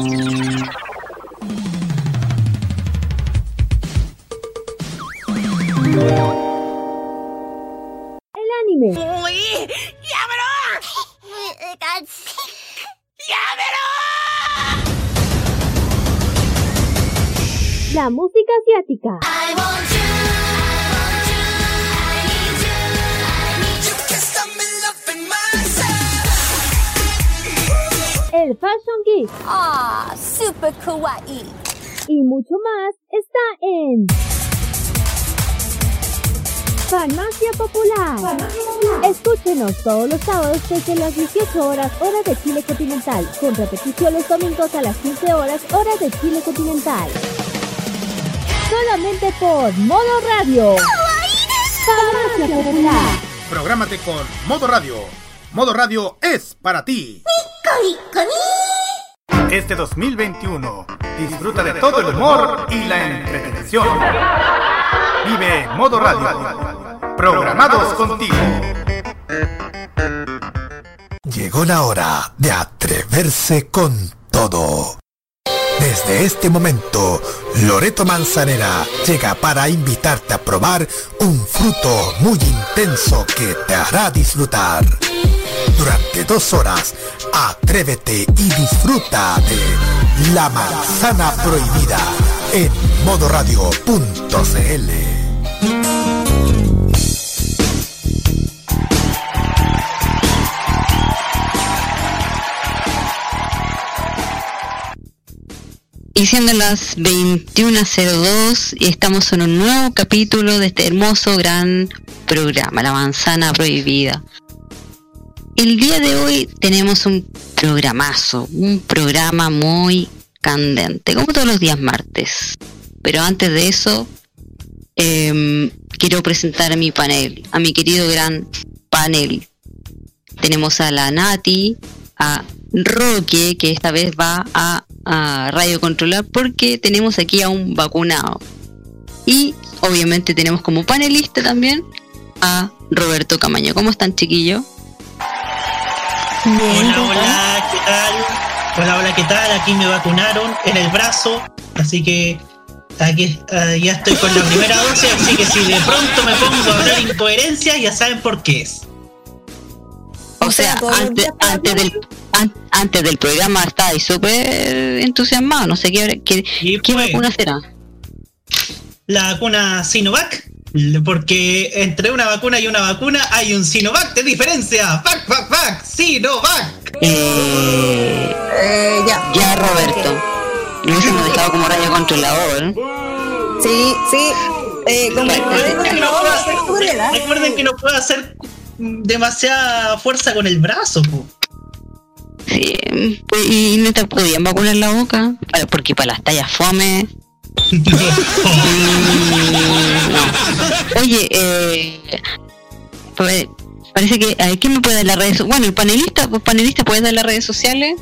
El anime. La música asiática. Fashion Geek Ah, super kawaii. y mucho más está en Farmacia Popular. Escúchenos todos los sábados desde las 18 horas hora de Chile continental, con repetición los domingos a las 15 horas hora de Chile continental. Solamente por Modo Radio. Farmacia Popular. Prográmate con Modo Radio. Modo Radio es para ti. Este 2021, disfruta de todo el humor y la entretención. Vive Modo Radio. Programados contigo. Llegó la hora de atreverse con todo. Desde este momento, Loreto Manzanera llega para invitarte a probar un fruto muy intenso que te hará disfrutar. Durante dos horas, atrévete y disfruta de La Manzana Prohibida en modoradio.cl. Y siendo las 21.02 y estamos en un nuevo capítulo de este hermoso gran programa, La Manzana Prohibida. El día de hoy tenemos un programazo, un programa muy candente, como todos los días martes. Pero antes de eso, em, quiero presentar a mi panel, a mi querido gran panel. Tenemos a la Nati, a Roque, que esta vez va a, radio controlar porque tenemos aquí a un vacunado. Y obviamente tenemos como panelista también a Roberto Camaño. ¿Cómo están, Hola, hola, ¿qué tal? Hola, hola, ¿qué tal? Aquí me vacunaron en el brazo, así que aquí ah, ya estoy con la primera dosis, así que si de pronto me pongo a hablar incoherencias, ya saben por qué es. O sea, antes, antes del an- antes del programa estaba ahí súper entusiasmado. No sé qué, qué, pues, vacuna será. la vacuna Sinovac, porque entre una vacuna y una vacuna hay un Sinovac de diferencia. ¡Fac, fac, fac! ¡Sinovac! Eh, Eh, ya. ya, Roberto. No hubiésemos dejado como radio controlador. Sí, sí. Eh, como Recuerden que, no puedo hacer, recuerden que no puedo hacer demasiada fuerza con el brazo. po. Sí, pues, y no te podían vacunar la boca. Para- Porque para las tallas fome. Oye, eh, parece que. ¿quién me puede dar las redes Bueno, el panelista, pues, panelista puede dar las redes sociales.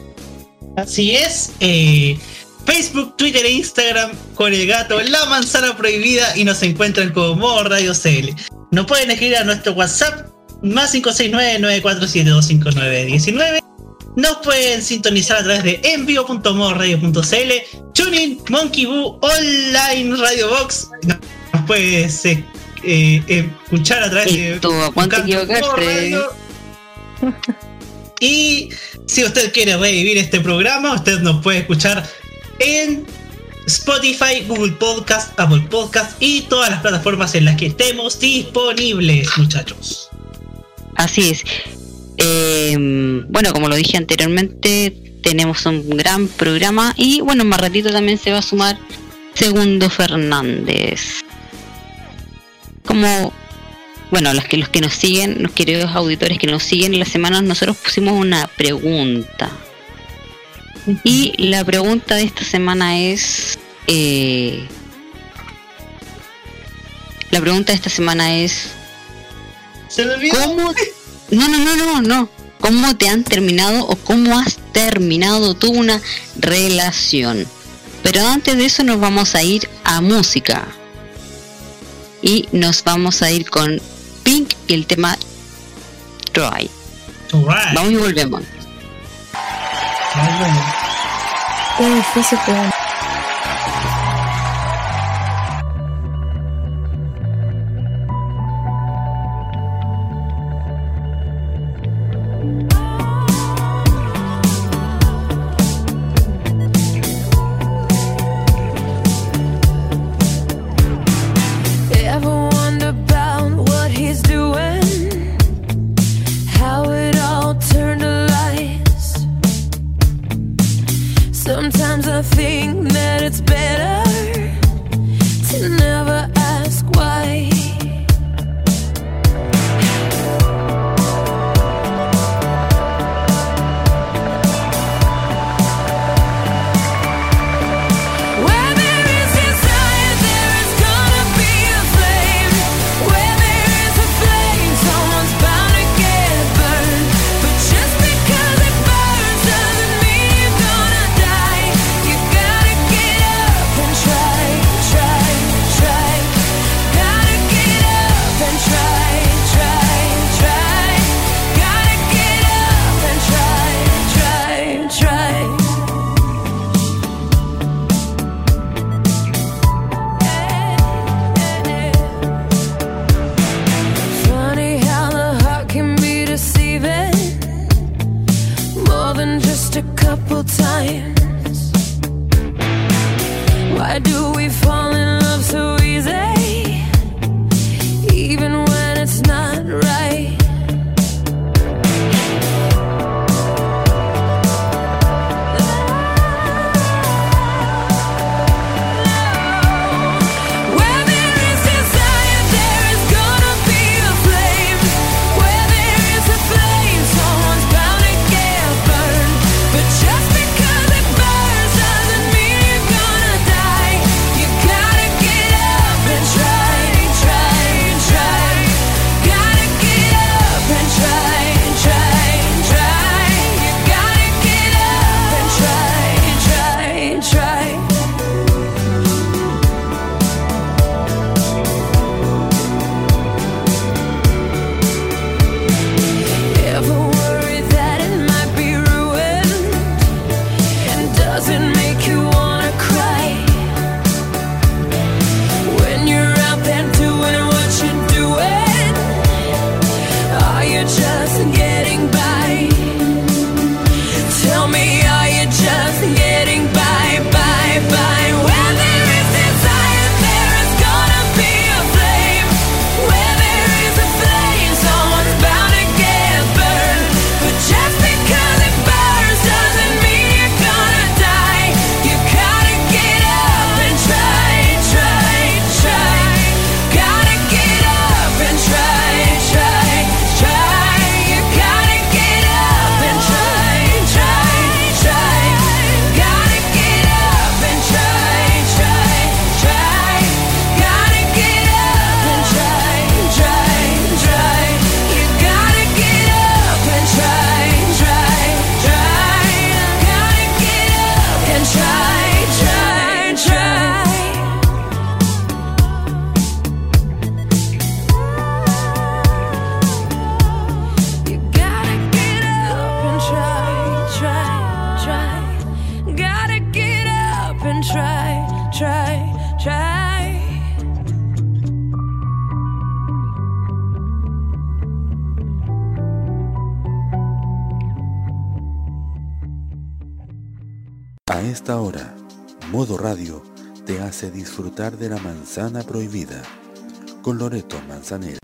Así es. eh, Facebook, Twitter e Instagram con el gato La Manzana Prohibida y nos encuentran como Radio CL. Nos pueden escribir a nuestro WhatsApp más 569-94725919. Nos pueden sintonizar a través de envío.modoradio.cl, Tuning, Monkey Boo, Online Radio Box. Nos puedes eh, eh, escuchar a través de Radio. Y si usted quiere revivir este programa, usted nos puede escuchar en Spotify, Google Podcast, Apple Podcast y todas las plataformas en las que estemos disponibles, muchachos. Así es. Eh, bueno, como lo dije anteriormente, tenemos un gran programa y bueno, más ratito también se va a sumar Segundo Fernández. Como, bueno, los que, los que nos siguen, los queridos auditores que nos siguen en las semanas, nosotros pusimos una pregunta. Y la pregunta de esta semana es... eh, la pregunta de esta semana es... ¿Se? ¿Cómo? No, no, no, no, no. ¿Cómo te han terminado o cómo has terminado tú una relación? Pero antes de eso nos vamos a ir a música. Y nos vamos a ir con Pink y el tema Try. Vamos y volvemos. Qué difícil. disfrutar de la manzana prohibida con Loreto Manzanero.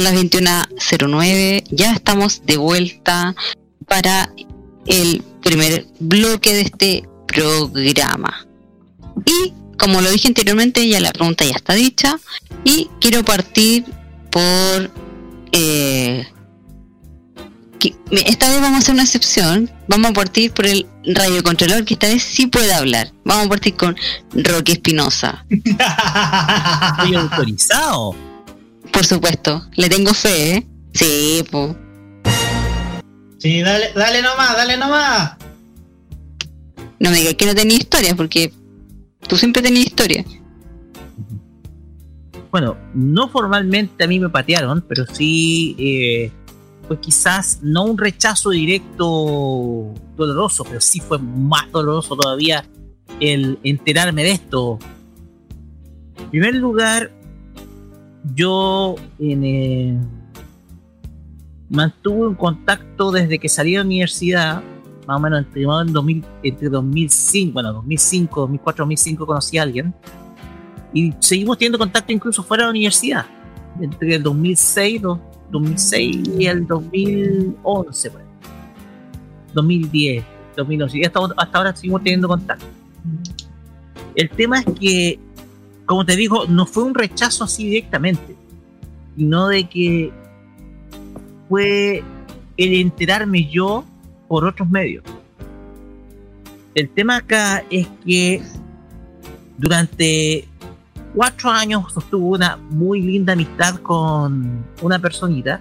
las 21.09, ya estamos de vuelta para el primer bloque de este programa. Y como lo dije anteriormente, ya la pregunta ya está dicha. Y quiero partir por eh, esta vez vamos a hacer una excepción. Vamos a partir por el radiocontrolador, que esta vez sí puede hablar. Vamos a partir con Roque Espinosa. Estoy autorizado. Por supuesto, le tengo fe, ¿eh? Sí, po. Sí, dale, dale nomás, dale nomás. No me digas que no tenía historia, porque tú siempre tenías historia bueno, no formalmente a mí me patearon, pero sí, eh, pues quizás no un rechazo directo doloroso, pero sí fue más doloroso todavía el enterarme de esto. En primer lugar, yo eh, mantuve un contacto desde que salí de la universidad, más o menos entre, en 2000, entre 2005, bueno, 2005, 2004, 2005 conocí a alguien y seguimos teniendo contacto incluso fuera de la universidad, entre el 2006, 2006 y el 2011, pues. 2010, 2011, y hasta, hasta ahora seguimos teniendo contacto. El tema es que, como te digo, no fue un rechazo así directamente, sino de que fue el enterarme yo por otros medios. El tema acá es que durante cuatro años sostuvo una muy linda amistad con una personita,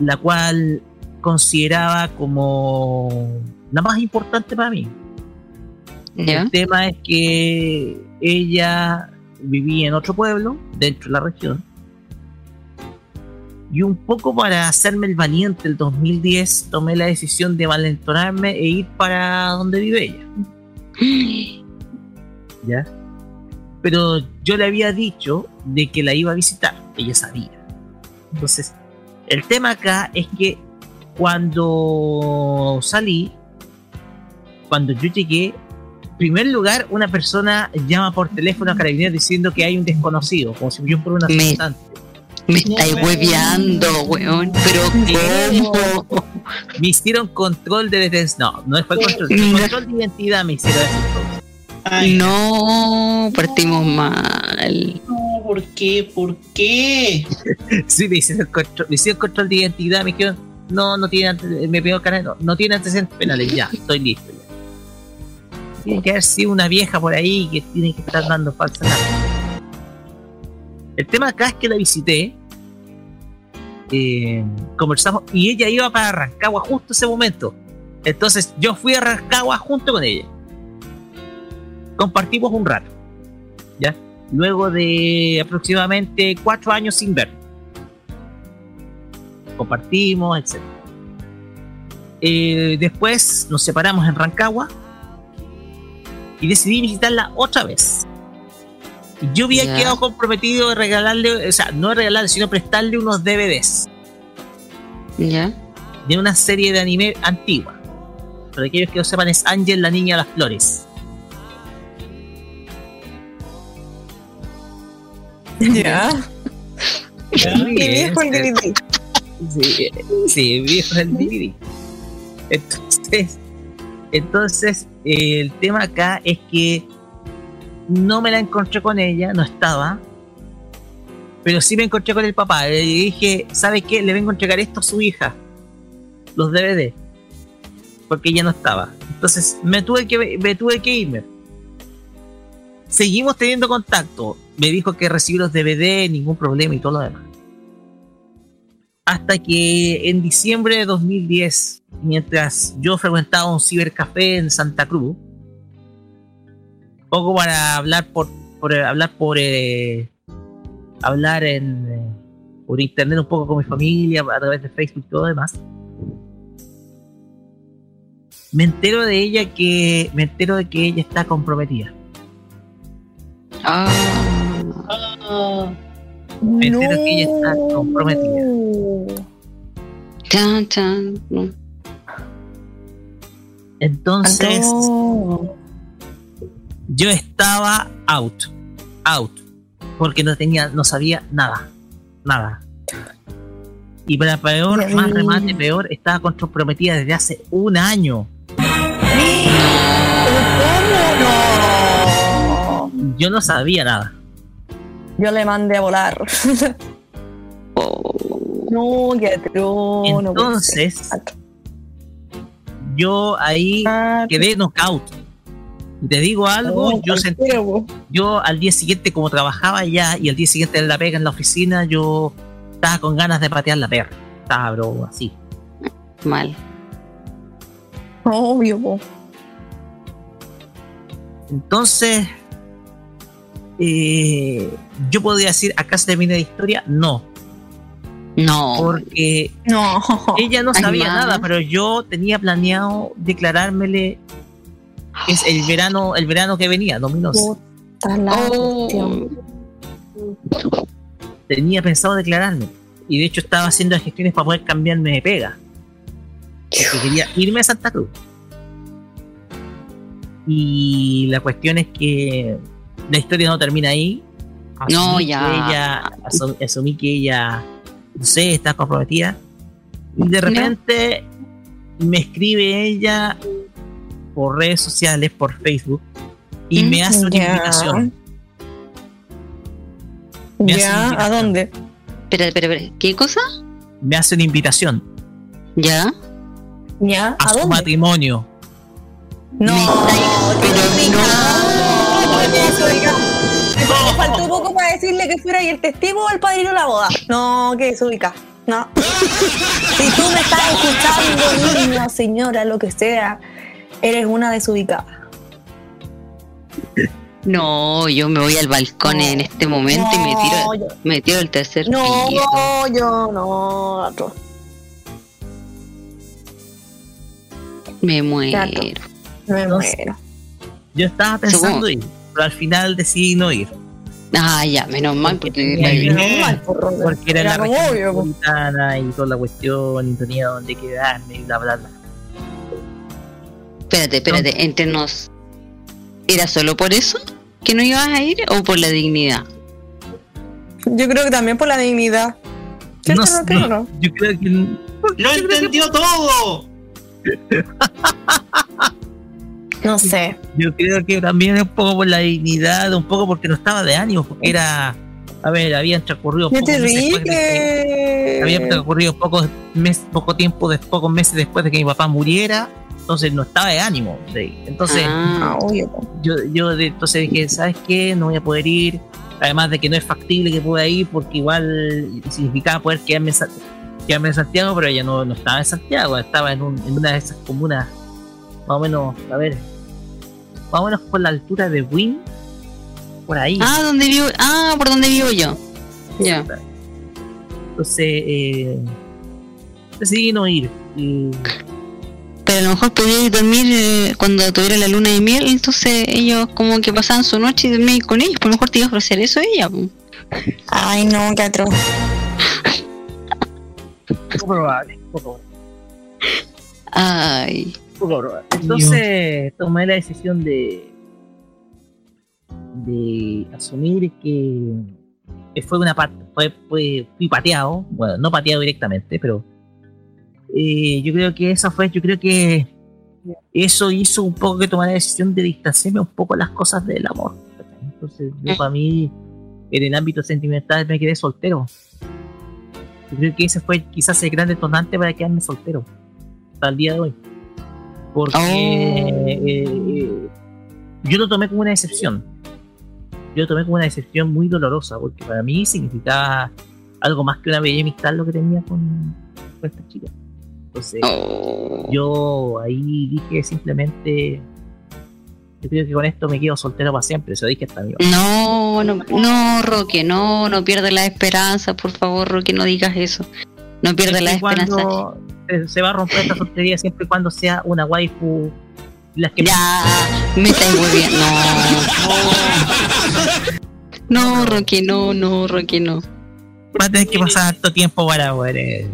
la cual consideraba como la más importante para mí. El tema es que ella vivía en otro pueblo, dentro de la región, y un poco para hacerme el valiente el 2010 tomé la decisión de valentonarme e ir para donde vive ella. ¿Ya? Pero yo le había dicho de que la iba a visitar, ella sabía. Entonces, el tema acá es que cuando salí, cuando yo llegué, en primer lugar, una persona llama por teléfono a carabineros diciendo que hay un desconocido, como si yo fuera una asaltante. Me estáis hueveando, weón. Pero ¿cómo? Me hicieron control de detención. No, no fue control. control de identidad me hicieron Ay, no, partimos mal. No, ¿por qué? ¿Por qué? sí, me hicieron control, me hicieron control de identidad, me dijeron, no, no tiene, ante- me pidió canal, no, no tiene antecedentes penales, ya, estoy listo. Ya. Tiene que haber sido una vieja por ahí que tiene que estar dando falsa alarma. El tema acá es que la visité, eh, conversamos y ella iba para Rancagua justo ese momento. Entonces yo fui a Rancagua junto con ella. Compartimos un rato. ¿Ya? Luego de aproximadamente cuatro años sin ver. Compartimos, etc. Eh, después nos separamos en Rancagua y decidí visitarla otra vez. Yo había quedado comprometido de regalarle, o sea, no regalarle, sino prestarle unos DVDs ¿Ya? de una serie de anime antigua. Para aquellos que no sepan, es Ángel, la niña de las flores. Ya. Bien, viejo el. DVD. Sí, sí, viejo el DVD. Entonces, entonces eh, el tema acá es que no me la encontré con ella, no estaba. Pero sí me encontré con el papá. Le dije, ¿sabe qué? Le vengo a entregar esto a su hija. Los DVD. Porque ella no estaba. Entonces me tuve que, me tuve que irme. Seguimos teniendo contacto. Me dijo que recibió los DVD, ningún problema y todo lo demás hasta que en diciembre de 2010, mientras yo frecuentaba un cibercafé en Santa Cruz, poco para hablar por, por eh, hablar por eh, hablar en eh, por internet un poco con mi familia a través de Facebook y todo lo demás. Me entero de ella que me entero de que ella está comprometida. Ah, Ah, Me entero que ella está comprometida. chan, chan. no. Entonces, No. yo estaba out, out, porque no tenía, no sabía nada, nada. Y para peor, más remate, peor, estaba comprometida desde hace un año. Yo no sabía nada. Yo le mandé a volar. Oh, No, qué atroz. no puede ser. Entonces, yo ahí Ah, quedé knockout. Y te digo algo, no, yo sentí, yo al día siguiente, como trabajaba ya, y al día siguiente en la pega en la oficina, yo estaba con ganas de patear la perra. Estaba, bro, así. mal. Obvio, po. Entonces, eh, yo podría decir, ¿acá se termina la historia? No. No. Porque No. ella no sabía nada, pero yo tenía planeado declarármele es el verano, el verano que venía, 2011. Puta la Oh. cuestión. Tenía pensado declararme. Y de hecho estaba haciendo las gestiones para poder cambiarme de pega. Porque quería irme a Santa Cruz. Y la cuestión es que la historia no termina ahí. No, ya. que ella, asum- asumí que ella, no sé, está comprometida. Y de repente me escribe ella por redes sociales, por Facebook, y Mm, me hace una invitación. Me ¿Ya? ¿A dónde? Espera, espera, espera. ¿Qué cosa? Me hace una invitación ¿Ya? ¿Ya? a ¿A su dónde? matrimonio. No, Pero Me faltó poco para decirle que fuera y el testigo o el padrino de la boda. No, que desubica. No. Si tú me estás escuchando, niño, señora, lo que sea, eres una desubicada. No, yo me voy al balcón en este momento y me tiro, No, yo- me tiro el tercer No, piso. yo no. otro. Me muero. Gato. Me Entonces- muero. Yo estaba pensando Segundo. Pero al final decidí no ir. Ah, ya, menos mal, porque bien. Menos mal, por. Porque era, Era la región obvio, y toda la cuestión, y tenía donde quedarme y bla, bla, bla. espérate, espérate, entre nos. ¿Era solo por eso que no ibas a ir o por la dignidad? Yo creo que también por la dignidad. ¿Cierto, No no? Yo creo que. ¡Lo entendió todo! No sé. Yo creo que también un poco por la dignidad, un poco porque no estaba de ánimo, porque era. A ver, habían transcurrido Yo pocos te meses rí después de que- Había que. transcurrido pocos mes, poco tiempo, de, pocos meses después de que mi papá muriera, entonces no estaba de ánimo. sí. Entonces, Ah, Ah, yo, yo de- entonces dije, ¿sabes qué? No voy a poder ir. Además de que no es factible que pueda ir porque igual significaba poder quedarme en, quedarme en Santiago, pero ella no, no estaba en Santiago, estaba en, un- en una de esas comunas, más o menos, a ver, más o menos por la altura de Wynn, por ahí. ah, ¿dónde vivo? Ah, por donde vivo yo. Ya. Entonces, eh, decidí no ir. Y Pero a lo mejor podía dormir eh, cuando tuviera la luna de miel, entonces ellos como que pasaban su noche y dormían con ellos. Por lo mejor te iba a ofrecer eso ella. po. Ay, no, qué atroz. poco probable, poco, Ay. Entonces, tomé la decisión de de asumir que fue una fue, fue- fui pateado, bueno, no pateado directamente, pero eh, yo creo que esa fue, yo creo que eso hizo un poco que tomar la decisión de distanciarme un poco las cosas del amor. Entonces, yo para mí, en el ámbito sentimental, me quedé soltero. Yo creo que ese fue quizás el gran detonante para quedarme soltero hasta el día de hoy. Porque Oh. eh, yo lo tomé como una decepción. Yo lo tomé como una decepción muy dolorosa, porque para mí significaba algo más que una bella amistad lo que tenía con, con esta chica. Entonces, Oh. yo ahí dije simplemente, yo creo que con esto me quedo soltero para siempre, eso dije hasta mi No, no, no, Roque, no, no pierdas la esperanza, por favor, Roque, no digas eso. No pierdas la Siempre y esperanza. Se, se va a romper esta soltería siempre y cuando sea una waifu las que Ya, me muy bien. No. No, Roque, no, no, Roque, no. va a tener que pasar harto tiempo para poder eh.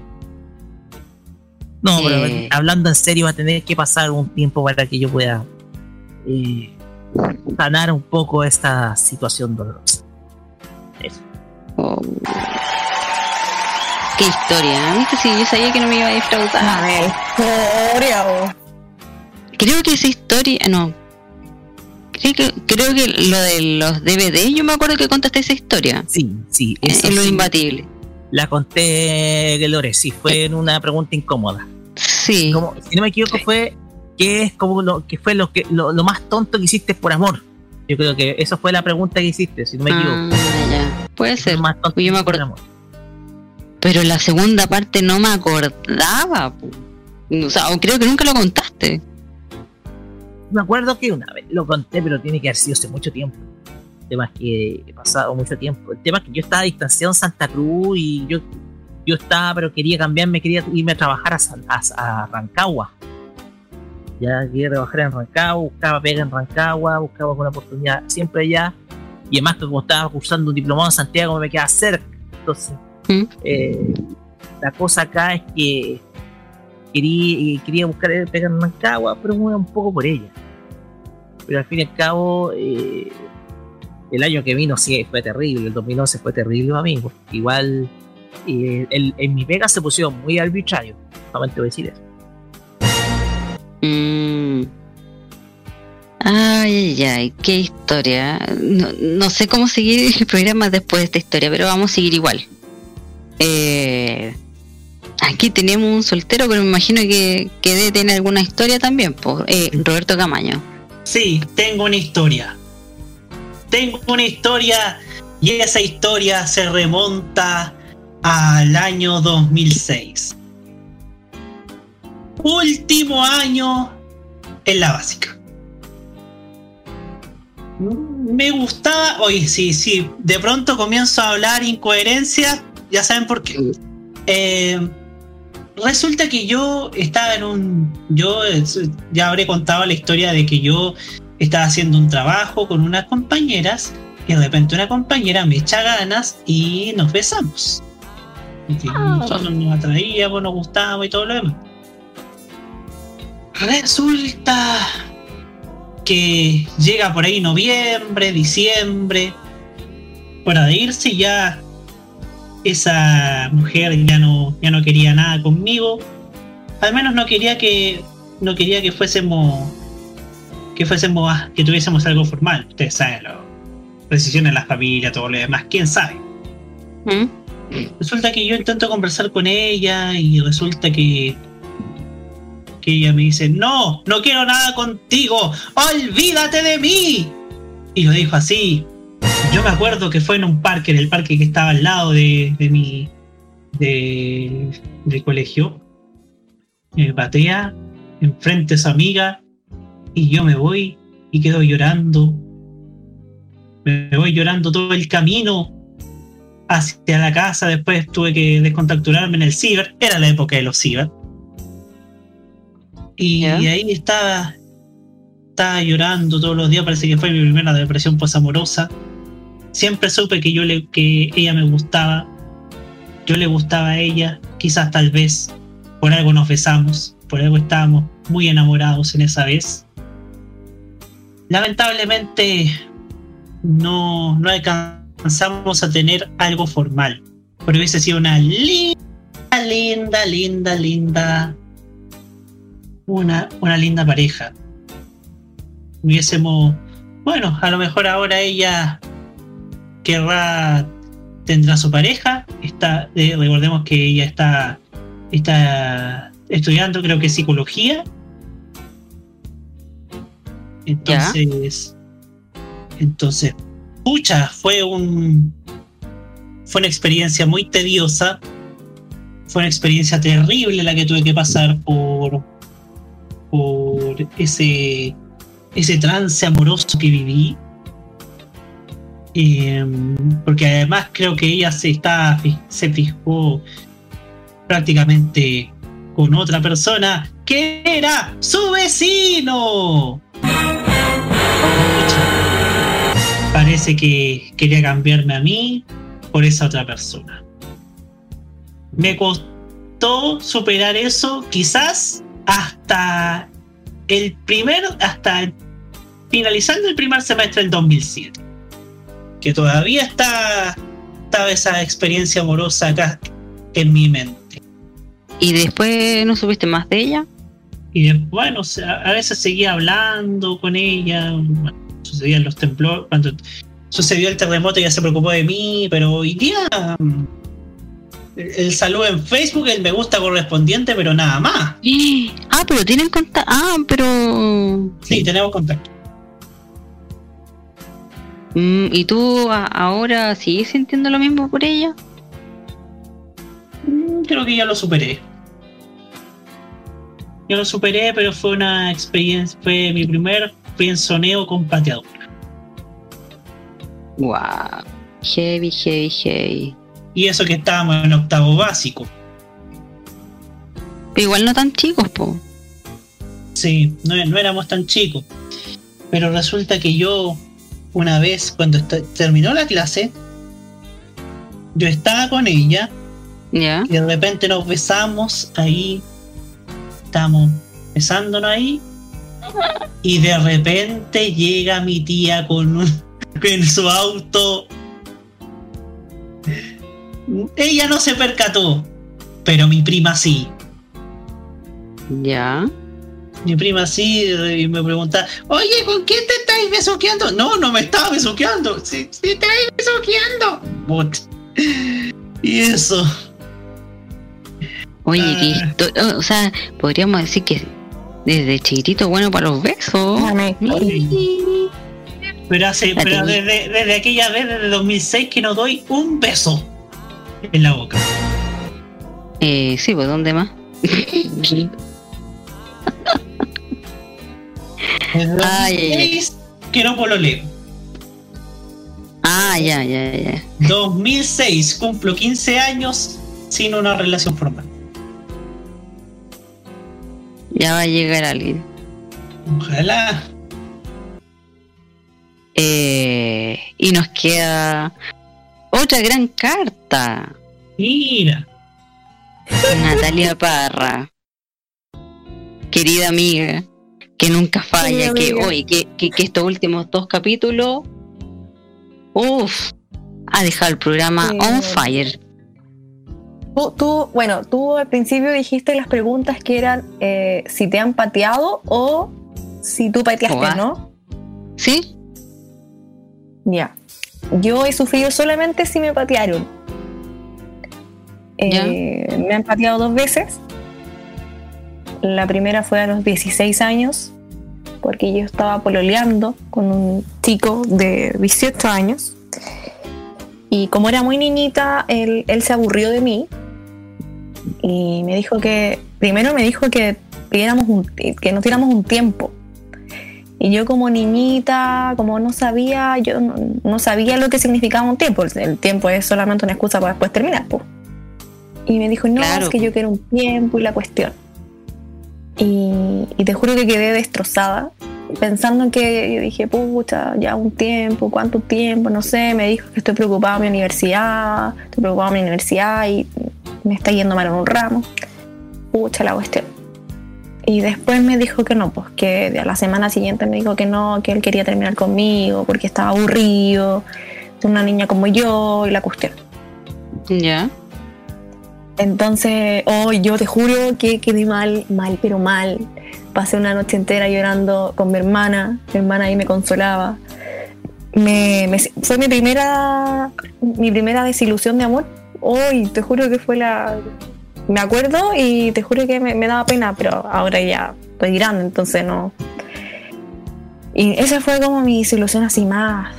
no pero Eh. hablando en serio va a tener que pasar un tiempo para que yo pueda eh, sanar un poco esta situación dolorosa Eso. Oh. Qué historia, ¿eh? ¿viste? Sí, yo sabía que no me iba a defraudar. A ver, historia, o. Creo que esa historia, no. Creo que, creo que lo de los DVD, yo me acuerdo que contaste esa historia. sí sí Es eso lo sí, imbatible. la conté Lore sí fue en una pregunta incómoda Sí. como, si no me equivoco fue que es como lo que fue lo que lo, lo más tonto que hiciste por amor yo creo que eso fue la pregunta que hiciste si no me equivoco Ah, ya. Puede ser. lo más tonto que Yo me hiciste por acuerdo. amor. Pero la segunda parte no me acordaba. O sea, creo que nunca lo contaste. me acuerdo que una vez lo conté pero tiene que haber sido hace mucho tiempo El tema es que he pasado mucho tiempo. El tema es que yo estaba distanciado en Santa Cruz y yo, yo estaba, pero quería cambiarme, quería irme a trabajar a, a, Rancagua. Ya quería trabajar en Rancagua, buscaba pega en Rancagua, buscaba una oportunidad siempre allá. Y además que como estaba cursando un diplomado en Santiago me quedaba cerca. Entonces, ¿Mm? eh, la cosa acá es que quería, quería buscar pega en Rancagua, pero era un poco por ella. Pero al fin y al cabo, eh, el año que vino sí fue terrible, el 2011 fue terrible para mí. porque igual eh, el- en mi pega se pusieron muy arbitrario, solamente voy a decir eso. Mm. Ay, ay, ay, qué historia. No, no sé cómo seguir el programa después de esta historia, pero vamos a seguir igual. Eh, aquí tenemos un soltero, pero me imagino que, que debe tener alguna historia también, pues, eh, Roberto Camaño. Sí, tengo una historia. Tengo una historia y esa historia se remonta al año 2006. Último año en la básica. Me gustaba, oye, sí, sí, de pronto comienzo a hablar incoherencia, ya saben por qué. Eh, resulta que yo estaba en un. Yo ya habré contado la historia de que yo estaba haciendo un trabajo con unas compañeras y de repente una compañera me echa ganas y nos besamos. Y que nosotros nos atraíamos, nos gustábamos y todo lo demás. Resulta que llega por ahí noviembre, diciembre, fuera de irse ya esa mujer ya no, ya no quería nada conmigo. Al menos no quería que no quería que fuésemos que fuésemos que tuviésemos algo formal. Ustedes saben, lo, decisiones de la familia, todo lo demás, quién sabe. ¿Mm? Resulta que yo intento conversar con ella y resulta que que ella me dice, "No, no quiero nada contigo. Olvídate de mí." Y lo dijo así. Yo me acuerdo que fue en un parque, en el parque que estaba al lado de, de mi de, del colegio. Me patea enfrente a su amiga y yo me voy y quedo llorando. Me voy llorando todo el camino hacia la casa. Después tuve que descontacturarme en el ciber. Era la época de los ciber. Y ahí estaba, estaba llorando todos los días. Parece que fue mi primera depresión posamorosa. Siempre supe que yo le, que ella me gustaba. Yo le gustaba a ella. Quizás tal vez por algo nos besamos. Por algo estábamos muy enamorados en esa vez. Lamentablemente no, no alcanzamos a tener algo formal. Pero hubiese sido una linda, linda, linda, linda. Una, una linda pareja. Hubiésemos. Bueno, a lo mejor ahora ella Tendrá su pareja. Está, eh, recordemos que ella está, está estudiando, creo que psicología. Entonces. Entonces, pucha, fue un. Fue una experiencia muy tediosa. Fue una experiencia terrible la que tuve que pasar por. por ese. ese trance amoroso que viví. Eh, porque además creo que ella se está. se fijó prácticamente con otra persona que era su vecino. Parece que quería cambiarme a mí por esa otra persona. Me costó superar eso quizás hasta el primer, hasta finalizando el primer semestre del 2007. Que todavía está, estaba esa experiencia amorosa acá en mi mente. ¿Y después no supiste más de ella? Y de- bueno, a veces seguía hablando con ella. bueno, sucedían los temblores. Cuando sucedió el terremoto, ella se preocupó de mí. Pero hoy día. mm, El, el saludo en Facebook, el me gusta correspondiente, pero nada más. Ah, pero tienen contacto. Ah, pero. Sí, tenemos contacto. Mm, ¿Y tú ahora sigues sintiendo lo mismo por ella? Mm, Creo que ya lo superé. Yo lo superé, pero fue una experiencia. Fue mi primer frienzoneo con pateadora. Wow. Heavy, heavy, heavy. Y eso que estábamos en octavo básico. Pero igual no tan chicos, po. Sí, no, no éramos tan chicos. Pero resulta que yo, una vez, cuando terminó la clase, yo estaba con ella y de repente nos besamos ahí. Estamos besándonos ahí. Y de repente llega mi tía con un, en su auto. Ella no se percató, pero mi prima sí. Ya. Mi prima sí, y me preguntaba, oye, ¿con quién te estáis besuqueando? No, no me estaba besuqueando. Sí, sí, te estáis besuqueando. Put. Y eso. Oye, Ah. que o sea, podríamos decir que desde chiquitito bueno para los besos. Pero, hace, pero desde aquella vez, desde 2006, que no doy un beso en la boca. Eh, sí, pues ¿dónde más? Desde Ay, ay, ay. 2006, que no pololeo. Ah, ya, ya, ya. 2006, cumplo 15 años sin una relación formal. Ya va a llegar alguien. Ojalá. Eh, y nos queda otra gran carta. Mira. Natalia Parra. Querida amiga, que nunca falla, que hoy, que, que, que estos últimos dos capítulos, uff, ha dejado el programa Sí. on fire. Tú, tú- bueno, tú al principio dijiste las preguntas que eran eh, si te han pateado o si tú pateaste. ¿no? ¿Sí? Ya. Yo he sufrido solamente si me patearon. Eh, me han pateado dos veces. La primera fue a los 16 años, porque yo estaba pololeando con un chico de 18 años. Y como era muy niñita, él, él se aburrió de mí y me dijo que, primero me dijo que un, que nos diéramos un tiempo. Y yo como niñita, como no sabía, yo no, no sabía lo que significaba un tiempo. El, el tiempo es solamente una excusa para después terminar. po. Y me dijo, no, Claro. es que yo quiero un tiempo y la cuestión. Y, y te juro que quedé destrozada, pensando en que yo dije, pucha, ya un tiempo, ¿cuánto tiempo? No sé, me dijo que estoy preocupada en mi universidad, estoy preocupada en mi universidad y me está yendo mal en un ramo. Pucha la cuestión. Y después me dijo que no, pues que a la semana siguiente me dijo que no, que él quería terminar conmigo porque estaba aburrido, de una niña como yo y la cuestión. Ya. Entonces, oh, yo te juro que quedé mal, mal, pero mal. Pasé una noche entera llorando con mi hermana. Mi hermana ahí me consolaba. Me, fue mi primera, mi primera desilusión de amor. Hoy te juro que fue la. Me acuerdo y te juro que me, me daba pena, pero ahora ya estoy grande, entonces no. Y esa fue como mi desilusión así más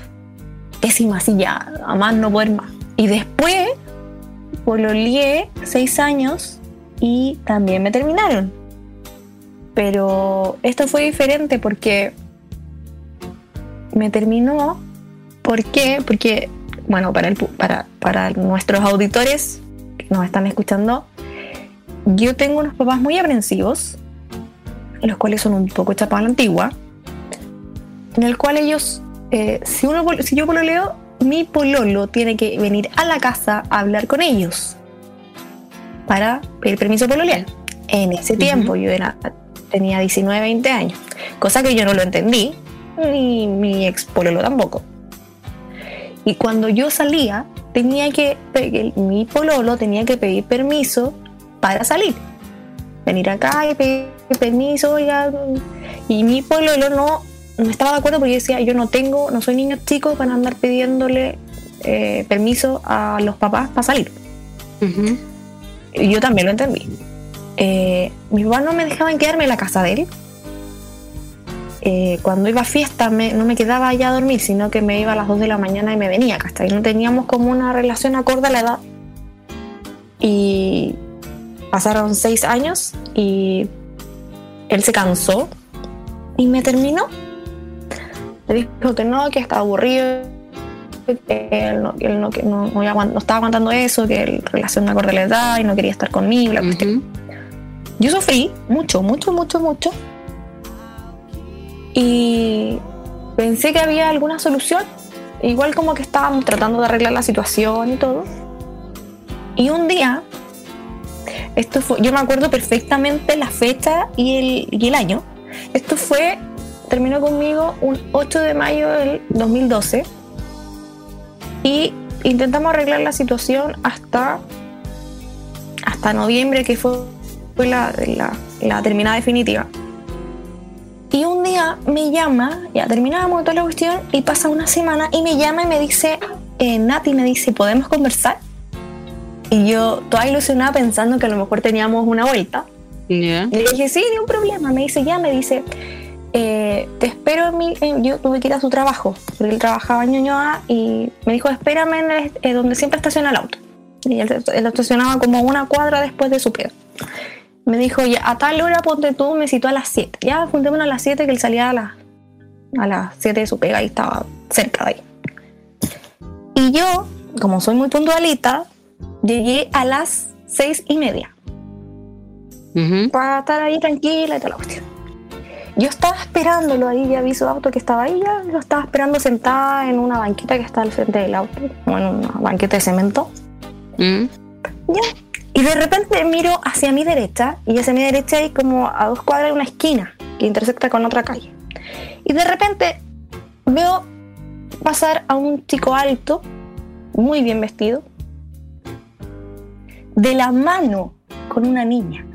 pésima, así ya, a más no poder más. Y después pololeé seis años y también me terminaron. Pero esto fue diferente porque me terminó. ¿Por qué? Porque, bueno, para, el para, para nuestros auditores que nos están escuchando, yo tengo unos papás muy aprensivos, los cuales son un poco chapados a la antigua, en el cual ellos, eh, si, uno, si yo pololeo, mi pololo tiene que venir a la casa a hablar con ellos para pedir permiso pololear. En ese tiempo yo era, tenía 19, 20 años, cosa que yo no lo entendí, ni mi ex pololo tampoco. Y cuando yo salía, tenía que, mi pololo tenía que pedir permiso para salir. Venir acá y pedir permiso, oiga, y mi pololo no, no estaba de acuerdo porque decía, yo no tengo, no soy niño chico para andar pidiéndole eh, permiso a los papás para salir. Y yo también lo entendí. Eh, mis papás no me dejaban quedarme en la casa de él. Eh, cuando iba a fiesta me- no me quedaba allá a dormir, sino que me iba a las 2 de la mañana y me venía acá. Y no teníamos como una relación acorde a la edad. Y pasaron seis años y él se cansó y me terminó. Me dijo que no, que estaba aburrido que él no, que él no, que no, no aguant- no estaba aguantando eso, que la relación no acorde a la edad y no quería estar conmigo. la cuestión. Ujú. Yo sufrí mucho, mucho, mucho, mucho. Y pensé que había alguna solución. Igual como que estábamos tratando de arreglar la situación y todo. Y un día, esto fue, yo me acuerdo perfectamente la fecha y el, y el año. Esto fue, terminó conmigo un 8 de mayo del 2012. Y intentamos arreglar la situación hasta, hasta noviembre, que fue fue la, la, la terminada definitiva. Y un día me llama, ya terminábamos toda la cuestión, y pasa una semana y me llama y me dice, eh, Nati me dice, ¿podemos conversar? Y yo, toda ilusionada pensando que a lo mejor teníamos una vuelta. Ya. Y le dije, sí, ni un problema. Me dice, ya, me dice, eh, te espero en mi. en- yo tuve que ir a su trabajo, porque él trabajaba en Ñuñoa y me dijo, espérame en el- eh, donde siempre estaciona el auto. Y él, él estacionaba como una cuadra después de su pega. Me dijo, ya, a tal hora ponte tú, me citó a las 7. Ya, juntémonos a las 7, que él salía a las, a las 7 de su pega y estaba cerca de ahí. Y yo, como soy muy puntualita, llegué a las 6 y media Ujú. para estar ahí tranquila y toda la cuestión. Yo estaba esperándolo ahí, ya vi su auto que estaba ahí, ya lo estaba esperando sentada en una banqueta que está al frente del auto, o en una banqueta de cemento. Mm. Y de repente miro hacia mi derecha, y hacia mi derecha hay como a dos cuadras una esquina que intersecta con otra calle. Y de repente veo pasar a un chico alto, muy bien vestido, de la mano con una niña.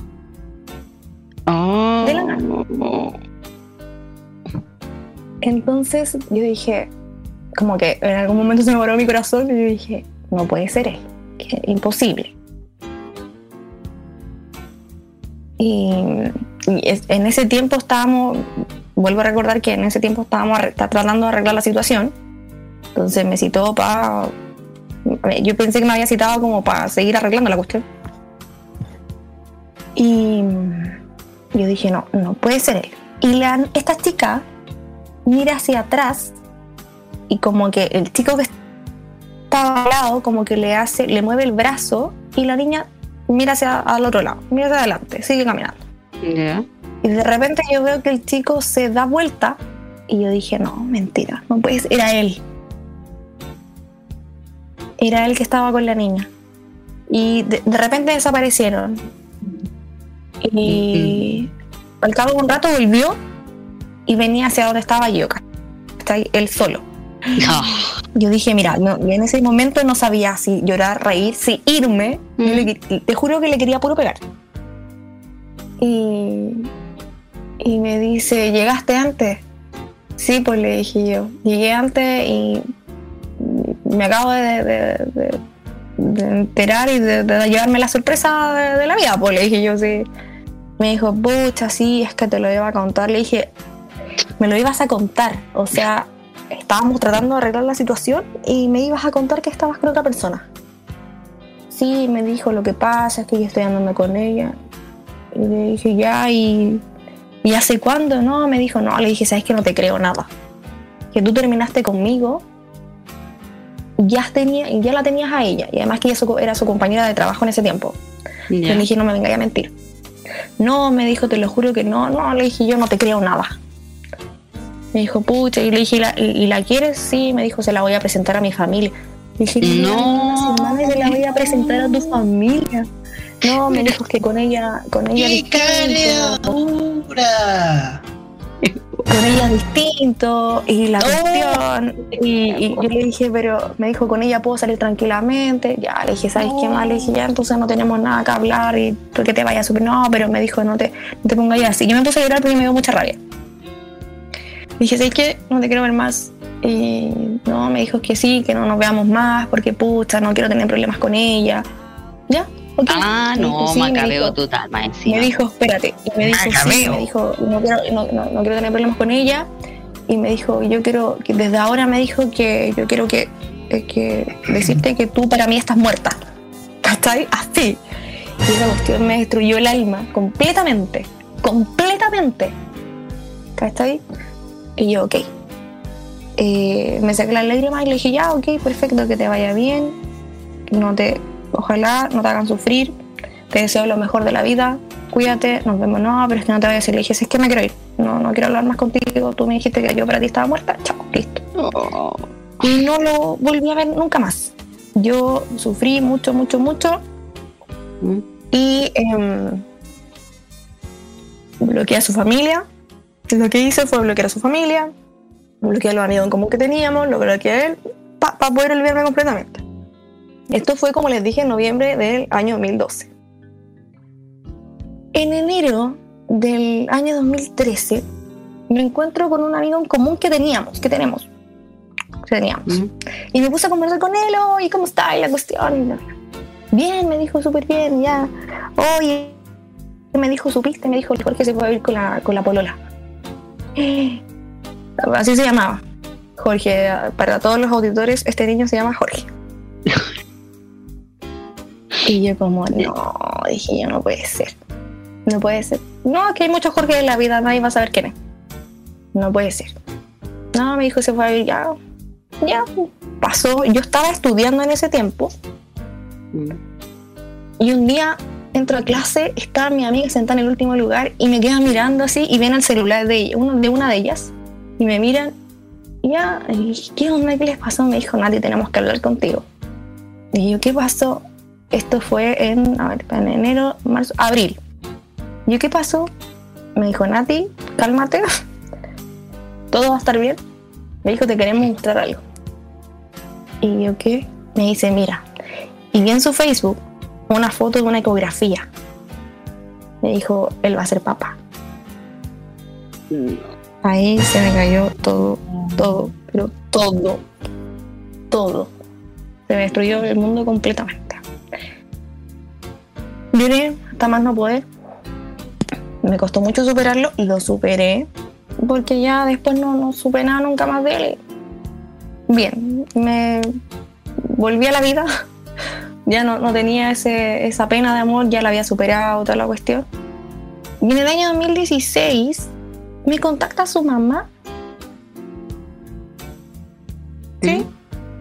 Oh. De la Entonces yo dije, como que en algún momento se me paró mi corazón y yo dije, no puede ser él, que imposible. Y, y es- en ese tiempo estábamos, vuelvo a recordar que en ese tiempo estábamos ta- tratando de arreglar la situación. Entonces me citó para... Yo pensé que me había citado como para seguir arreglando la cuestión. Y yo dije, no, no puede ser él. Y la, esta chica mira hacia atrás y como que el chico que estaba al lado como que le hace, le mueve el brazo y la niña mira hacia al otro lado, mira hacia adelante, sigue caminando. Y de repente yo veo que el chico se da vuelta y yo dije, no, mentira, no puede ser, era él. Era él que estaba con la niña. Y de, de repente desaparecieron. Y al cabo de un rato volvió y venía hacia donde estaba yo, ahí, él solo. Yo dije, mira, no, y en ese momento no sabía si llorar, reír, si irme. Yo le qui- te juro que le quería puro pegar. Y, y me dice, ¿llegaste antes? Sí, pues le dije yo. Llegué antes y me acabo de, de- de- de enterar y de, llevarme la sorpresa de, de la vida, pues le dije yo, sí. Me dijo, pucha, sí, es que te lo iba a contar. Le dije, me lo ibas a contar. O sea, estábamos tratando de arreglar la situación y me ibas a contar que estabas con otra persona. Sí, me dijo, lo que pasa es que yo estoy andando con ella. Y le dije, ya, ¿y, ¿y hace cuándo? No, me dijo, no, le dije, sabes que no te creo nada. Que tú terminaste conmigo, ya, tenía, ya la tenías a ella, y además que ella era su compañera de trabajo en ese tiempo. Yo le dije, no me vengáis a mentir. No, me dijo, te lo juro que no, no, le dije, yo no te creo nada. Me dijo, pucha, y le dije, ¿y la, y- la quieres? Sí, me dijo, se la voy a presentar a mi familia. Le dije, No. y se la voy a presentar a tu familia. No, me dijo que con ella, con ella ¡Qué distinto, con ella distinto, y la cuestión, y, y yo le dije, pero me dijo, con ella puedo salir tranquilamente, ya, le dije, ¿sabes qué más? Le dije, ya, entonces no tenemos nada que hablar, y porque te vayas súper, no, pero me dijo, no te, no te pongas así, yo me puse a llorar porque me dio mucha rabia. Dije, ¿sabes qué? No te quiero ver más. Y no, me dijo que sí, que no nos veamos más, porque pucha, no quiero tener problemas con ella. ¿Ya? ok. Ah, no, dijo, sí, me macabeo dijo- total, más encima. me dijo, espérate. Y me dijo, sí, me dijo, no quiero, no, no- no quiero tener problemas con ella. Y me dijo, yo quiero, que desde ahora me dijo que yo quiero que, eh, que decirte que tú para mí estás muerta. ¿Cachai? Así. Y esa cuestión me destruyó el alma completamente. Completamente. ¿Cachai? Y yo, ok. eh, me saqué las lágrimas y le dije, ya, ok, perfecto, que te vaya bien, no te, ojalá no te hagan sufrir, te deseo lo mejor de la vida, cuídate, nos vemos, no, pero es que no te vayas a ir. Le dije, es que me quiero ir, no, no quiero hablar más contigo, tú me dijiste que yo para ti estaba muerta, chao, listo. Y no lo volví a ver nunca más. Yo sufrí mucho, mucho, mucho Mm. y em, bloqueé a su familia. Lo que hice fue bloquear a su familia, bloqueé a los amigos en común que teníamos, lo bloqueé a él para poder olvidarme completamente. Esto fue, como les dije, en noviembre del año 2012. En enero del año 2013 me encuentro con un amigo en común que teníamos, que tenemos. Que teníamos. Mm. Y me puse a conversar con él, oye, ¿cómo está? Y la cuestión. Bien, me dijo súper bien, ya. Oye, me dijo, supiste, me dijo el Jorge se fue a vivir con la, con la polola. Así se llamaba. Jorge, para todos los auditores, este niño se llama Jorge. Y yo como, no, dije yo, no puede ser. No puede ser. No, es que hay muchos Jorge en la vida, nadie va a saber quién es. No puede ser. No, me dijo, se fue a vivir, ya, ya, pasó. Yo estaba estudiando en ese tiempo Mm. y un día entro a clase, estaba mi amiga sentada en el último lugar y me quedan mirando así y ven el celular de, ella, uno, de una de ellas y me miran y ya, ¿qué onda? ¿Qué les pasó? Me dijo, Nati, tenemos que hablar contigo. Y yo, ¿qué pasó? Esto fue en, a ver, en enero, marzo, abril. Y yo, ¿qué pasó? Me dijo, Nati, cálmate, todo va a estar bien. Me dijo, te queremos mostrar algo. Y yo, ¿qué? Me dice, mira, y vi en su Facebook una foto de una ecografía. Me dijo, él va a ser papá. Ahí se me cayó todo, todo, pero todo, todo. Se me destruyó el mundo completamente. Lloré hasta más no poder. Me costó mucho superarlo y lo superé porque ya después no, no supe nada nunca más de él. Bien, me volví a la vida. Ya no, no tenía ese, esa pena de amor, ya la había superado, toda la cuestión. Y en el año 2016 me contacta su mamá. Sí,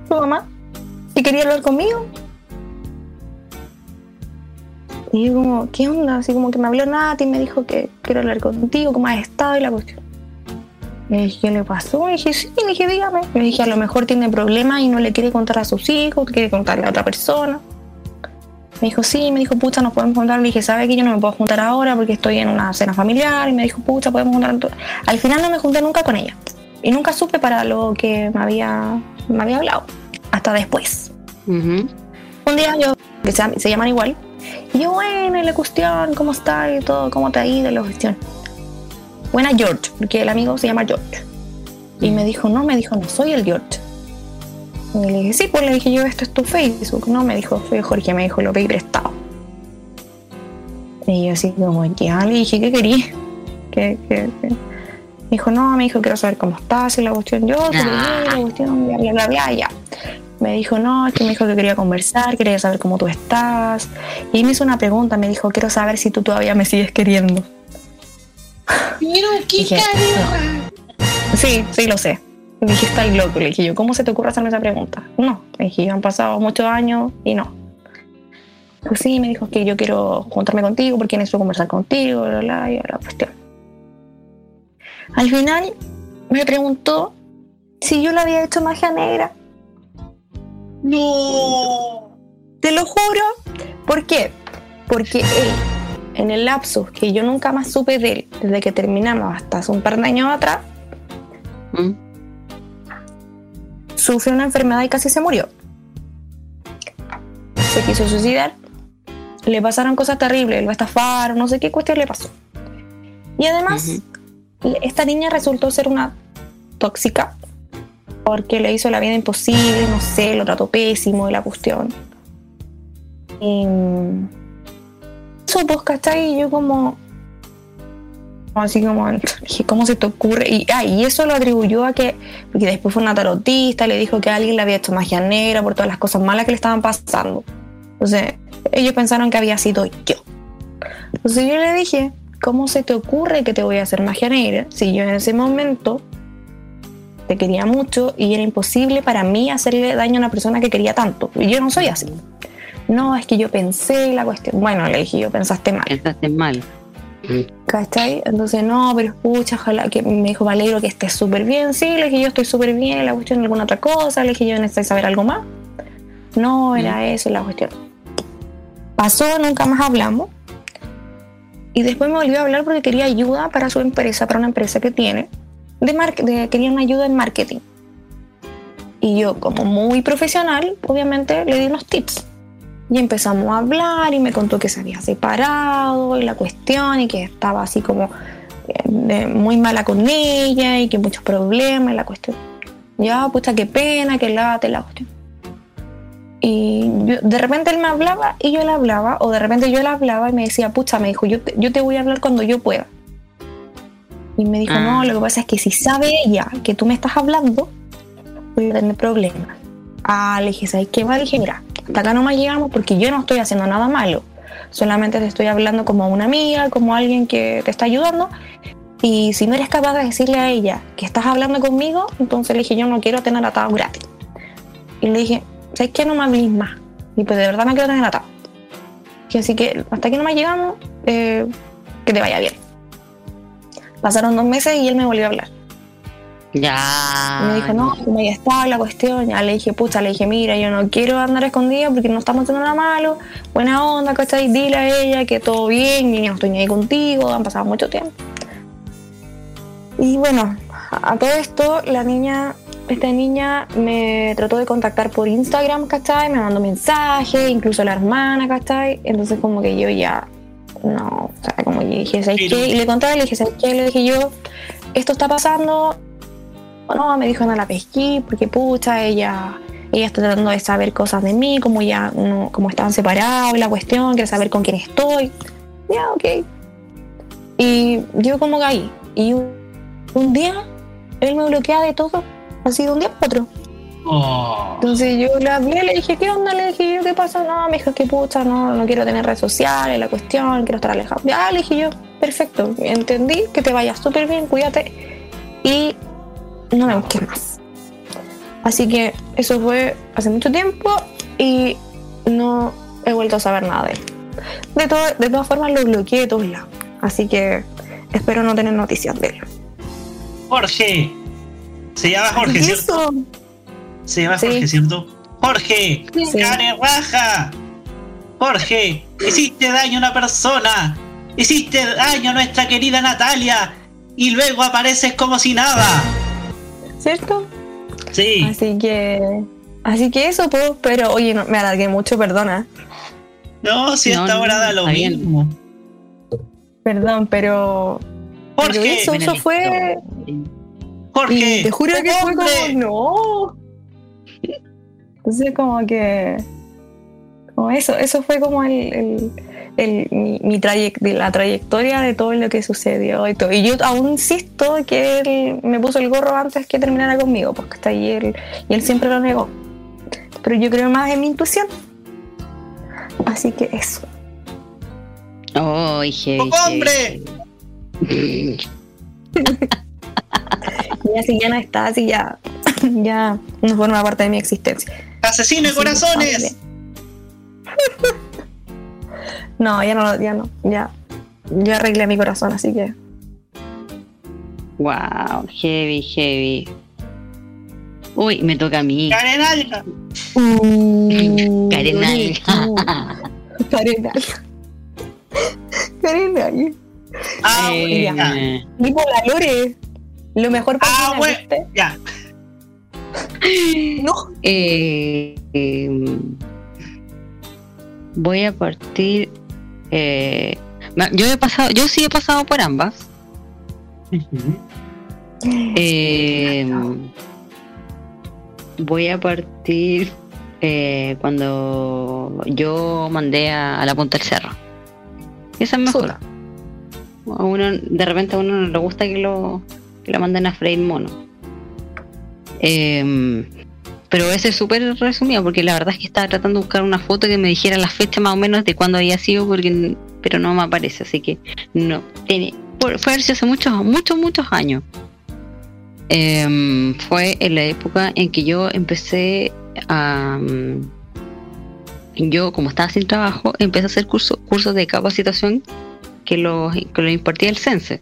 su mamá. Y quería hablar conmigo. Y yo como, ¿qué onda? Así como que me habló Nati y me dijo que quiero hablar contigo, cómo has estado y la cuestión. Le dije, ¿qué le pasó? Le dije, sí, le dije, dígame. Le dije, a lo mejor tiene problemas y no le quiere contar a sus hijos, quiere contarle a otra persona. Me dijo, sí, me dijo, pucha, nos podemos juntar. Le dije, ¿sabe que yo no me puedo juntar ahora porque estoy en una cena familiar? Y me dijo, pucha, podemos juntar. Al final no me junté nunca con ella. Y nunca supe para lo que me había, me había hablado. Hasta después. Un día yo, que se, se llaman igual, y yo, bueno, y la cuestión, ¿cómo está? Y todo, ¿cómo te ha ido? La cuestión. Buena George, porque el amigo se llama George. Y me dijo, no, me dijo, no soy el George. Y le dije, sí, pues le dije yo, esto es tu Facebook. No, me dijo, soy Jorge, me dijo, lo pedí prestado. Y yo así como, ya, le dije, ¿qué quería? ¿Qué, qué, qué? Me dijo, no, me dijo, quiero saber cómo estás. Y la cuestión, yo, te Ah. la cuestión, bla, bla, bla, bla, ya. Me dijo, no, es que me dijo que quería conversar, quería saber cómo tú estás. Y me hizo una pregunta, me dijo, quiero saber si tú todavía me sigues queriendo. Pero qué Dije, Sí, sí, lo sé. Le dije, está loco. Le dije yo, ¿cómo se te ocurre hacerme esa pregunta? No. Le dije, han pasado muchos años y no. Pues sí, me dijo que yo quiero juntarme contigo porque necesito conversar contigo, bla, bla, y la cuestión. Al final me preguntó si yo le había hecho magia negra. No. Te lo juro. ¿Por qué? Porque él, en el lapsus que yo nunca más supe de él, desde que terminamos hasta hace un par de años atrás, Mm. Sufrió una enfermedad y casi se murió. Se quiso suicidar. Le pasaron cosas terribles, lo estafaron, no sé qué cuestión le pasó. Y además, esta niña resultó ser una tóxica porque le hizo la vida imposible, no sé, lo trató pésimo y la cuestión. Y, eso, pues, ¿cachai? Y yo como, así como, dije, ¿cómo se te ocurre? Y, ah, y eso lo atribuyó a que, porque después fue una tarotista, le dijo que alguien le había hecho magia negra por todas las cosas malas que le estaban pasando. Entonces, ellos pensaron que había sido yo. Entonces yo le dije, ¿cómo se te ocurre que te voy a hacer magia negra si yo en ese momento te quería mucho y era imposible para mí hacerle daño a una persona que quería tanto. Y yo no soy así. No, es que yo pensé la cuestión. Bueno, le dije yo, pensaste mal. Pensaste mal. ¿Cachai? Entonces, no, pero escucha, ojalá que me dijo Valero que estés súper bien. Sí, le dije yo estoy súper bien, la cuestión alguna otra cosa. Le dije yo necesito saber algo más. No, era eso la cuestión. Pasó, nunca más hablamos. Y después me volvió a hablar porque quería ayuda para su empresa, para una empresa que tiene. De mar- de, quería una ayuda en marketing. Y yo, como muy profesional, obviamente le di unos tips. Y empezamos a hablar y me contó que se había separado y la cuestión y que estaba así como eh, muy mala con ella y que muchos problemas y la cuestión. Ya, pucha, qué pena, que late la cuestión. Y yo- de repente él me hablaba y yo le hablaba, o de repente yo le hablaba y me decía, pucha, me dijo, yo te, yo te voy a hablar cuando yo pueda. Y me dijo, Ah. no, lo que pasa es que si sabe ella que tú me estás hablando, voy a tener problemas. Ah, le dije, ¿sabes qué? Va? Le dije, mira, hasta acá no más llegamos porque yo no estoy haciendo nada malo. Solamente te estoy hablando como una amiga, como alguien que te está ayudando. Y si no eres capaz de decirle a ella que estás hablando conmigo, entonces le dije, yo no quiero tener atado gratis. Y le dije, ¿sabes qué? No me hables más. Y pues de verdad me quiero tener atado. Y así que hasta aquí no más llegamos, eh, que te vaya bien. Pasaron dos meses y él me volvió a hablar. Ya. Y me dijo, no, como ya está la cuestión. Ya le dije, pucha, le dije, mira, yo no quiero andar escondida porque no estamos haciendo nada malo. Buena onda, ¿cachai? Dile a ella que todo bien, yo no estoy ni ahí contigo, han pasado mucho tiempo. Y bueno, a todo esto, la niña, esta niña me trató de contactar por Instagram, ¿cachai? Me mandó mensajes, incluso la hermana, ¿cachai? Entonces como que yo ya, no, o sea, como yo dije, ¿sabes qué? Y le conté, le dije, ¿sabes qué? Le dije yo, esto está pasando, no, me dijo no la pesquí porque pucha, ella, ella está tratando de saber cosas de mí, como ya no, como estaban separados, la cuestión, quiere saber con quién estoy. Ya, ok. Y yo como ahí. Y un, un día él me bloquea de todo, así de un día para otro. Oh. Entonces yo le hablé, le dije, ¿qué onda? Le dije yo, ¿qué pasa? No, me dijo, que pucha, no, no quiero tener redes sociales, la cuestión, quiero estar alejado. Ya, le dije yo, perfecto, entendí, que te vayas súper bien, cuídate. Y no me busques más. Así que eso fue hace mucho tiempo y no he vuelto a saber nada de él. De, to- de todas formas lo bloqueé de todos lados. Así que espero no tener noticias de él. Jorge. Se llama Jorge, ¿Qué ¿cierto? eso? Se llama Sí. Jorge, ¿cierto? Jorge, Sí. raja. Jorge, hiciste daño a una persona. Hiciste daño a nuestra querida Natalia. Y luego apareces como si nada. ¿Cierto? Sí. Así que. Así que eso, pues. Pero oye, no, me alargué mucho, perdona. No, si No, esta no, hora da lo mismo. Perdón, pero. pero Jorge, eso, eso fue. Jorge. Y te juro que fue como. No. Entonces, como que. Como eso, eso fue como el. el- el- mi, mi la trayectoria de todo lo que sucedió y todo. Y yo aún insisto que él me puso el gorro antes que terminara conmigo, porque está ahí él, y él siempre lo negó. Pero yo creo más en mi intuición. Así que eso. Oh, heavy, ¡Hombre! heavy. Y así ya no está, así ya, ya no forma parte de mi existencia. ¡Asesino de corazones! No, ya no, ya no, ya. Yo arreglé mi corazón, así que. Wow, heavy, heavy. Uy, me toca a mí. ¡Carenalga! Carenal. Carenal. Carenal. ¡Ah, Eh, ya. Tipo la Lore. Lo mejor para Ah, bueno. Ya. No. eh, eh, voy a partir. Eh, yo he pasado, yo sí he pasado por ambas. Eh, voy a partir eh, cuando yo mandé a, a la punta del cerro. Esa es mejor. A uno, de repente a uno no le gusta que lo, que lo manden a freír mono. Eh, pero ese es súper resumido porque la verdad es que estaba tratando de buscar una foto que me dijera la fecha más o menos de cuándo había sido, porque, pero no me aparece, así que no. Tiene, fue hace muchos, muchos, muchos años. em, fue en la época en que yo empecé a... mm, yo, como estaba sin trabajo, empecé a hacer curso- cursos de capacitación que los que lo impartía el CENSE.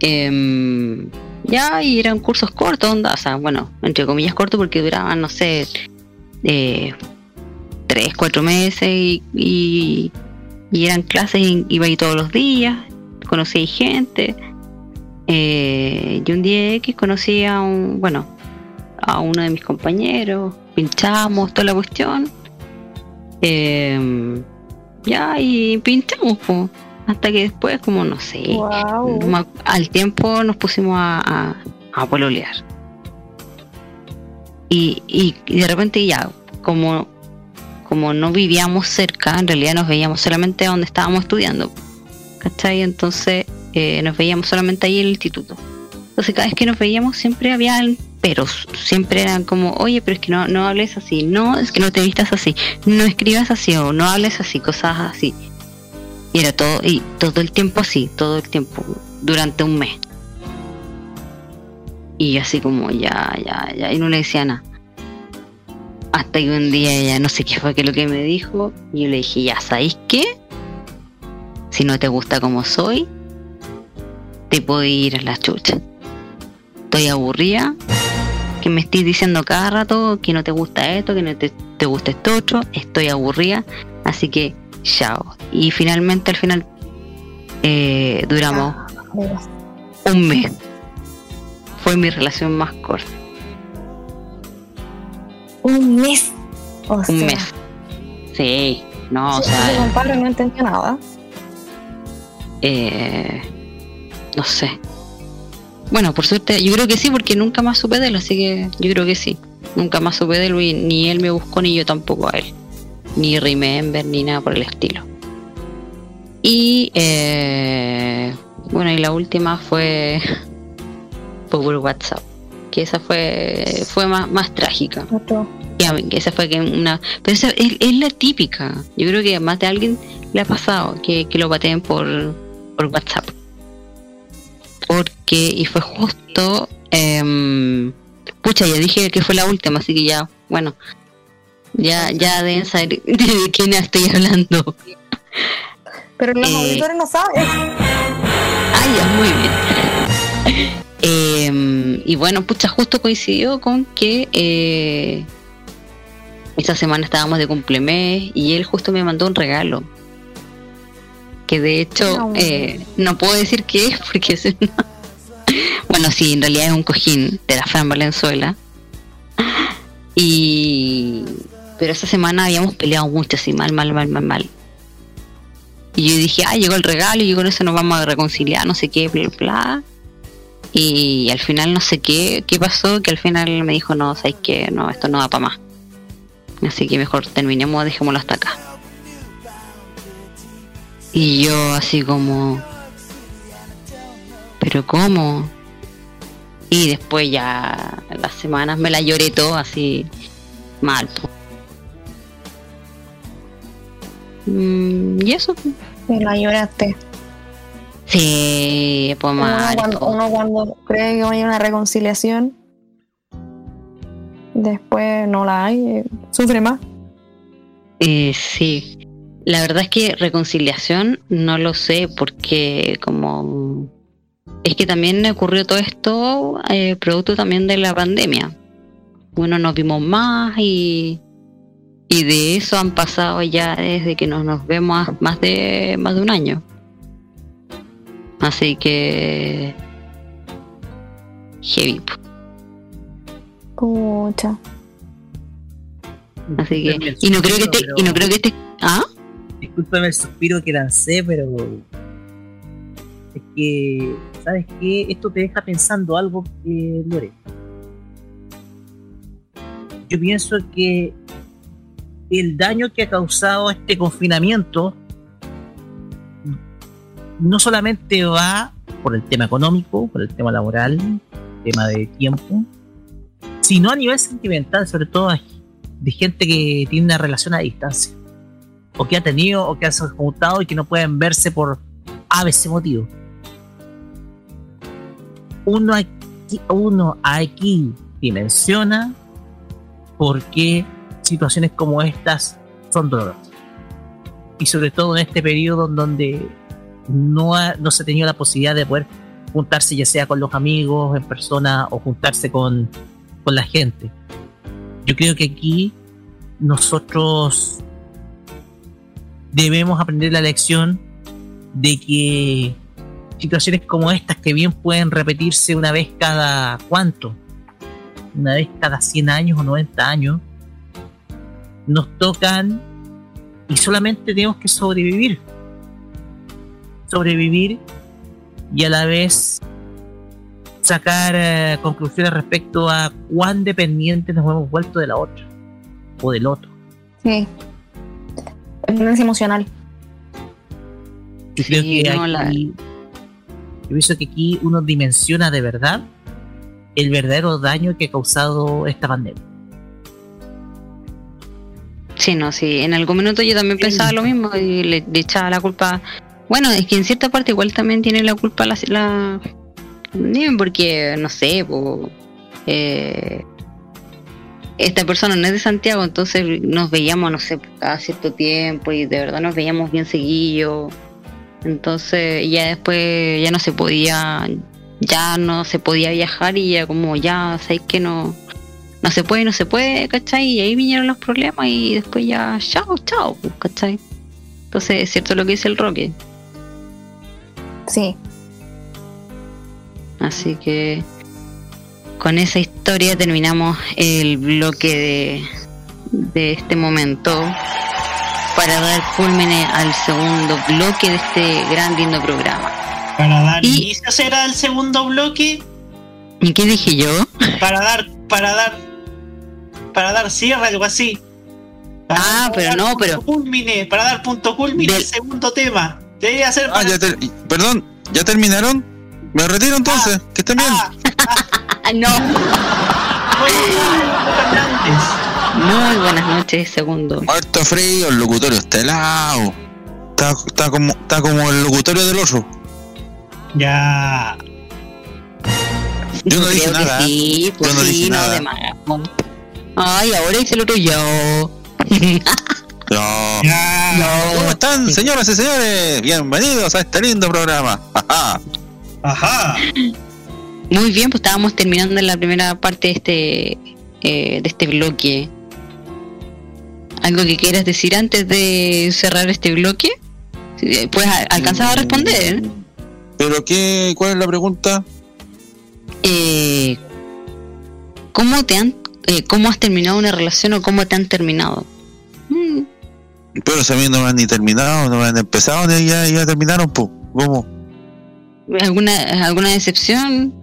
Em, ya, y eran cursos cortos, onda, o sea, bueno, entre comillas cortos porque duraban, no sé, eh, tres, cuatro meses y, y, eran clases, y iba ahí todos los días, conocí gente. Eh, y un día X conocí a un, bueno, a uno de mis compañeros, pinchamos toda la cuestión. Eh, ya, y pinchamos, po. Hasta que después, como no sé, Wow. al tiempo nos pusimos a, a, a pololear. Y, y, y de repente ya, como, como no vivíamos cerca, en realidad nos veíamos solamente donde estábamos estudiando. ¿Cachai? Entonces eh, nos veíamos solamente ahí en el instituto. Entonces cada vez que nos veíamos siempre había peros, siempre eran como, oye, pero es que no, no hables así, no, es que no te vistas así, no escribas así o no hables así, cosas así. Y era todo, y todo el tiempo así, todo el tiempo, durante un mes. Y yo así como, ya, ya, ya, y no le decía nada. Hasta que un día ella, no sé qué fue que lo que me dijo, y yo le dije, ya, ¿sabéis qué? Si no te gusta como soy, te puedo ir a la chucha. Estoy aburrida, que me estés diciendo cada rato que no te gusta esto, que no te, te gusta esto otro, estoy aburrida, así que chao. Y finalmente al final eh, duramos un mes. Fue mi relación más corta, Un mes. O un sea, mes. Sí, no, o sea, ese compadre no entendía nada. eh, no sé. Bueno, por suerte, yo creo que sí, porque nunca más supe de él, así que yo creo que sí. Nunca más supe de él, y ni él me buscó, ni yo tampoco a él. Ni remember, ni nada por el estilo. Y, eh, bueno, y la última fue por WhatsApp, que esa fue, fue más, más trágica. Ya, esa fue que una. Pero esa es, es la típica. Yo creo que más de alguien le ha pasado que, que lo pateen por, por WhatsApp. Porque, y fue justo. em, pucha, ya dije que fue la última, así que ya, bueno. Ya, ya deben saber de quién estoy hablando. Pero los Eh, auditores no saben. Ah, ya, muy bien. Em, y bueno, pucha, justo coincidió con que eh, esta semana estábamos de cumplemes y él justo me mandó un regalo. Que de hecho Ah, bueno. eh, no puedo decir qué es porque es una- Bueno, sí, en realidad es un cojín de la Fran Valenzuela. Y... Pero esa semana habíamos peleado mucho, así, mal, mal, mal, mal, mal. Y yo dije, ah, llegó el regalo y con eso nos vamos a reconciliar, no sé qué, bla, bla. Y al final no sé qué, qué pasó, que al final me dijo, no, sabes que no, esto no va para más. Así que mejor terminemos, dejémoslo hasta acá. Y yo así como, pero ¿cómo? Y después ya las semanas me la lloré todo así mal. po. Y eso. Y la lloraste. Sí, pues Uno cuando, uno cuando cree que hay una reconciliación, después no la hay, eh, sufre más. Eh, sí, la verdad es que reconciliación no lo sé porque como es que también ocurrió todo esto eh, producto también de la pandemia. Bueno, nos vimos más y, y de eso han pasado ya desde que nos, nos vemos más de más de un año. Así que heavy. Pucha. Así que y no creo que suspiro, te, pero- y no creo que te ¿Ah? Discúlpame el suspiro que lancé, pero. Es que. ¿Sabes qué? Esto te deja pensando algo, eh, Lore. Yo pienso que el daño que ha causado este confinamiento no solamente va por el tema económico, por el tema laboral, tema de tiempo, sino a nivel sentimental, sobre todo de gente que tiene una relación a distancia o que ha tenido o que ha juntado y que no pueden verse por ABC motivo. uno aquí, uno aquí dimensiona por qué situaciones como estas son dolorosas. Y sobre todo en este periodo donde no, no se ha tenido la posibilidad de poder juntarse ya sea con los amigos en persona o juntarse con, con la gente. Yo creo que aquí nosotros debemos aprender la lección de que situaciones como estas que bien pueden repetirse una vez cada cuánto, una vez cada 100 años o 90 años, nos tocan y solamente tenemos que sobrevivir. Sobrevivir y a la vez sacar eh, conclusiones respecto a cuán dependientes nos hemos vuelto de la otra o del otro. Sí. Dependencia emocional. Yo creo Sí, que no, la- aquí, yo pienso que aquí uno dimensiona de verdad el verdadero daño que ha causado esta pandemia. Sí, no, sí. En algún minuto yo también pensaba lo mismo y le, le echaba la culpa. Bueno, es que en cierta parte igual también tiene la culpa la. la porque, no sé, po, eh, esta persona no es de Santiago, entonces nos veíamos, no sé, cada cierto tiempo y de verdad nos veíamos bien seguido. Entonces ya después ya no se podía, ya no se podía viajar y ya como ya, sabéis que no, no se puede, no se puede, ¿cachai? Y ahí vinieron los problemas y después ya, chao, chao, pues, ¿cachai? Entonces es cierto lo que dice el Roque. Sí. Así que con esa historia terminamos el bloque de, de este momento para dar culmine al segundo bloque de este gran lindo programa. Para dar Y- inicio será el segundo bloque. ¿Y qué dije yo? Para dar, para dar, para dar cierre, algo así. Para Ah, dar- pero no, pero- Culmine, para dar punto culmine Del- segundo tema. Debería ser Ah, para- ya ter- perdón, ¿ya terminaron? Me retiro entonces, que estén bien. Ah, Ah, no. Muy buenas noches, segundo. Muerto frío, el locutorio está helado. Está, está como, está como el locutorio del oso. Ya. Yo no Creo dije nada. Sí, pues Yo no sí, dije no, nada. de. Ay, ahora hice el otro yo. No. Ya. ¿Cómo están, señoras y señores? Bienvenidos a este lindo programa. Ajá. Ajá. Muy bien, pues estábamos terminando la primera parte de este, eh, de este bloque. ¿Algo que quieras decir antes de cerrar este bloque? Pues a- alcanzas a responder. ¿Pero qué? ¿Cuál es la pregunta? Eh, ¿Cómo te han, eh, cómo has terminado una relación o cómo te han terminado? Mm, Pero si a mí no me han ni terminado, no me han empezado, ni ya, ya terminaron, pues. ¿Cómo? ¿Alguna, alguna decepción?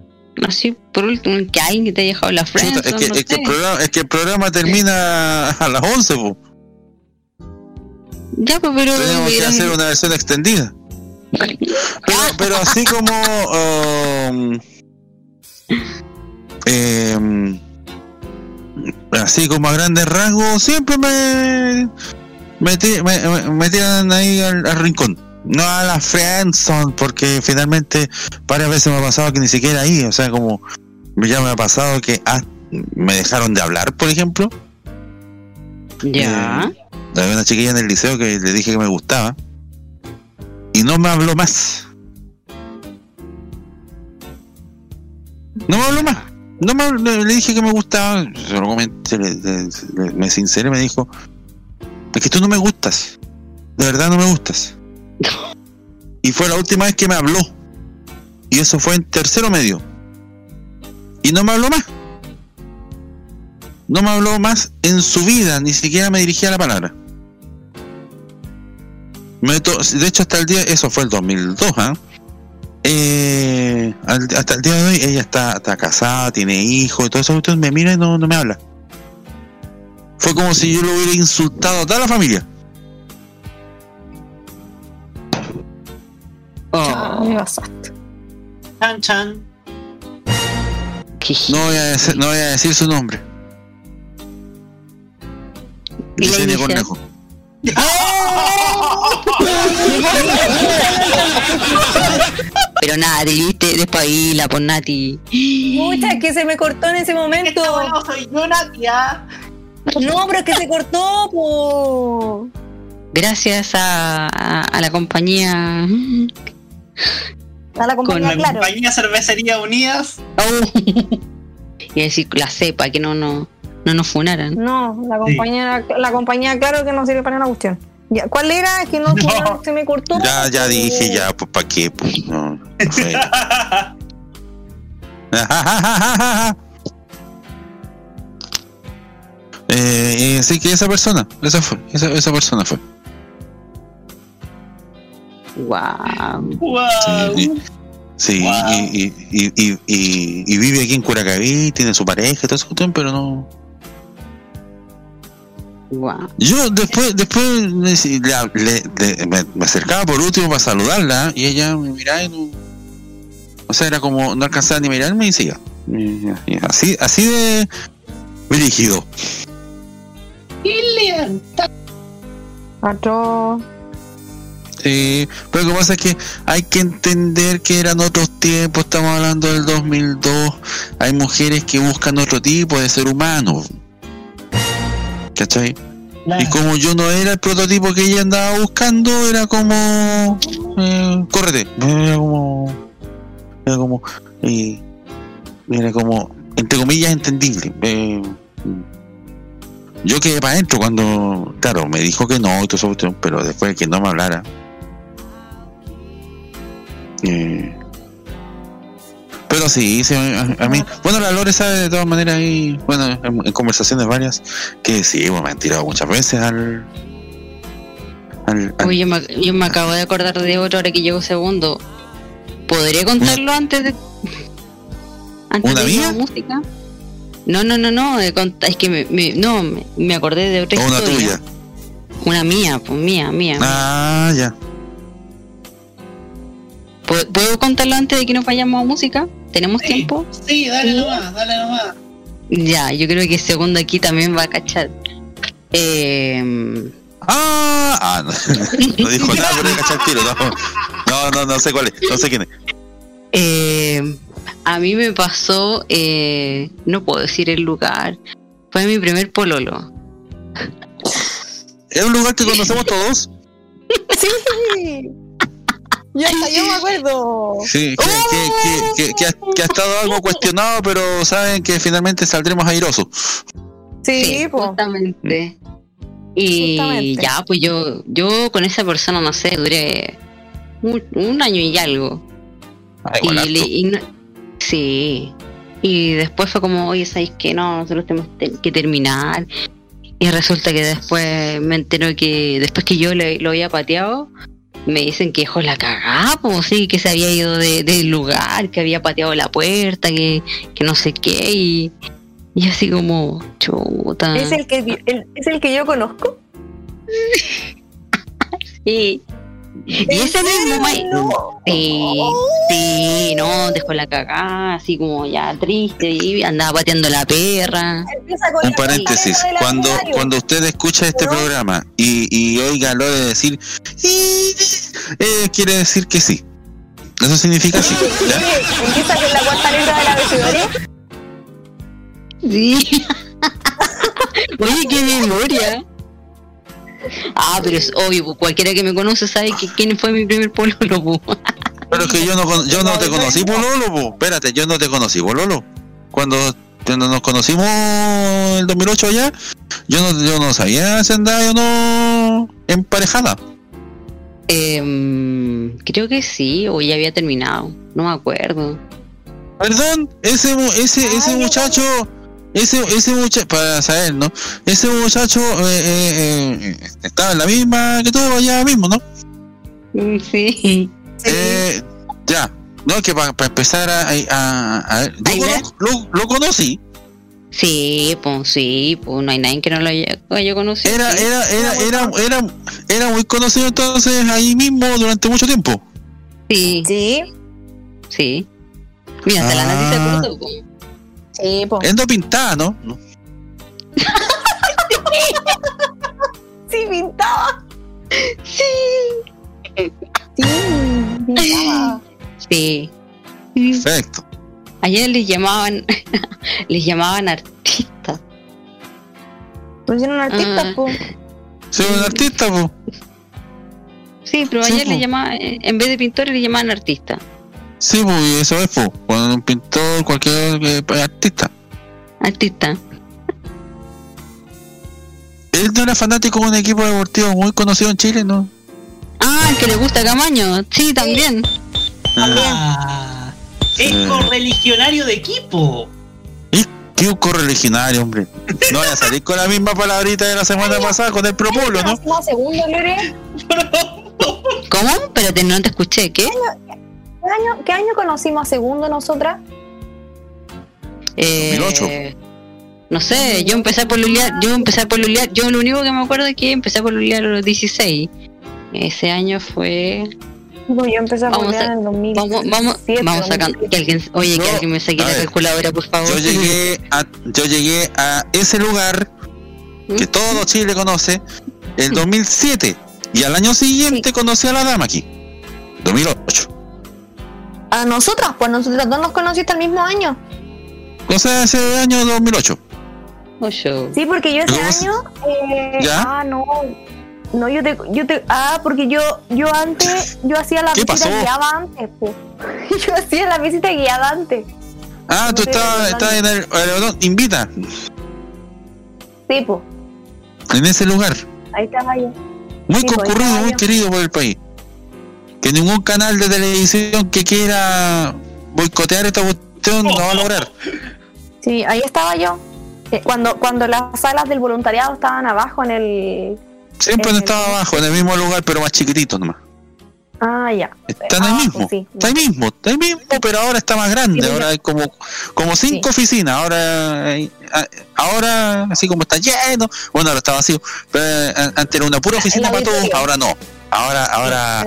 Así, por último, que alguien que te haya dejado la frente. es, que, es, que el programa, es que el programa termina a las 11, pues. Ya, pues, pero. Tenemos que hacer una versión extendida. Pero, pero así como. um, em, así como a grandes rasgos, siempre me. Me, ti- me, me- me tiran ahí al, al rincón. No a la friendzone, porque finalmente varias veces me ha pasado que ni siquiera ahí, o sea, como ya me ha pasado que ah, me dejaron de hablar, por ejemplo. Ya. Eh, había una chiquilla en el liceo que le dije que me gustaba. Y no me habló más. No me habló más. No me le, le dije que me gustaba. Se lo comenté, le- le- le- me sinceré me dijo: Es que tú no me gustas. De verdad no me gustas. Y fue la última vez que me habló. Y eso fue en tercero medio. Y no me habló más. No me habló más en su vida, ni siquiera me dirigía la palabra. Me de hecho, hasta el día, eso fue el 2002, ¿ah? Eh, al- hasta el día de hoy ella está, está casada, tiene hijos y todo eso, entonces me mira y no, no me habla. Fue como si yo lo hubiera insultado a toda la familia. Oh, Me. Chan chan. No voy a decir, no voy a decir su nombre. Cornejo. Pero Nati, viste, despabila por Nati. Mucha, es que se me cortó en ese momento. No soy yo, Natia. No, pero es que se cortó, po. Gracias a, a- a la compañía. A la Con compañía, la claro. compañía Cervecería Unidas. Oh. Y decir la cepa, que no, no, no nos funaran. No, la compañía, la compañía, claro que no sirve para una cuestión. Ya, ¿Cuál era? Es que no, No. se me cortó. Ya, ya dije, ya, pues ¿para qué? Pues, no. Eh, eh, sí que esa persona, esa fue, esa, esa persona fue. Wow. wow. Sí, sí, Wow. y, y, y, y, y- y vive aquí en Curacaví, tiene su pareja y todo eso, pero no. Wow. Yo después, después le, le- le- me, me acercaba por último para saludarla y ella me miraba y no. O sea, era como no alcanzaba ni a mirarme y seguía. Así, así de dirigido. Otro. Sí, pero lo que pasa es que hay que entender que eran otros tiempos, estamos hablando del 2002. Hay mujeres que buscan otro tipo de ser humano. ¿Cachai? Y como yo no era el prototipo que ella andaba buscando, era como. Eh, córrete. Era como. Era como. eh, era como. Entre comillas, entendible. Eh, yo quedé para adentro cuando. Claro, me dijo que no y todo eso, pero después de que no me hablara. eh, pero sí, sí, a, a mí. Bueno, la Lore sabe de todas maneras ahí. Bueno, en, en conversaciones varias. Que sí, bueno, me han tirado muchas veces al. al, al- Uy, yo me, yo me acabo de acordar de otro ahora que llegó segundo. ¿Podré contarlo antes de. Antes ¿Una de mía? la música? No, no, no, no. Es que me, me- no, me, acordé de otra una historia. tuya. Una mía, pues mía, mía. Ah, ya. ¿Puedo, puedo contarlo antes de que nos vayamos a música? ¿Tenemos Sí. tiempo? Sí, dale Sí. nomás, dale nomás. Ya, yo creo que segundo aquí también va a cachar. Eh, Ah, ah no, no dijo nada, pero cacha el tiro. No, no, no, no sé cuál es. No sé quién es. eh, a mí me pasó, eh, no puedo decir el lugar, fue mi primer pololo. ¿Es un lugar que conocemos todos? Sí. Yo, hasta yo me acuerdo. Sí, que, que, que, que, que ha, que ha estado algo cuestionado, pero saben que finalmente saldremos airosos. Sí, po. justamente. Y Justamente. ya, pues yo, yo con esa persona, no sé, duré un, un año y algo. Ah, Y, le- y no- sí. Y después fue como, oye, ¿sabéis que no? Nosotros tenemos te- que terminar. Y resulta que después me entero que después que yo le- lo había pateado, me dicen que la pues sí, que se había ido de- del lugar, que había pateado la puerta, que, que no sé qué. Y, y así como, chuta. ¿Es el, que, el- ¿Es el que yo conozco? Sí. Y ¿En ese mismo serio? ma- No. Sí, sí, no, dejó la cagada, así como ya triste, y andaba pateando la perra. Un paréntesis, cuando, cuando usted escucha este ¿No? programa y, y oiga lo de decir, "Sí", eh, quiere decir que sí. Eso significa sí. Empieza con la cuarta letra del abecedario. Sí. Oye, qué memoria. Ah, pero es obvio, pues, cualquiera que me conoce sabe que quién fue mi primer pololo. pues. Pero es que yo no, yo no te conocí, Pololo, po. Espérate, yo no te conocí, Pololo. Cuando, cuando nos conocimos el 2008 allá, yo no, yo no sabía si andaba o no emparejada. Em, creo que sí, o ya había terminado, no me acuerdo. Perdón, ese, mu- ese, ese muchacho, ese, ese muchacho, para saber, ¿no? Ese muchacho eh, eh, eh, estaba en la misma que tú allá mismo, ¿no? Mm, Sí. Eh, ya, no, que para empezar a, a, a- a ver, lo, lo conocí, Sí, pues sí, pues no hay nadie que no lo haya, haya conocido. era, era, era, era, era, era muy conocido entonces ahí mismo durante mucho tiempo. Sí, Sí, sí. Mira, hasta la Ah. Nati se acordó. Sí, po. Él no pintaba, ¿no? No. Sí, pintaba. Sí. Sí, pintaba. Sí. Perfecto. Ayer les llamaban, les llamaban artistas. Pusieron artistas, Ah. po. Soy un artista, po. Sí, pero Sí, ayer po. les llamaban, en vez de pintores, les llamaban artistas. Sí, pues, eso es, pues. Cuando un pintor, cualquier eh, artista. Artistas. Él no era fanático de un equipo deportivo muy conocido en Chile, ¿no? Ah, el que le gusta Camaño. Sí, también. Ah, es correligionario de equipo. ¿Qué un correligionario, hombre? No vaya a salir con la misma palabrita de la semana pasada con el propolo, ¿no? Segundo, Lore. ¿Cómo? Espérate, no te escuché. ¿Qué? ¿Qué año, ¿Qué año conocimos a segundo nosotras? Eh, 2008. No sé, yo empecé a polulear, yo empecé a polulear, yo lo único que me acuerdo es que empecé a polulear a los 16. Ese año fue... No, yo empecé a a- en el 2000. Vamos, vamos, vamos sacando... Que alguien, oye, que No, alguien me saque la ver, calculadora, por favor. Yo llegué a, yo llegué a ese lugar que todo Chile conoce el 2007 y al año siguiente conocí a la dama aquí. 2008. A nosotras, pues nosotros dos nos conociste el mismo año. O sea, ese año 2008. Ocho. Sí, porque yo ese ¿Cómo se- año. eh, ¿Ya? Ah, no. No, yo te, yo te. Ah, porque yo, yo antes, yo hacía la ¿Qué visita pasó? guiada antes, pues. Yo hacía la visita guiada antes. Ah, tú estabas, en el, el- Invita, Sí, pues. en ese lugar. Ahí estaba yo. Muy Sí, pues, concurrido, muy querido por el país. Que ningún canal de televisión que quiera boicotear esta cuestión no va a lograr. Sí, ahí estaba yo. Eh, Cuando, cuando las salas del voluntariado estaban abajo en el. Siempre En el- estaba abajo, en el mismo lugar, pero más chiquitito nomás. Ah, ya. Está en el Abajo, mismo, sí. está ahí mismo, está ahí mismo, pero ahora está más grande, Sí, pues, ahora hay como, como cinco oficinas, ahora hay- a- ahora así como está lleno, bueno ahora está vacío, pero eh, antes era una pura oficina para todos, ahora no, ahora, ahora,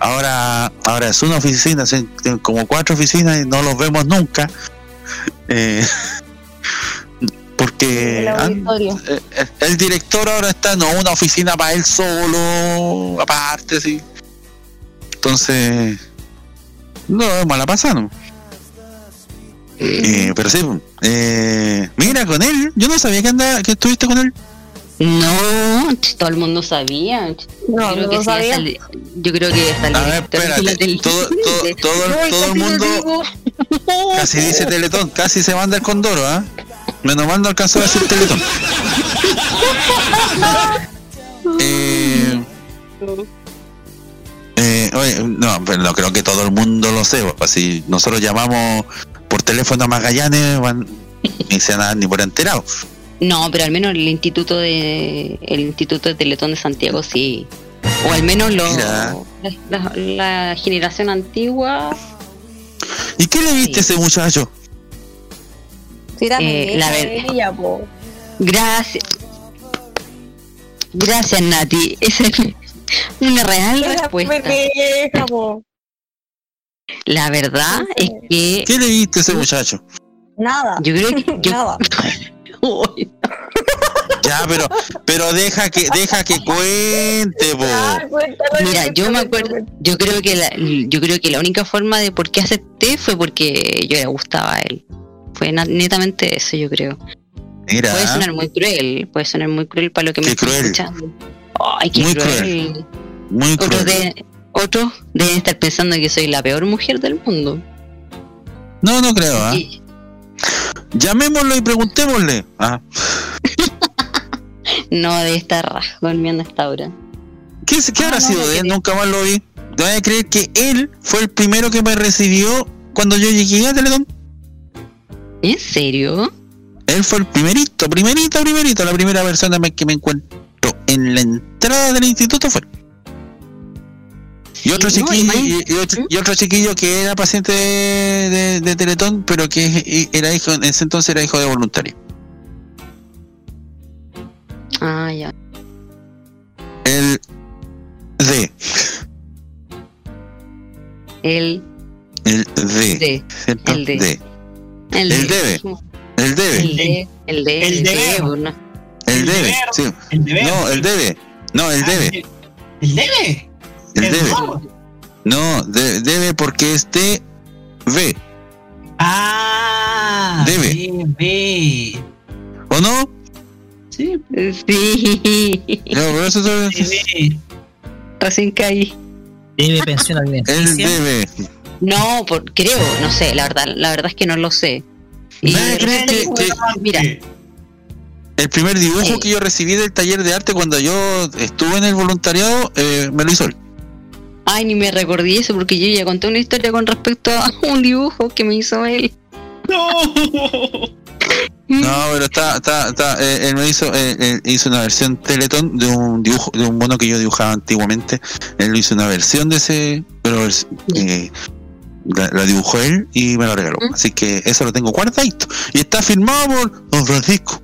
ahora, ahora es una oficina, como cuatro oficinas y no los vemos nunca. Eh, porque El eh, eh, el director ahora está no una oficina para él solo, aparte, sí. Entonces, no vemos a la pasada, ¿no? Eh, pero sí, eh, mira, con él, yo no sabía que anda, que estuviste con él. No, todo el mundo sabía. No, yo, creo no que sí, sabía. el- yo creo que hasta el A ver, espérate, todo, todo, todo, el- todo el mundo casi dice Teletón, casi se manda el condoro, ¿ah? Menos mal no alcanzó a decir Teletón. Eh, eh, oye, no, pero no creo que todo el mundo lo sepa. Si nosotros llamamos por teléfono a Magallanes, van, ni se dan ni por enterado. No, pero al menos el instituto de el instituto de Teletón de Santiago sí. O al menos lo, la, la- la generación antigua. ¿Y qué le viste a ese muchacho? Sí, Eh, la vieja ver- ella, po. Gracias. Gracias, Nati. Esa es una real Era respuesta. La verdad es que ¿Qué le viste a ese muchacho? Nada. yo creo que yo, Nada. Ya, pero, pero deja que, deja que cuente. Ah, cuéntalo, Mira, yo me acuerdo, yo creo que la, yo creo que la única forma de por qué acepté fue porque yo le gustaba a él. Fue netamente eso, yo creo. Mira, Puede sonar muy cruel, puede sonar muy cruel para lo que me Qué cruel. escuchando. Ay, qué Muy cruel. cruel. muy Otros, cruel. de, otros deben estar pensando que soy la peor mujer del mundo. No, no creo, ¿ah? Y- Llamémoslo y preguntémosle. Ah, no debe estar rajo durmiendo a esta hora. ¿Qué, qué Ah, habrá no, sido de él? Nunca más lo vi. ¿Te vas a creer que él fue el primero que me recibió cuando yo llegué a Teletón? ¿En serio? Él fue el primerito, primerito, primerito. La primera persona que me encuentro en la entrada del instituto fue. él. Y otro, chiquillo, y otro, y otro chiquillo que era paciente de, de- de Teletón, pero que era hijo, en ese entonces era hijo de voluntario. Ah, ya. El D. El El D. D. el D. D. El, El D. debe. El debe. El D. El D. El El deber. D. no. El El debe. El deber. No, el debe. No, el Ah, debe. ¿El debe? El debe. no. No, de- debe porque es DB, Ah, Debe. debe. ¿o no? Sí, Sí, No, por eso debe. recién caí. Debe pensión él alimenticia. debe. No, por, creo, no sé, la verdad, la verdad es que no lo sé. Y ¿Nadie de cree repente que- como- que- mira, El primer dibujo Sí. que yo recibí del taller de arte cuando yo estuve en el voluntariado eh, me lo hizo él. Ay, ni me recordé eso porque yo ya conté una historia con respecto a un dibujo que me hizo él. No. No, pero está, está, está, eh, él me hizo, eh, él hizo una versión Teletón de un dibujo, de un mono que yo dibujaba antiguamente. Él lo hizo una versión de ese, pero eh, la, la dibujó él y me lo regaló. ¿Mm? Así que eso lo tengo guardadito. Y está firmado por Don Francisco.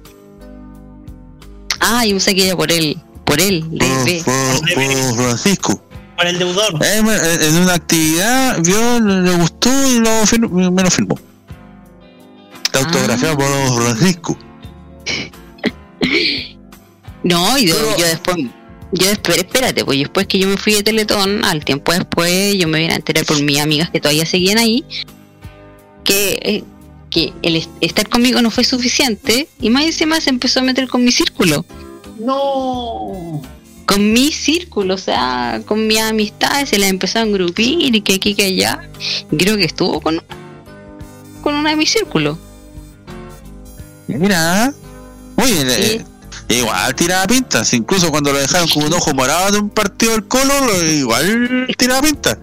Ah, yo pensé que era por él, por él, Por, de por- por Don Francisco. Por el deudor. Él me- en una actividad vio, le, gustó y lo me lo firmó. Está autografiado por Don Francisco. No, y yo después, yo después, espérate, pues después que yo me fui de Teletón, al tiempo después, yo me vine a enterar por mis amigas que todavía seguían ahí, que, eh, que el est- estar conmigo no fue suficiente, y más encima se empezó a meter con mi círculo, No. Con mi círculo, o sea, con mis amistades, se las empezó a engrupir, y que aquí, que allá, creo que estuvo con, con una de mis círculos. Mira, oye, Sí. eh, igual tiraba pintas, incluso cuando lo dejaron como un ojo morado de un partido del Colo, lo- igual tiraba pintas.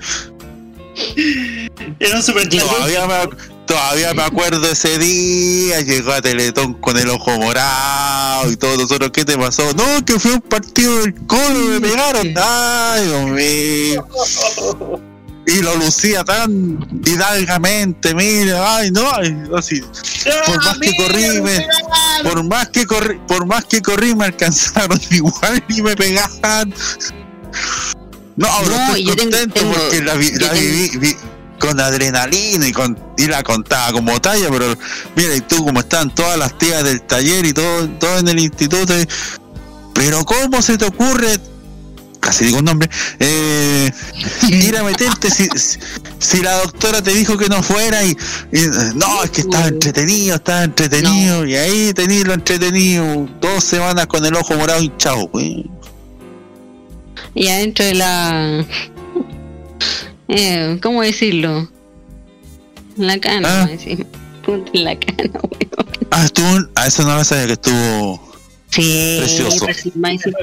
Era un super Todavía me, todavía me acuerdo ese día, llegó a Teletón con el ojo morado y todos nosotros, ¿qué te pasó? No, que fue un partido del Colo, me pegaron. Ay, Dios mío. Y lo lucía tan hidalgamente, mira, ay, no, ay, así. Por más que corrí, me- por más que corrí, por más que corrí me alcanzaron igual y me pegaban. No, no, estoy tengo- contento tengo- porque la, vi- la viví vi- con adrenalina y con y la contaba como talla, pero mira, y tú como están todas las tías del taller y todo, todo en el instituto, pero cómo se te ocurre casi digo un nombre, eh, ir a meterte si, la doctora te dijo que no fuera y, y, no, es que estaba entretenido, estaba entretenido y ahí tenías lo entretenido, dos semanas con el ojo morado hinchado. Y adentro de la. Eh, ¿Cómo decirlo? La cana, Ah. decimos. La cana, weón. Ah, estuvo, a eso no lo sabía que estuvo Sí, Precioso.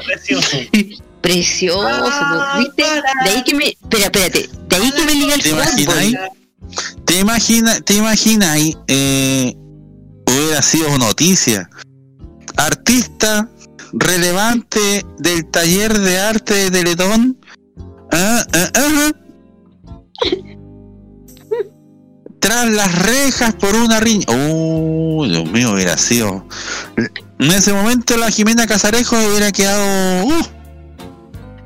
Precioso. precioso, Ah, ¿viste? De ahí que me. Espera, espérate. De ahí que me liga el ¿Te imagináis? ¿Te imaginas, te imaginas eh, hubiera sido noticia? Artista relevante del taller de arte de Teletón. Ah, ah, ah. Tras las rejas por una riña. Oh, Dios mío, hubiera sido. En ese momento la Jimena Casarejo hubiera quedado. uh,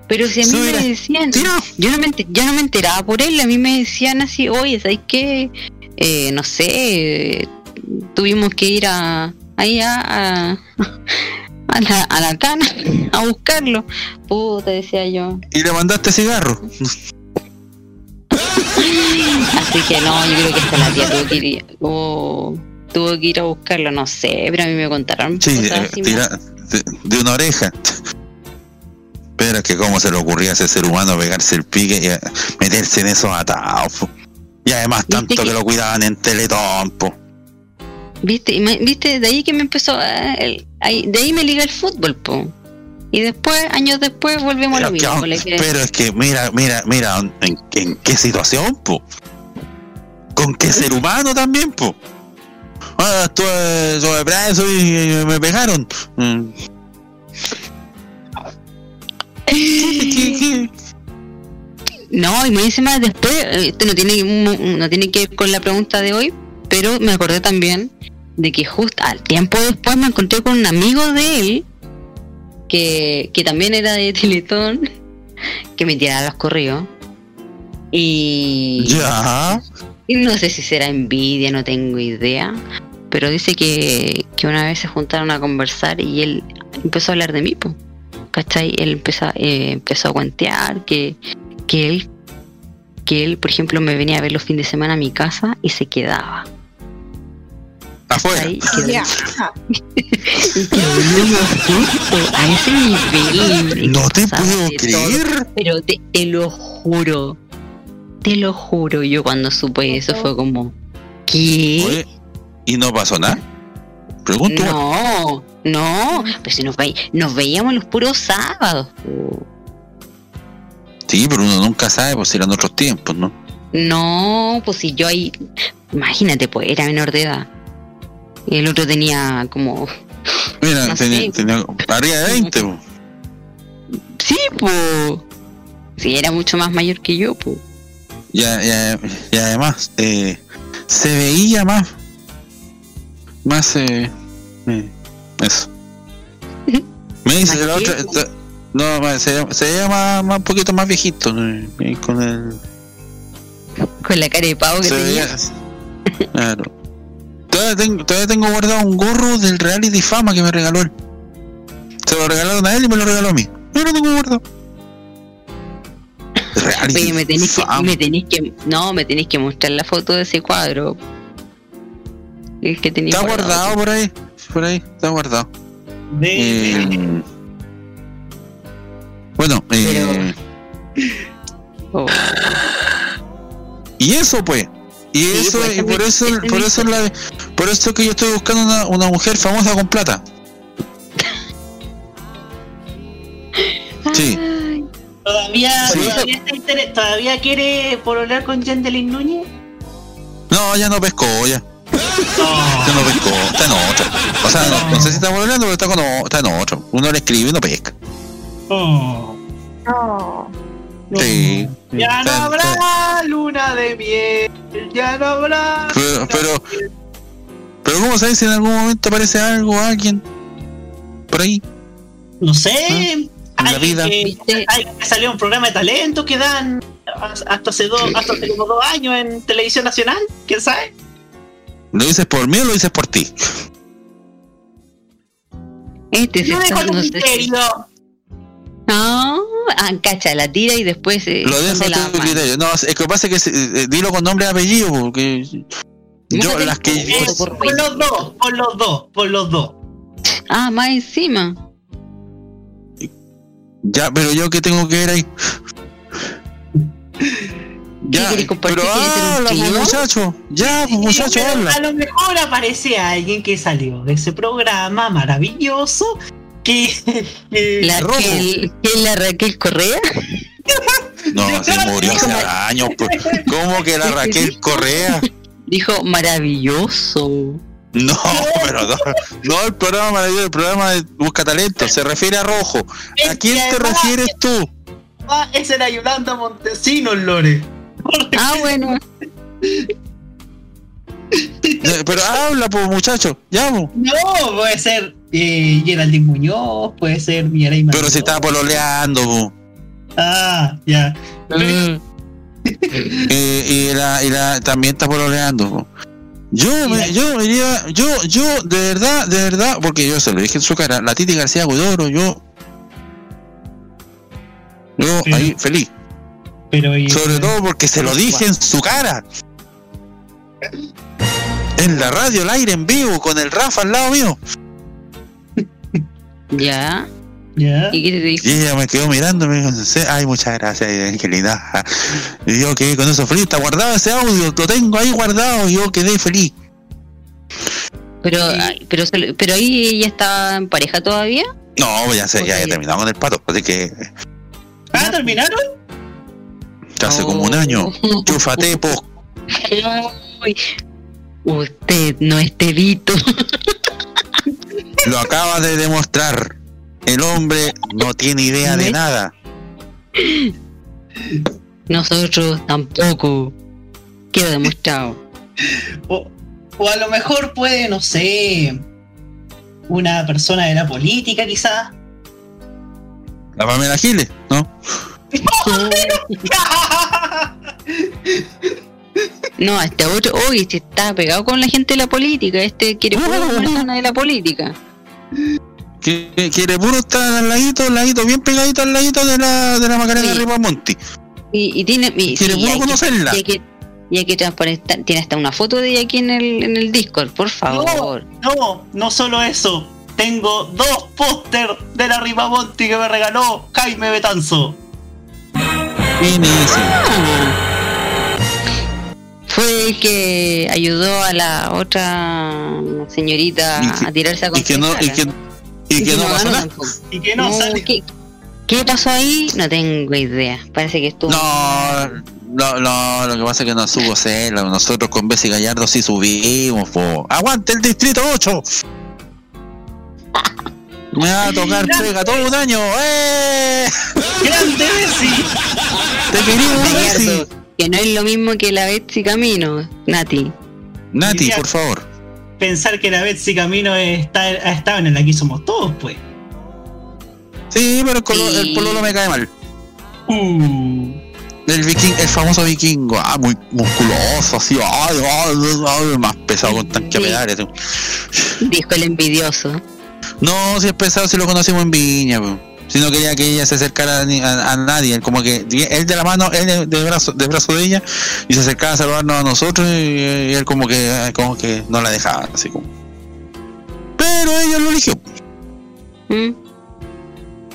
Pero si a mí me hubiera decían. Yo no, me, yo no me enteraba por él, a mí me decían así, oye, ¿sabes qué? Eh, no sé, tuvimos que ir a ahí a, a, a la, a la cana a buscarlo. Puta, decía yo. Y le mandaste cigarro. Que no, yo creo que hasta la tía tuvo que ir, o tuvo que ir a buscarlo, no sé, pero a mí me contaron Sí, eh, tira- de, de una oreja. Pero es que cómo se le ocurría a ese ser humano pegarse el pique y eh, meterse en esos atados. po. Y además ¿Viste tanto que... que- lo cuidaban en Teletón. po. ¿Viste? ¿Viste? De ahí que me empezó, eh, el- de ahí me liga el fútbol, po. Y después, años después, volvemos a lo mismo. que- pero es que mira, mira, mira, en, en qué situación, po. Con qué ser humano también, po. Ah, estuve, preso y, me pegaron. Mm. No, y me dice más después, esto no tiene, no tiene que ver con la pregunta de hoy, pero me acordé también de que justo al tiempo después me encontré con un amigo de él, que, que también era de Teletón, que me tiraba los correos. Y, Ya. Y no sé si será envidia, no tengo idea, pero dice que, que una vez se juntaron a conversar y él empezó a hablar de mí, po, ¿cachai? Él empezó, eh, empezó a cuentear que, que él que él, por ejemplo, me venía a ver los fines de semana a mi casa y se quedaba. Afuera. Y a ese nivel. No te puedo todo. creer. Pero te, te lo juro, te lo juro, yo cuando supe eso fue como, ¿qué? Oye, ¿y no pasó nada? Pregunto. No, no, pero si nos, ve- nos veíamos los puros sábados. Sí, pero uno nunca sabe, pues eran otros tiempos, ¿no? No, pues si yo ahí, imagínate, pues era menor de edad. Y el otro tenía como, Mira, No tenía, sé. tenía arriba de 20, pues. sí, pues, sí, era mucho más mayor que yo, pues. Ya, ya, y además, eh, se veía más. Más, eh, eh, eso. Me dice ¿Más la otra. no, se, se veía más, más, un poquito más viejito. Y Con el. Con la cara de pavo que tenía. veía. Claro. Todavía tengo, todavía tengo guardado un gorro del reality fama que me regaló él. Se lo regalaron a él y me lo regaló a mí. Yo lo tengo guardado. Reality Oye, me tenéis que, me tenéis que, no, me tenéis que mostrar la foto de ese cuadro. El que tenía Está guardado por ahí. Por ahí, está guardado. De- Eh, bueno, eh, Oh. y eso pues. Y Sí, eso, pues, y por eso, por eso la, por eso que yo estoy buscando una, una mujer famosa con plata. Sí. ¿Todavía, Sí. todavía, inter- ¿Todavía quiere pololear con Jendelin Núñez? No, ya no pescó, ya. Ya no pescó, está en otro. O sea, no, no sé si está volando, pero está, con, está en otro. Uno le escribe y no pesca. Oh. No. Sí. Ya no Está- habrá luna de miel, ya no habrá. Pero, pero, pero ¿cómo sabes si en algún momento aparece algo, alguien? Por ahí. No sé. En la Hay vida. que, salió un programa de talento que dan hasta hace, dos, hasta hace como dos años en televisión nacional. ¿Quién sabe? ¿Lo dices por mí o lo dices por ti? Este dejo no sé si- misterio. No, ah, cacha, la tira y después eh, Lo dejo mano. criterio. No, es que pasa que se- eh, dilo con nombre y apellido, porque yo las que por por los dos, por los dos, por los dos. Ah, más encima. Ya, pero yo qué tengo que ver ahí. Ya, pero ¿Quieres hacer un habla, muchacho. Ya, Sí, muchacho, pero habla. A lo mejor aparece alguien que salió de ese programa maravilloso que, que- La rojo. Raquel, ¿qué es la Raquel Correa? No, se murió hace años. pues. ¿Cómo que la Raquel Correa? Dijo maravilloso. No, pero no, no el programa maravilloso, el programa de Busca Talento, se refiere a Rojo. ¿A Es quién te refieres tú? Ah, esa era Yolanda Montesinos, Lore. Ah, bueno. Pero habla, pues, muchacho, ya, pues. No, puede ser eh, Geraldine Muñoz, puede ser Mireille Pero si está pololeando, pues. Ah, ya. Mm. Eh, y, la, y la también está pololeando. po. Yo, me, yo iría, yo, yo, de verdad, de verdad, porque yo se lo dije en su cara, la Titi García Godoro, yo, yo ahí feliz, Pero y- sobre todo porque se lo dije en su cara, en la radio, al aire, en vivo, con el Rafa al lado mío, Ya. Ya. ¿Y qué te dijo? y ella me quedó mirando, me dijo, "Sí, ay, muchas gracias, Angelina, y yo quedé con eso feliz, está guardado ese audio, lo tengo ahí guardado, y yo quedé feliz. Pero, pero, se lo- pero ahí ella está en pareja todavía. No, ya sé, ya he Ok. terminado con el pato, así que Ah, ¿terminaron? ya hace como un Oh. año. Chúfate, po. Ay, Usted no es telito. Lo acaba de demostrar. El hombre no tiene idea de nada. Nosotros tampoco. Queda demostrado. O, o a lo mejor puede, no sé, una persona de la política quizás. La Pamela Giles, ¿no? No, este otro, hoy este está pegado con la gente de la política. Este quiere una persona de la política. Que quiere puro estar al ladito, al ladito, bien pegadito al ladito de la, de la Macarena Sí. Ripamonti. Y, y tiene. Y, Quiere sí, hay que- conocerla. Y hay que, y hay que transparentar. Tiene hasta una foto de ella aquí en el, en el Discord, por favor. No, no solo eso. Tengo dos póster de la Ripamonti que me regaló Jaime Betanzo. Finísimo. Fue el que ayudó a la otra señorita Y que- a tirarse a Y que no, y que, y que no pasó nada. tampoco. Y que no, No, sale. ¿qué, qué pasó ahí? No tengo idea. Parece que estuvo. No, no, no, lo que pasa es que no subo hacerla. Nosotros con Bessie Gallardo sí subimos, po. ¡Aguante el distrito 8! Me va a tocar pega todo un año, ¡eh! ¡Grande Bessie! Te quería Bessie. Que no es lo mismo que la Betsy Camino, Nati. Nati, por favor. Pensar que la Betsy Camino está, ha estado en el Aquí Somos Todos, pues. Sí, pero el, colo- Sí. el pololo me cae mal. Uh. El viking, el famoso vikingo, ah, muy musculoso, así, ay, ay, ay, más pesado con tanque pedales. Dijo el envidioso. No, si es pesado, si lo conocimos en Viña, po. Si no quería que ella se acercara a, a- a nadie, como que él de la mano, él de, de brazo, de brazo de ella, y se acercaba a saludarnos a nosotros, y, y él como que, como que no la dejaba, así como. Pero ella lo eligió. ¿Mm?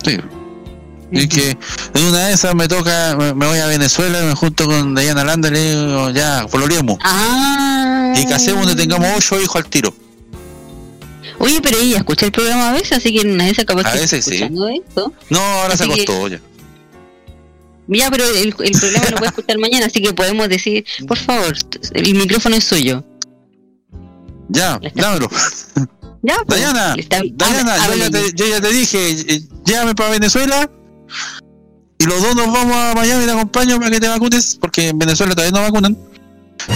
Sí. Y que en una de esas me toca, me, me voy a Venezuela, me junto con Diana Landa y le digo, ya, pololeemos. Ah. Y casemos donde tengamos ocho hijos al tiro. Oye, pero ella escucha el programa a veces, así que en esas capaz A veces sí. escuchando esto. No, ahora se que- acostó ya. Ya, pero el, el programa lo puede escuchar mañana, así que podemos decir, por favor, el micrófono es suyo. Ya, dámelo. Ya, pues, está- hable- yo ya, te, yo ya te dije, eh, llévame para Venezuela y los dos nos vamos a Miami y te acompaño para que te vacunes, porque en Venezuela todavía no vacunan.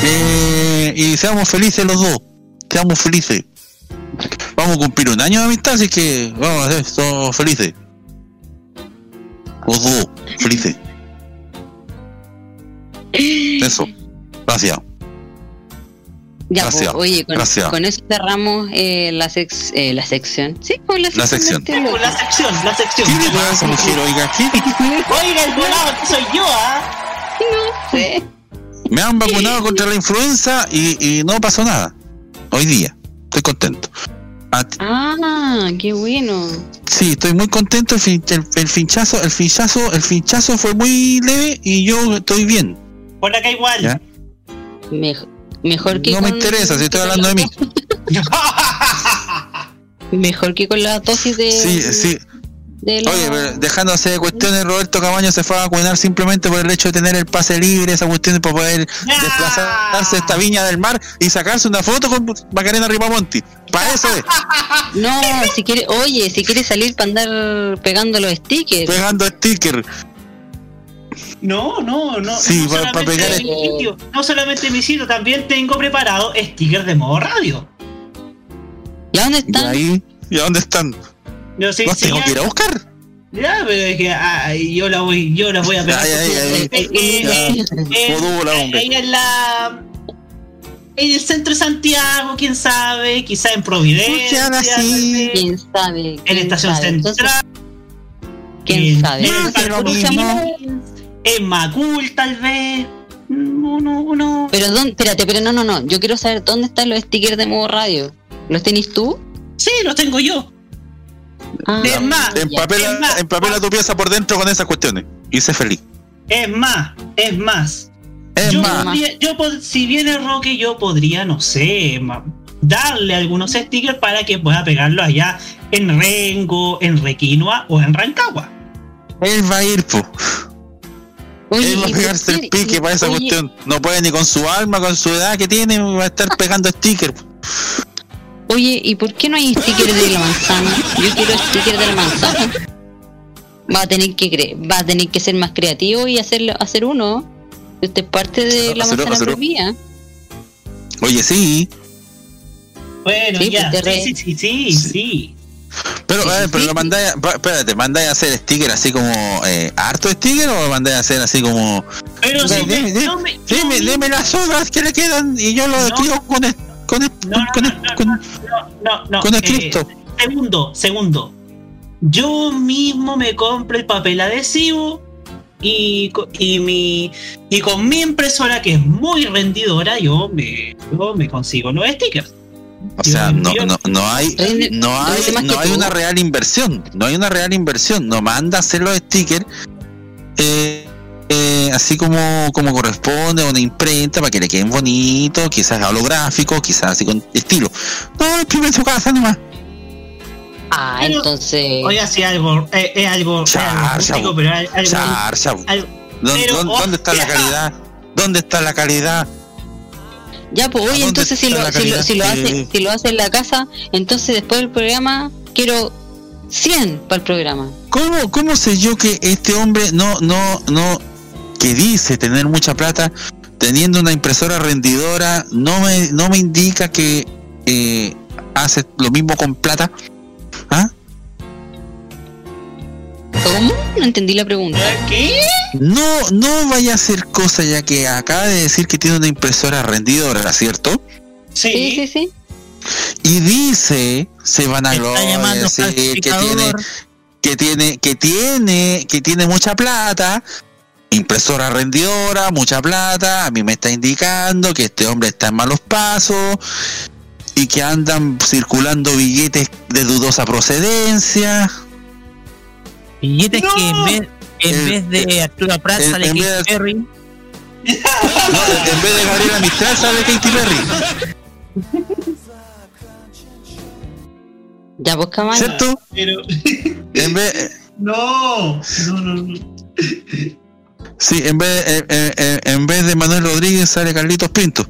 Eh, y seamos felices los dos, seamos felices. Vamos a cumplir un año de amistad, así que vamos a ser todos felices. Los dos, felices. Eso, gracias. Ya, pues, Gracias, oye, con, gracias. con eso cerramos eh, la, sex, eh, la sección. Sí, pues la sección. La sección. este. La sección, la sección. ¿Qué le pasa, mujer? Oiga, ¿qué? Oiga, el volado que soy yo, ¿ah? No sé. Me han vacunado contra la influenza y, y no pasó nada. Hoy día. Contento. Ah, Ah, qué bueno. sí, estoy muy contento. El, fin- el, el finchazo, el finchazo, el finchazo fue muy leve y yo estoy bien. Por acá igual. ¿ya? Mej- mejor que No me interesa, si estoy hablando de mí. Mejor que con la dosis de. Sí, sí. De la- Oye, pero dejándose de cuestiones, Roberto Camaño se fue a vacunar simplemente por el hecho de tener el pase libre, esa cuestión para poder desplazarse a esta viña del mar y sacarse una foto con Macarena Ripamonti. Para eso es, No, si quiere, oye, si quiere salir para andar pegando los stickers. pegando sticker. No, no, no. Sí, no solamente pegar en mi sitio, no solamente en mi sitio, también tengo preparado stickers de modo radio. ¿Y a dónde Y están? ahí, ¿y a dónde están? Yo sé, ¿Los tengo que ir a buscar? Ya, pero es que ay, yo la voy, yo las voy a pegar. Ay, ay, ay. Ahí en la. En el centro de Santiago, quién sabe, quizá en Providencia. Así. ¿Quién sabe? En ¿Quién Estación sabe? Central. ¿Quién en- sabe? En, No, si en Macul, tal vez. No, no, no. Pero dónde, espérate, pero no, no, no. Yo quiero saber dónde están los stickers de modo radio. ¿Los tenés tú? Sí, los tengo yo. Ah, Es más, ya. Empapela, Es más, empapela tu pieza por dentro con esas cuestiones. Y sé feliz. Es más, es más. Es yo, más, podría- yo pod- si viene Roque, yo podría, no sé, darle algunos stickers para que pueda pegarlo allá en Rengo, en Requinoa o en Rancagua. él va a ir, po. Oye, él va a ¿y por pegarse el pique para esa Oye, cuestión. No puede ni con su alma, con su edad que tiene, va a estar pegando stickers. Oye, ¿y por qué no hay stickers de la manzana? Yo quiero stickers de la manzana. Va a tener que cre- va a tener que ser más creativo y hacer hacer uno. Usted es parte de la manzana prohibida. Oye, sí. Bueno, Sí, ya, pues, sí, sí, sí, sí, sí. Pero, Sí, a ver, sí, pero sí. lo mandáis, espérate, ¿mandáis a hacer sticker así como eh, harto sticker o lo mandáis a hacer así como Pero Dime, si dime, las obras que le quedan y yo lo No. escribo con con el, No, no, con no, el- no, con- no, no, no, con eh, escrito. segundo, segundo. Yo mismo me compro el papel adhesivo y, y mi y con mi impresora que es muy rendidora yo me, yo me consigo nuevos stickers. O sea, no, no, no hay, no hay, no hay una real inversión. No hay una real inversión. No manda a hacer los stickers eh, así como, como corresponde a una imprenta para que le queden bonitos, quizás holográficos, quizás así con estilo. No, imprime en su casa nomás. Ah, Pero- entonces. Oiga, sí, algo, eh, es algo, es algo Char, pero algo, ¿Dónde, pero- dónde- dónde está la calidad? ¿Dónde está la calidad? Ya, pues ¿A oye, entonces si lo, si, lo, si, lo hace, si lo hace en la casa, entonces después del programa quiero 100 para el programa. ¿Cómo, ¿Cómo sé yo que este hombre no, no, no, que dice tener mucha plata, teniendo una impresora rendidora, no me, no me indica que eh, hace lo mismo con plata? ¿Ah? ¿Cómo? No entendí la pregunta. ¿Qué? No, no vaya a hacer cosa ya que acaba de decir que tiene una impresora rendidora, ¿cierto? Sí, sí, sí. Y dice, se van a llamando que tiene, que tiene, que tiene, que tiene mucha plata, impresora rendidora, mucha plata, a mí me está indicando que este hombre está en malos pasos y que andan circulando billetes de dudosa procedencia. Billetes ¡No! que en vez, en El- vez de Arturo Prat en- sale en Katy vez de- Perry. No, en vez de Gabriela Mistral sale Katy Perry, Ya, pues caballo. ¿cierto? Pero, En vez, no, no, no, no. Sí, en vez, en, en- en vez de Manuel Rodríguez sale Carlitos Pinto.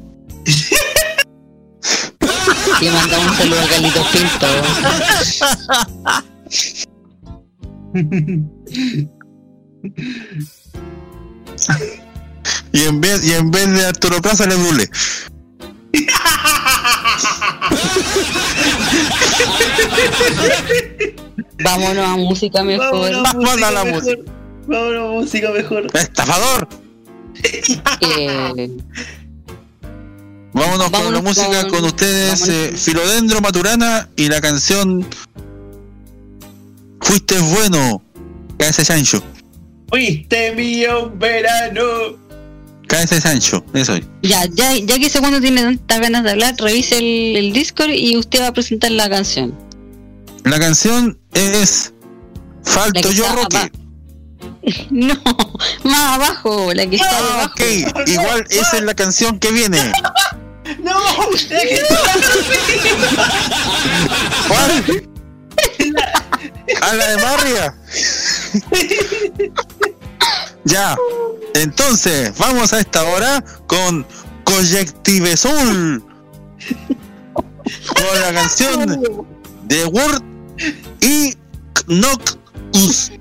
Le mandamos un saludo a Carlitos Pinto. Y en vez, y en vez de Arturo Prat sale Brule. Vámonos a música mejor. Vámonos a Vamos a la música mejor. Vámonos a música mejor. ¡Estafador! Eh, Vámonos, con la música con- con, ustedes, eh, Filodendro Maturana y la canción Fuiste bueno, KS Sancho. Fuiste mío verano. KS Sancho, eso es. ya, ya, ya que segundo tiene tantas ganas de hablar, revise el, el Discord y usted va a presentar la canción. La canción es Falto yo Roque. No, más abajo, la que está Ah, debajo. ok, igual esa es la canción que viene. No, es que ¿Cuál? A la de Marria. ya. Entonces, vamos a esta hora con Collective Soul. Con la canción de Word y Knockus.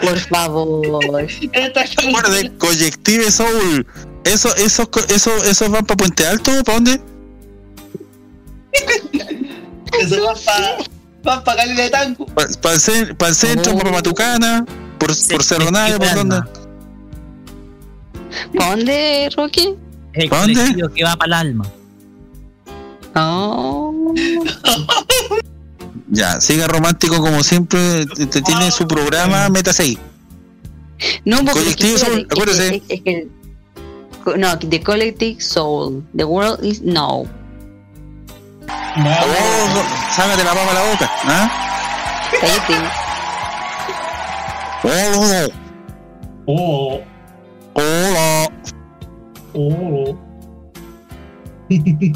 Por favor. esta Recuerde, Collective Soul. Eso, eso, eso, eso van para Puente Alto, ¿para dónde? Eso va para va pa Cali de Tanco. Para el, cen- pa el centro, Oh. para Matucana, por, Se- por Cerro Navia, por dónde. ¿Para dónde, Rocky? El ¿Pa' dónde? que va para el alma. Oh. Ya, siga romántico como siempre. te- te Tiene su programa, métase ahí. No, porque Collective es que, Soul, espérate, acuérdese. es es no, The Collective Soul. The World is No. Oh, sácate la papa a la boca. ¿ah? Cállate. Oh, Oh, oh, oh.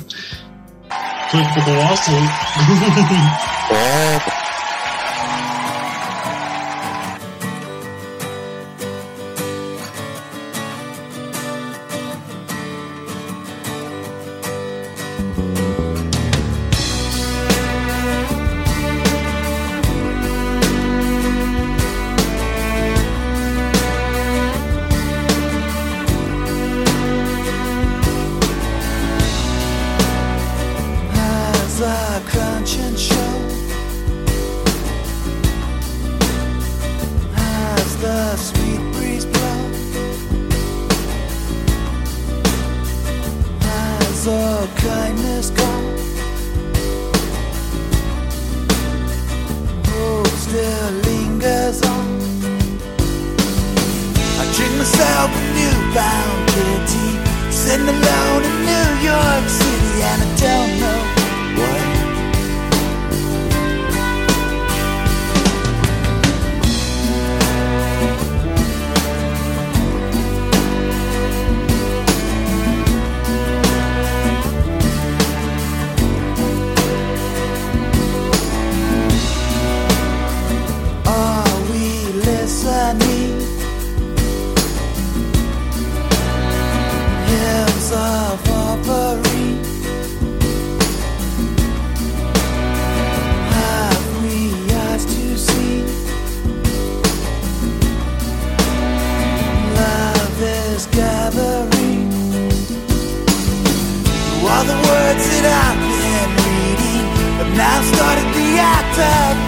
Soy poderoso. โอ้ I've been reading have now started the act of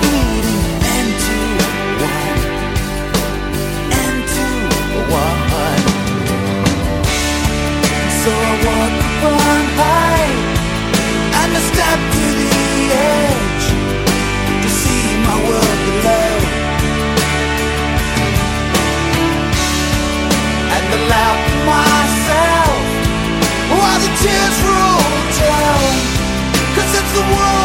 the world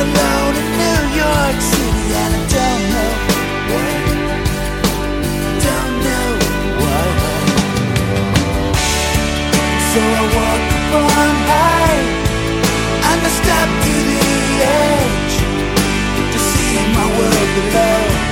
alone in New York City, and I don't know why. Don't know why. So I walk high, and I step to the edge to see my world below.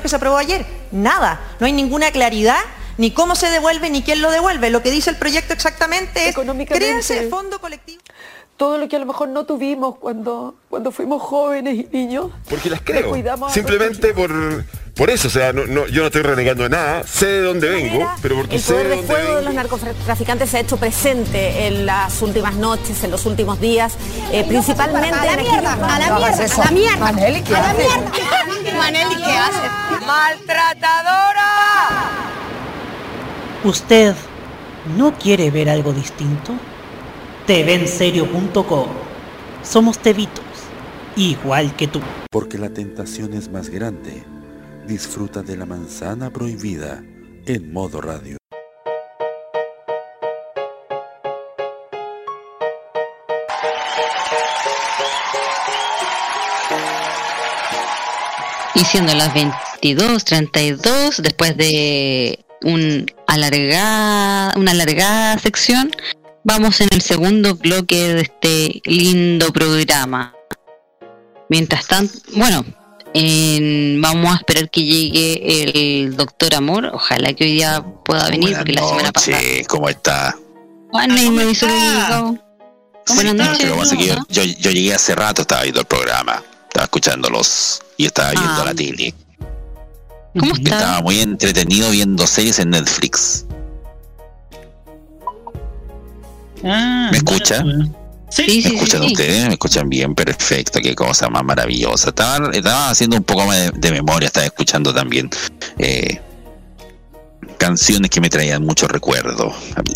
Que se aprobó ayer, nada. No hay ninguna claridad ni cómo se devuelve ni quién lo devuelve. Lo que dice el proyecto exactamente es créanse el fondo colectivo. todo lo que a lo mejor no tuvimos cuando, cuando fuimos jóvenes y niños. Porque las creo. Simplemente por, por eso. O sea, no, no- yo no estoy renegando de nada. Sé de dónde vengo, pero porque El sé poder de de dónde fuego de los narcotraficantes se ha hecho presente en las últimas noches, en los últimos días, eh, principalmente A la mierda, a la mierda, a la mierda. Maneli, ¿qué a la haces? mierda. Maneli, ¿qué haces? ¡Maltratadora! ¿Usted no quiere ver algo distinto? TVenserio.com Somos tevitos, igual que tú. Porque la tentación es más grande. Disfruta de la manzana prohibida en modo radio. Y siendo las 22.32, después de un alargada, una alargada sección, vamos en el segundo bloque de este lindo programa. Mientras tanto, bueno, en- vamos a esperar que llegue el doctor Amor. Ojalá que hoy día pueda venir, porque la semana pasada. ¿cómo está? Bueno, y me hizo. Buenas No, noches. yo, yo, yo llegué hace rato, estaba viendo el programa, estaba escuchándolos y estaba viendo Ah. la tele. ¿Cómo Y estaba muy entretenido viendo series en Netflix. Ah, ¿Me escucha? Sí, ¿Me escuchan ustedes? ¿Me escuchan bien? Perfecto, qué cosa más maravillosa. Estaba, estaba haciendo un poco más de, de memoria, estaba escuchando también eh, canciones que me traían mucho recuerdo a mí.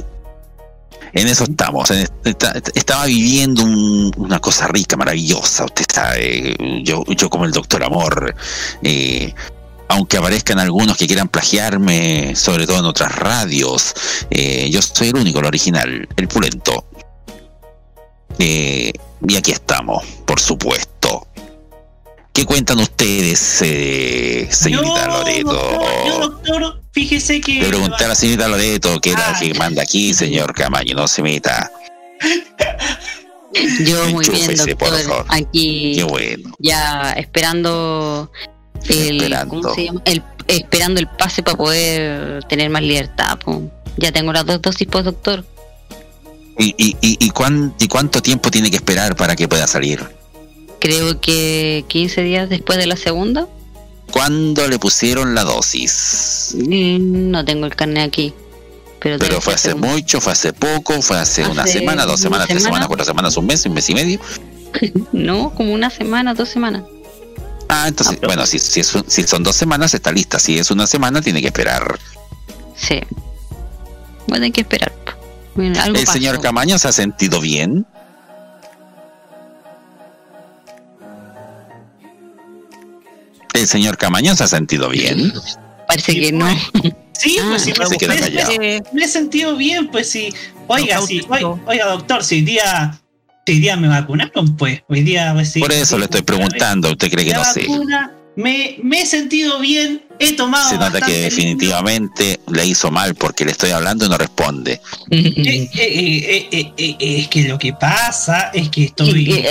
En eso estamos. en esta- estaba viviendo un- una cosa rica, maravillosa. Usted sabe, yo, yo como el doctor Amor, eh, aunque aparezcan algunos que quieran plagiarme, sobre todo en otras radios, eh, yo soy el único, el original, el pulento. Eh, y aquí estamos, por supuesto. ¿Qué cuentan ustedes, eh, señorita Loreto? Yo, doctor, fíjese que. Le pregunté a la señorita Loreto, que era la que manda aquí, señor Camaño, no se meta. Yo muy bien, Enchúfese, por doctor. favor. Aquí Qué bueno. ya esperando el, Esperando. ¿cómo se llama? El, esperando el pase para poder tener más libertad. po. Ya tengo las dos dosis post doctor. ¿Y, y, y, y, cuán- y cuánto tiempo tiene que esperar para que pueda salir? Creo que 15 días después de la segunda. ¿Cuándo le pusieron la dosis? Mm, No tengo el carnet aquí. Pero, fue hace mucho, fue hace poco, fue hace, una semana, dos semanas, tres semana. semanas, cuatro semanas, un mes, un mes y medio. No, como una semana, dos semanas. Ah, entonces, bueno, si, si, es un- si son dos semanas, está lista. Si es una semana, tiene que esperar. Sí. Bueno, hay que esperar. Po. Bueno, algo ¿El pasó. señor Camaño se ha sentido bien? ¿El señor Camaño se ha sentido bien? Parece que no. Sí, pues sí, Ah, pues, se quedó me, callado. me- me he sentido bien, pues sí. Oiga, sí, oiga, oiga, doctor, si hoy día, si hoy día me vacunaron, pues, hoy día, pues sí. Por eso le estoy preguntando, ¿usted cree que no sé? vacuna, me, me he sentido bien, he tomado Se nota que definitivamente le hizo mal porque le estoy hablando y no responde. Eh, eh, eh, eh, es que lo que pasa es que estoy.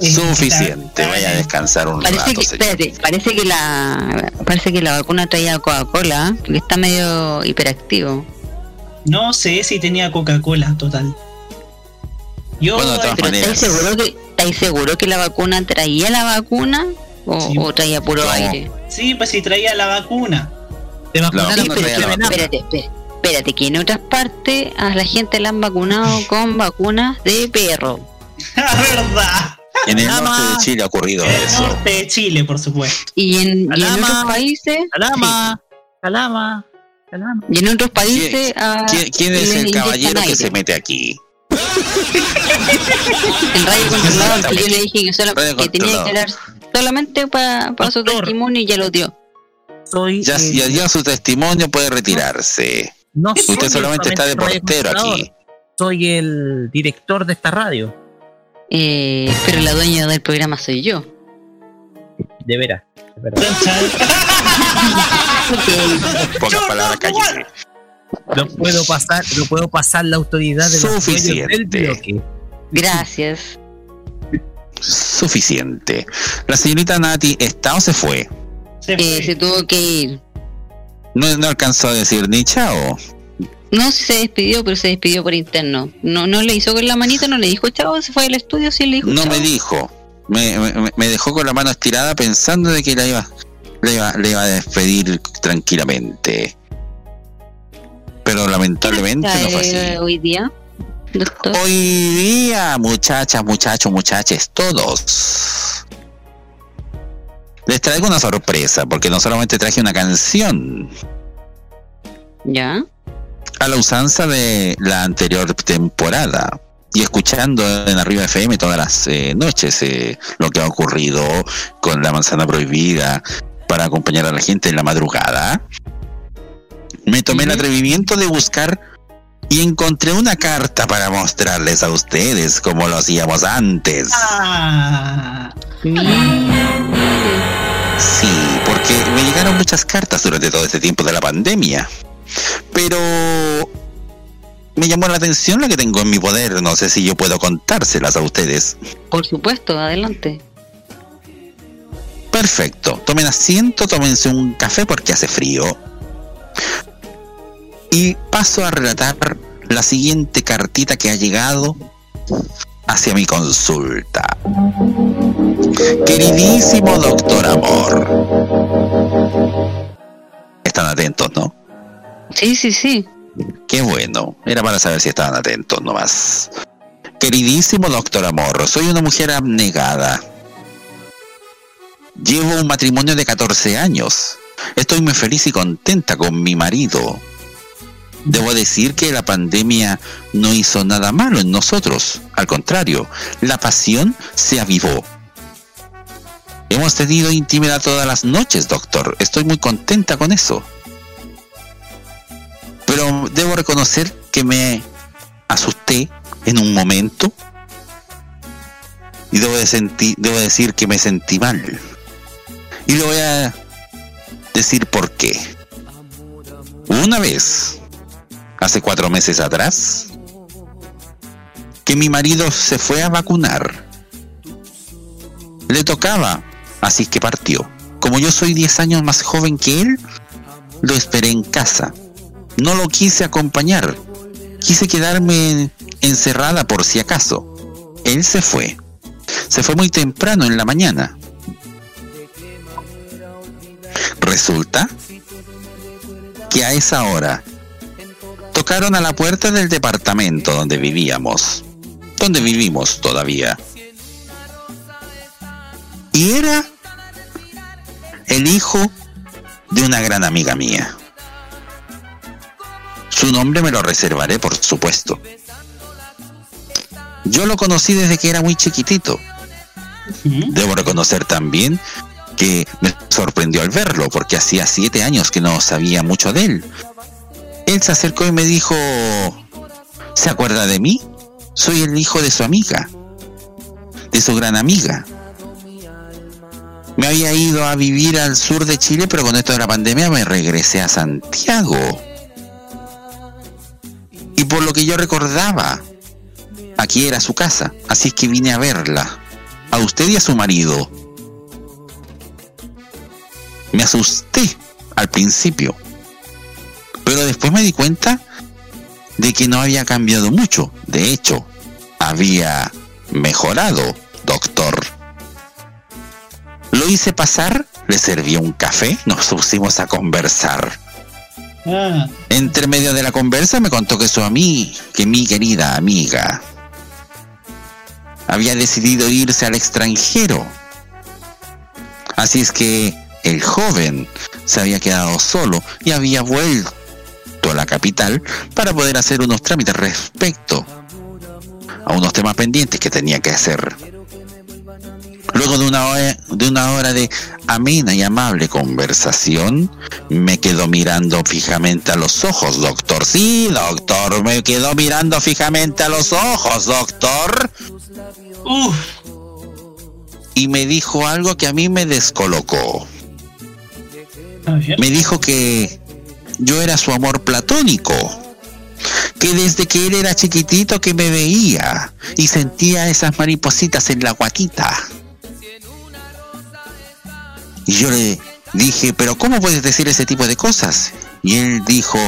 Suficiente, vaya a descansar un Parece rato, que, espérate, parece que la parece que la vacuna traía Coca-Cola, porque está medio hiperactivo. No sé si tenía Coca-Cola, total. Yo, Bueno, de todas Pero maneras. ¿estáis seguro que estáis seguro que la vacuna traía la vacuna o, o traía puro No. aire? Sí, pues si traía la vacuna. Te vacunaron Sí, no pero traía la espérate, vacuna. espérate, espérate, que en otras partes a la gente la han vacunado con vacunas de perro. verdad. En el Alama. norte de Chile ha ocurrido eso. Norte de Chile, por supuesto. Y en, y en otros países, Calama, calama, calama. y en otros países a- ¿Quién, quién es el caballero que se mete aquí? El radio controlado, que yo le dije que, solo- que tenía que hablar solamente para su testimonio y ya lo dio. Soy, Ya, eh, ya dio su testimonio, puede retirarse. no soy Usted solamente está de portero aquí. Soy el director de esta radio. Eh, pero la dueña del programa soy yo. De veras. de veras. Pocas palabras, cállese. No puedo pasar, no puedo pasar la autoridad de Suficiente. dueños del bloque. Gracias. Suficiente. La señorita Nati, ¿está o se fue? Se, Eh, se tuvo que ir. No, no alcanzó a decir ni chao. No, se despidió, pero se despidió por interno. No, no le hizo con la manita, no le dijo chao, se fue del estudio, sí le dijo No chao. me dijo. Me, me- me dejó con la mano estirada pensando de que la iba, le iba, le iba a despedir tranquilamente. Pero lamentablemente no fue así. Eh, hoy día, doctor. Hoy día, muchachas, muchachos, muchaches, todos. Les traigo una sorpresa, porque no solamente traje una canción. ¿Ya? A la usanza de la anterior temporada. Y escuchando en Arriba FM todas las eh, noches eh, lo que ha ocurrido con la manzana prohibida para acompañar a la gente en la madrugada. Me tomé el atrevimiento de buscar y encontré una carta para mostrarles a ustedes como lo hacíamos antes. Ah, Sí, porque me llegaron muchas cartas durante todo este tiempo de la pandemia. Pero me llamó la atención la que tengo en mi poder. No sé si yo puedo contárselas a ustedes. Por supuesto, adelante. Perfecto. Tomen asiento, tómense un café porque hace frío. Y paso a relatar la siguiente cartita que ha llegado hacia mi consulta. Queridísimo doctor Amor. Están atentos, ¿no? Sí, sí, sí. Qué bueno. Era para saber si estaban atentos nomás. Queridísimo doctor Amor, soy una mujer abnegada. Llevo un matrimonio de 14 años. Estoy muy feliz y contenta con mi marido. Debo decir que la pandemia no hizo nada malo en nosotros. Al contrario, la pasión se avivó. Hemos tenido intimidad todas las noches, doctor. Estoy muy contenta con eso. Pero debo reconocer que me asusté en un momento. Y debo, debo decir que me sentí mal. Y le voy a decir por qué. Una vez, hace cuatro meses atrás, que mi marido se fue a vacunar. Le tocaba, así que partió. Como yo soy 10 años más joven que él, lo esperé en casa. No lo quise acompañar. Quise quedarme encerrada por si acaso. Él se fue. Se fue muy temprano en la mañana. Resulta que a esa hora tocaron a la puerta del departamento donde vivíamos, donde vivimos todavía. Y era el hijo de una gran amiga mía. Su nombre me lo reservaré, por supuesto. Yo lo conocí desde que era muy chiquitito. Debo reconocer también que me sorprendió al verlo, porque hacía siete años que no sabía mucho de él. Él se acercó y me dijo, ¿se acuerda de mí? Soy el hijo de su amiga, de su gran amiga. Me había ido a vivir al sur de Chile, pero con esto de la pandemia me regresé a Santiago. Y por lo que yo recordaba, aquí era su casa, así es que vine a verla, a usted y a su marido. Me asusté al principio, pero después me di cuenta de que no había cambiado mucho. De hecho, había mejorado, doctor. Lo hice pasar, le serví un café, nos pusimos a conversar. ah, Entre medio de la conversa me contó que su amiga, que mi querida amiga, había decidido irse al extranjero. Así es que el joven se había quedado solo y había vuelto a la capital para poder hacer unos trámites respecto a unos temas pendientes que tenía que hacer. Luego de una hora, de una hora de amena y amable conversación, me quedó mirando fijamente a los ojos, doctor. Sí, doctor, me quedó mirando fijamente a los ojos, doctor. Y me dijo algo que a mí me descolocó. Me dijo que yo era su amor platónico. Que desde que él era chiquitito que me veía y sentía esas maripositas en la guatita. Y yo le dije, pero ¿cómo puedes decir ese tipo de cosas? Y él dijo,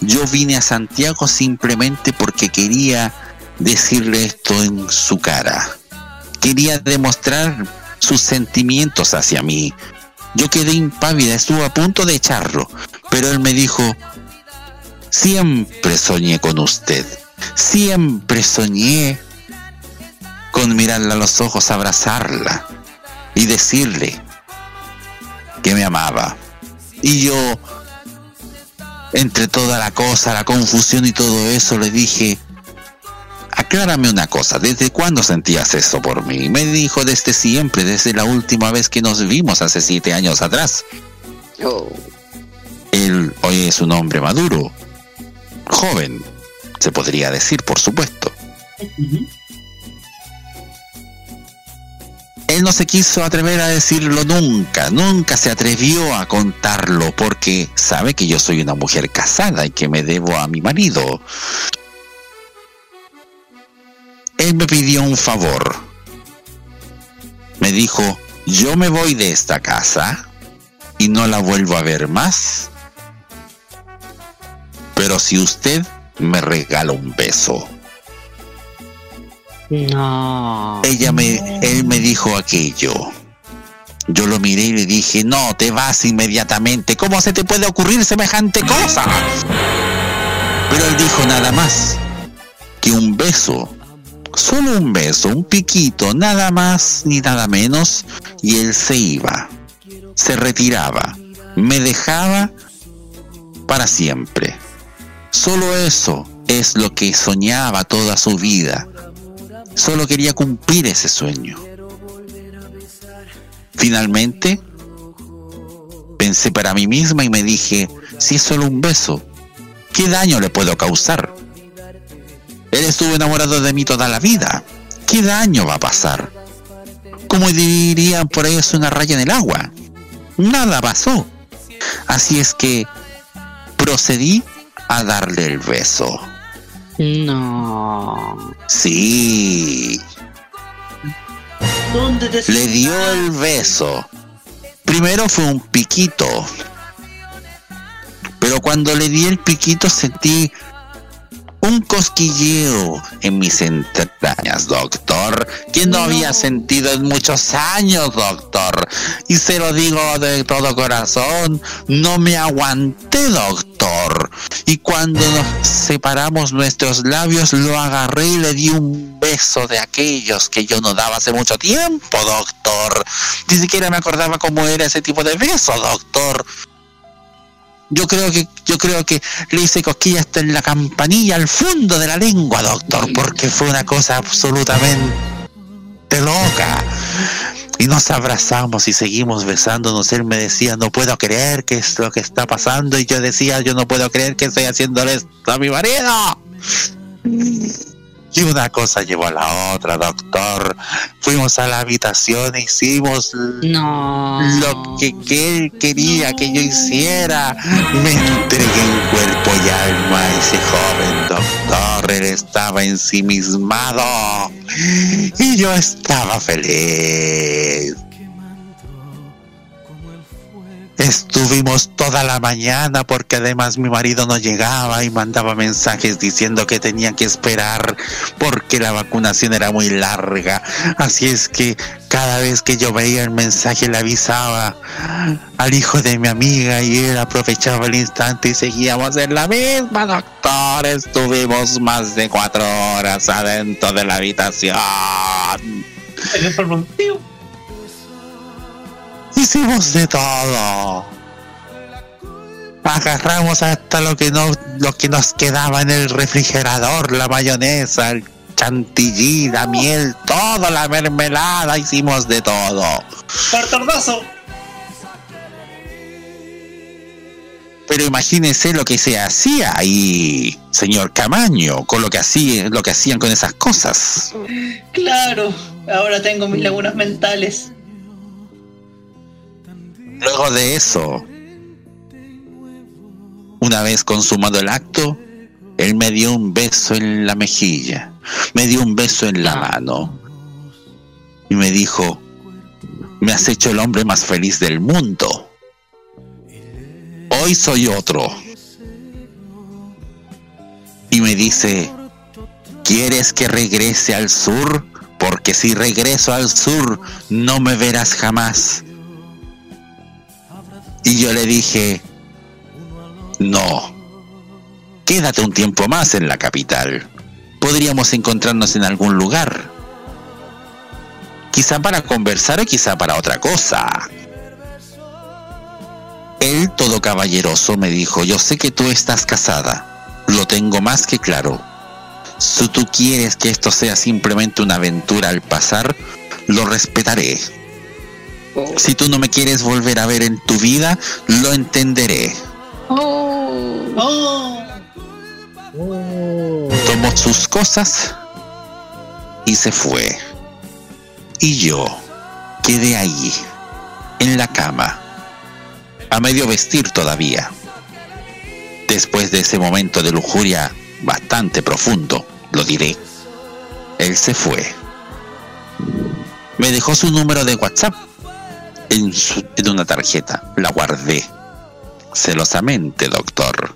yo vine a Santiago simplemente porque quería decirle esto en su cara. Quería demostrar sus sentimientos hacia mí. Yo quedé impávida, estuve a punto de echarlo, pero él me dijo, siempre soñé con usted, siempre soñé con mirarla a los ojos, abrazarla y decirle que me amaba. Y yo, entre toda la cosa, la confusión y todo eso, le dije, aclárame una cosa, ¿desde cuándo sentías eso por mí? Me dijo desde siempre, desde la última vez que nos vimos hace siete años atrás. Él hoy es un hombre maduro, joven, se podría decir, por supuesto. Él no se quiso atrever a decirlo nunca, nunca se atrevió a contarlo porque sabe que yo soy una mujer casada y que me debo a mi marido. Él me pidió un favor. Me dijo, yo me voy de esta casa y no la vuelvo a ver más. Pero si usted me regala un beso. No. Ella me, él me dijo aquello. Yo lo miré y le dije, no, te vas inmediatamente. ¿Cómo se te puede ocurrir semejante cosa? Pero él dijo nada más que un beso, solo un beso, un piquito, nada más ni nada menos, y él se iba, se retiraba, me dejaba para siempre. Solo eso es lo que soñaba toda su vida. Solo quería cumplir ese sueño. Finalmente, pensé para mí misma y me dije, si es solo un beso, ¿qué daño le puedo causar? Él estuvo enamorado de mí toda la vida. ¿Qué daño va a pasar? Como dirían por ahí, es una raya en el agua. Nada pasó. Así es que procedí a darle el beso. No. Sí. Le dio el beso. Primero fue un piquito. Pero cuando le di el piquito sentí un cosquilleo en mis entrañas, doctor, que no había sentido en muchos años, doctor. Y se lo digo de todo corazón, no me aguanté, doctor. Y cuando nos separamos nuestros labios, lo agarré y le di un beso de aquellos que yo no daba hace mucho tiempo, doctor. Ni siquiera me acordaba cómo era ese tipo de beso, doctor. Yo creo que, yo creo que le hice cosquillas hasta en la campanilla, al fondo de la lengua, doctor, porque fue una cosa absolutamente loca. Y nos abrazamos y seguimos besándonos. Él me decía, no puedo creer que es lo que está pasando. Y yo decía, yo no puedo creer que estoy haciéndole esto a mi marido. Y una cosa llevó a la otra, doctor. Fuimos a la habitación e hicimos No. lo que, que él quería que yo hiciera. Me entregué en cuerpo y alma a ese joven doctor. Él estaba ensimismado y yo estaba feliz. Estuvimos toda la mañana porque además mi marido no llegaba y mandaba mensajes diciendo que tenía que esperar porque la vacunación era muy larga. Así es que cada vez que yo veía el mensaje le avisaba al hijo de mi amiga y él aprovechaba el instante y seguíamos en la misma, doctor. Estuvimos más de cuatro horas adentro de la habitación. Hicimos de todo. Agarramos hasta lo que no, lo que nos quedaba en el refrigerador, la mayonesa, el chantilly, la miel, toda la mermelada, hicimos de todo. ¡Partordazo! Pero imagínese lo que se hacía ahí, señor Camaño, con lo que hacía, lo que hacían con esas cosas. Claro, ahora tengo mis lagunas mentales. Luego de eso, una vez consumado el acto, él me dio un beso en la mejilla, me dio un beso en la mano y me dijo, me has hecho el hombre más feliz del mundo. Hoy soy otro. y me dice, ¿quieres que regrese al sur? Porque si regreso al sur no me verás jamás. Y yo le dije, no, quédate un tiempo más en la capital. Podríamos encontrarnos en algún lugar. Quizá para conversar o quizá para otra cosa. Él, todo caballeroso, me dijo, yo sé que tú estás casada. Lo tengo más que claro. Si tú quieres que esto sea simplemente una aventura al pasar, lo respetaré. Si tú no me quieres volver a ver en tu vida, lo entenderé. Tomó sus cosas y se fue. Y yo quedé ahí, en la cama, a medio vestir todavía. Después de ese momento de lujuria bastante profundo, lo diré, él se fue. Me dejó su número de WhatsApp en, su- en una tarjeta. La guardé celosamente, doctor.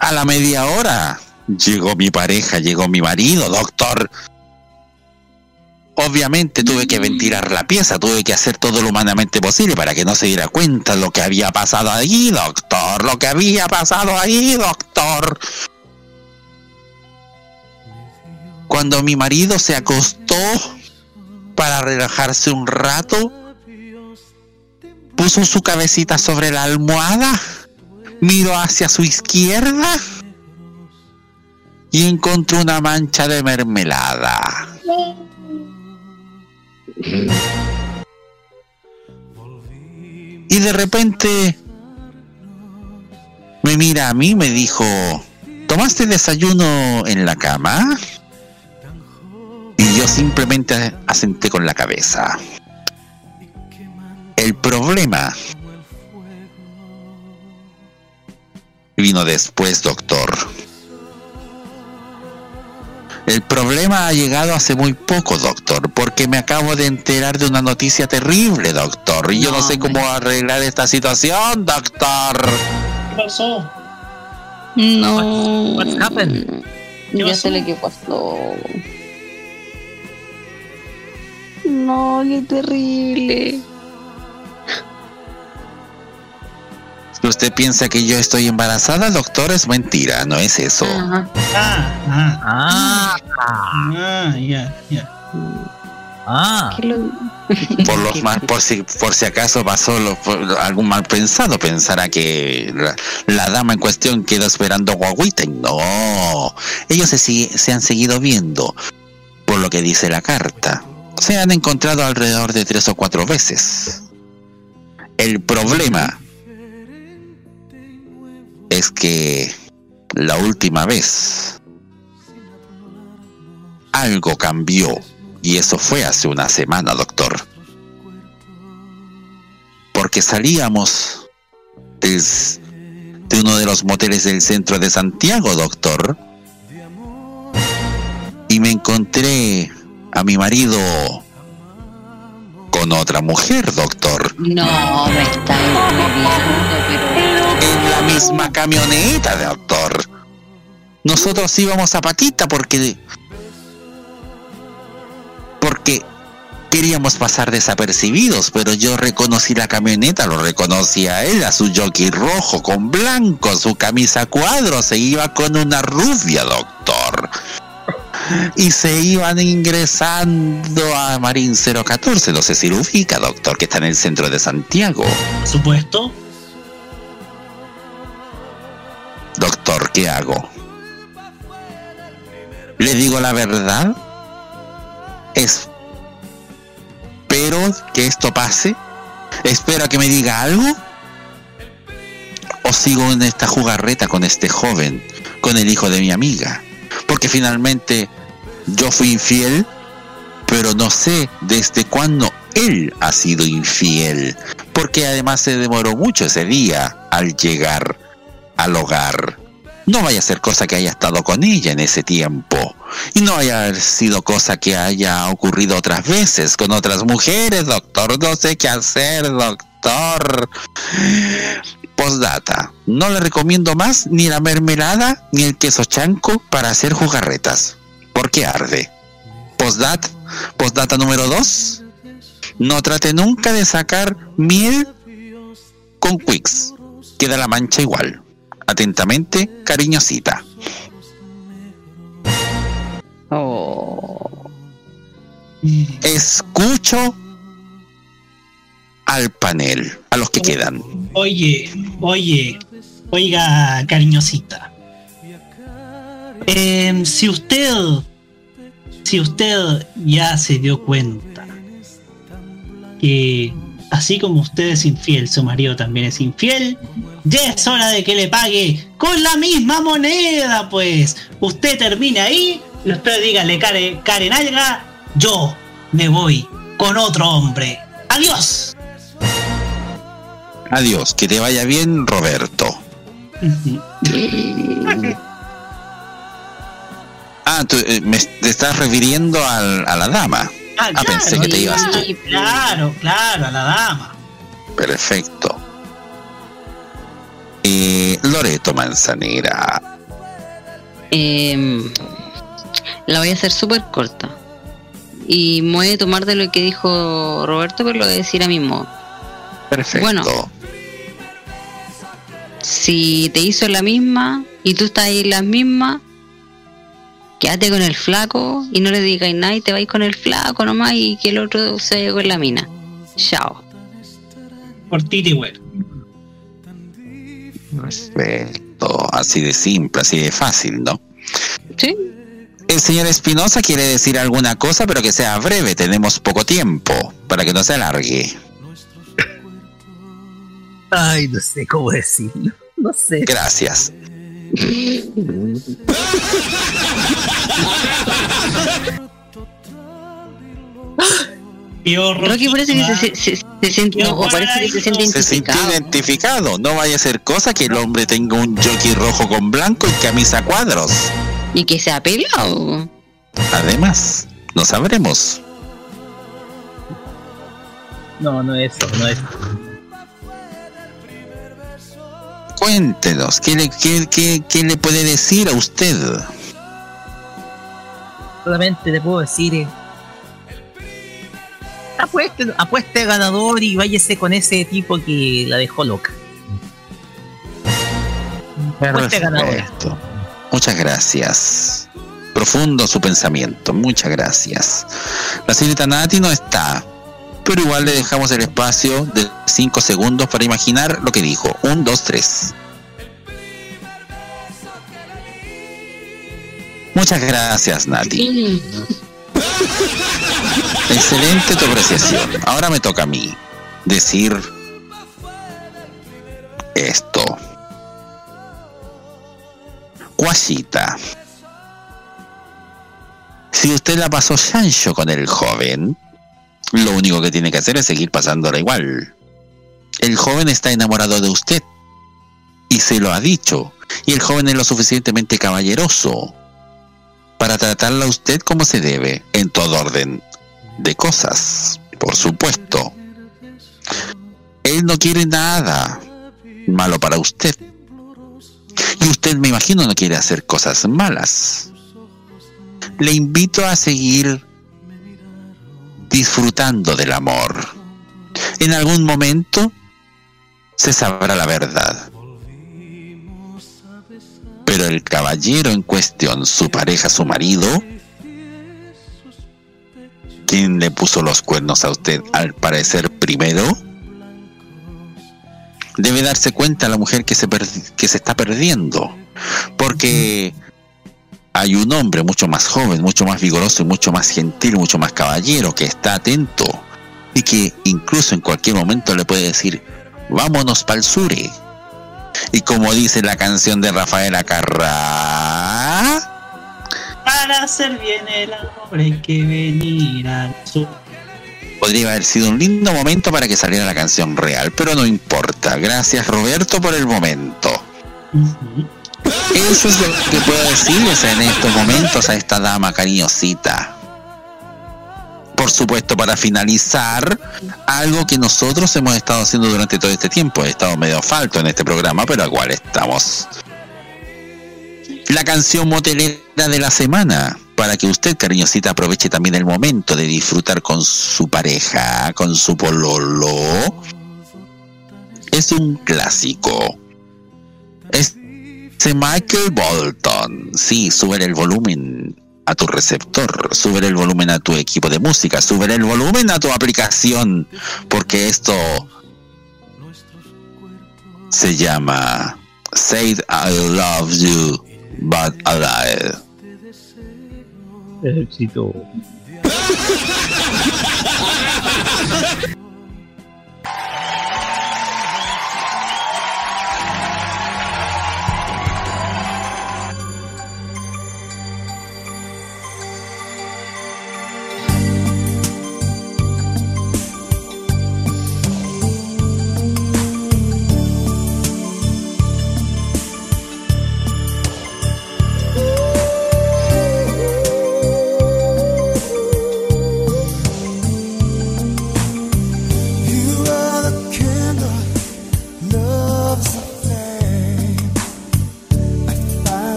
A la media hora llegó mi pareja, llegó mi marido, doctor. Obviamente tuve que ventilar la pieza, tuve que hacer todo lo humanamente posible para que no se diera cuenta lo que había pasado ahí, doctor, lo que había pasado ahí, doctor. Cuando mi marido se acostó para relajarse un rato, puso su cabecita sobre la almohada, miró hacia su izquierda y encontró una mancha de mermelada. Y de repente me mira a mí, me dijo, ¿tomaste desayuno en la cama? Simplemente asenté con la cabeza. El problema vino después, doctor. El problema ha llegado hace muy poco, doctor, porque me acabo de enterar de una noticia terrible, doctor. Y yo no, sé cómo arreglar esta situación, doctor. ¿Qué pasó? No. What's happened? Ya sé lo que pasó. No, qué terrible. Si usted piensa que yo estoy embarazada, doctor, es mentira, no es eso. Ah, ah, ah, ya, ya. Ah. Por los mal, por si, por si acaso pasó lo- algún mal pensado, pensará que la, la dama en cuestión quedó esperando guaguita. No, ellos se, se han seguido viendo, por lo que dice la carta. Se han encontrado alrededor de tres o cuatro veces. El problema es que la última vez algo cambió y eso fue hace una semana, doctor. Porque salíamos de uno de los moteles del centro de Santiago, doctor. Y me encontré a mi marido con otra mujer, doctor. No, me está pero. En la misma camioneta, doctor. Nosotros íbamos a patita porque. Porque queríamos pasar desapercibidos, pero yo reconocí la camioneta, lo reconocí a él, a su jockey rojo con blanco, su camisa a cuadros, se iba con una rubia, doctor. Y se iban ingresando a Marín 014, no sé si lo ubica, doctor, que está en el centro de Santiago. Por supuesto. Doctor, ¿qué hago? ¿Le digo la verdad? Espero que esto pase. Espero a que me diga algo. O sigo en esta jugarreta con este joven, con el hijo de mi amiga. Porque finalmente yo fui infiel, pero no sé desde cuándo él ha sido infiel. Porque además se demoró mucho ese día al llegar al hogar. No vaya a ser cosa que haya estado con ella en ese tiempo. Y no haya sido cosa que haya ocurrido otras veces con otras mujeres, doctor. No sé qué hacer, doctor. Postdata. No le recomiendo más ni la mermelada ni el queso chanco para hacer jugarretas. Porque arde. Postdata. Postdata número 2. No trate nunca de sacar miel con Quicks. Queda la mancha igual. Atentamente, cariñosita. Oh. Escucho al panel, a los que quedan. Oye, oye, oiga, cariñosita. Em, si usted, si usted ya se dio cuenta que así como usted es infiel, su marido también es infiel, ya es hora de que le pague con la misma moneda, pues. Usted termine ahí y usted dígale, Karen, Karen Alga, yo me voy con otro hombre. Adiós. Adiós, que te vaya bien, Roberto. Ah, tú, eh, me te estás refiriendo al- a la dama. Ah, Ah, pensé que te ibas tú. Claro, claro, a la dama. Perfecto. Eh, Loreto Manzanera. Em, la voy a hacer súper corta. Y me voy a tomar de lo que dijo Roberto, pero lo voy a decir a mi modo. Perfecto. Bueno. Si te hizo la misma y tú estás ahí en las mismas, quédate con el flaco y no le digáis nada y te vais con el flaco nomás y que el otro se vaya con la mina. Chao. Cortita y bueno. Perfecto. Así de simple, así de fácil, ¿no? Sí. El señor Espinosa quiere decir alguna cosa, pero que sea breve. Tenemos poco tiempo para que no se alargue. Ay, no sé cómo decirlo. No sé. Gracias. Rocky parece que se, se- se- se siente, no, o parece que se siente Se sintió identificado. identificado. No vaya a ser cosa que el hombre tenga un jockey rojo con blanco y camisa a cuadros. Y que sea pelado. Además, no sabremos. No, no es eso, no es. Cuéntenos, ¿qué le, qué, qué- qué le puede decir a usted? Solamente te puedo decir. eh, apueste, apueste ganador y váyase con ese tipo que la dejó loca. Apueste ganador. Perfecto. Muchas gracias. Profundo su pensamiento. Muchas gracias. La señorita Nati no está, pero igual le dejamos el espacio de 5 segundos para imaginar lo que dijo. Un, dos, tres. Muchas gracias, Nati. Excelente tu apreciación. Ahora me toca a mí decir esto. Guasita. Si usted la pasó chancho con el joven, lo único que tiene que hacer es seguir pasándola igual. El joven está enamorado de usted y se lo ha dicho. Y el joven es lo suficientemente caballeroso para tratarla a usted como se debe, en todo orden de cosas, por supuesto. Él no quiere nada malo para usted. Y usted, me imagino, no quiere hacer cosas malas. Le invito a seguir disfrutando del amor. En algún momento se sabrá la verdad. Pero el caballero en cuestión, su pareja, su marido, quien le puso los cuernos a usted al parecer primero, debe darse cuenta la mujer que se, que se está perdiendo. Porque hay un hombre mucho más joven, mucho más vigoroso y mucho más gentil, mucho más caballero que está atento y que incluso en cualquier momento le puede decir, vámonos para el sure. Y como dice la canción de Rafaela Carrá, Para hacer bien el amor hay que venir al sur. podría haber sido un lindo momento para que saliera la canción real, pero no importa. Gracias Roberto por el momento. Eso es lo que puedo decirles en estos momentos a esta dama cariñosita. Por supuesto, para finalizar, algo que nosotros hemos estado haciendo durante todo este tiempo. He estado medio falto en este programa, pero igual estamos. La canción motelera de la semana, para que usted, cariñosita, aproveche también el momento de disfrutar con su pareja, con su pololo. Es un clásico. Es Michael Bolton. Sí, sube el volumen a tu receptor, sube el volumen a tu equipo de música, sube el volumen a tu aplicación, porque esto se llama Say I Love You, But Alive. Éxito.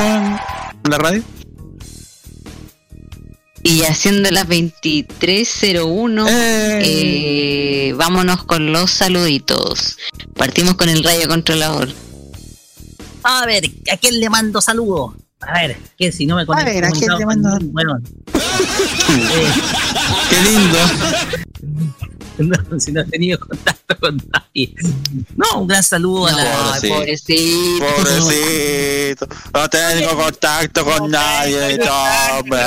en la radio? Y haciendo las 23.01, eh, vámonos con los saluditos. Partimos con el radio controlador. A ver, ¿a quién le mando saludos? A ver, que si no me conecto. ver, ¿a quién le mando? Bueno. Qué lindo. No, si no he tenido contacto con nadie. No, un gran saludo a la. Pobrecito. pobrecito. Pobrecito. No tengo contacto con nadie. no, hombre,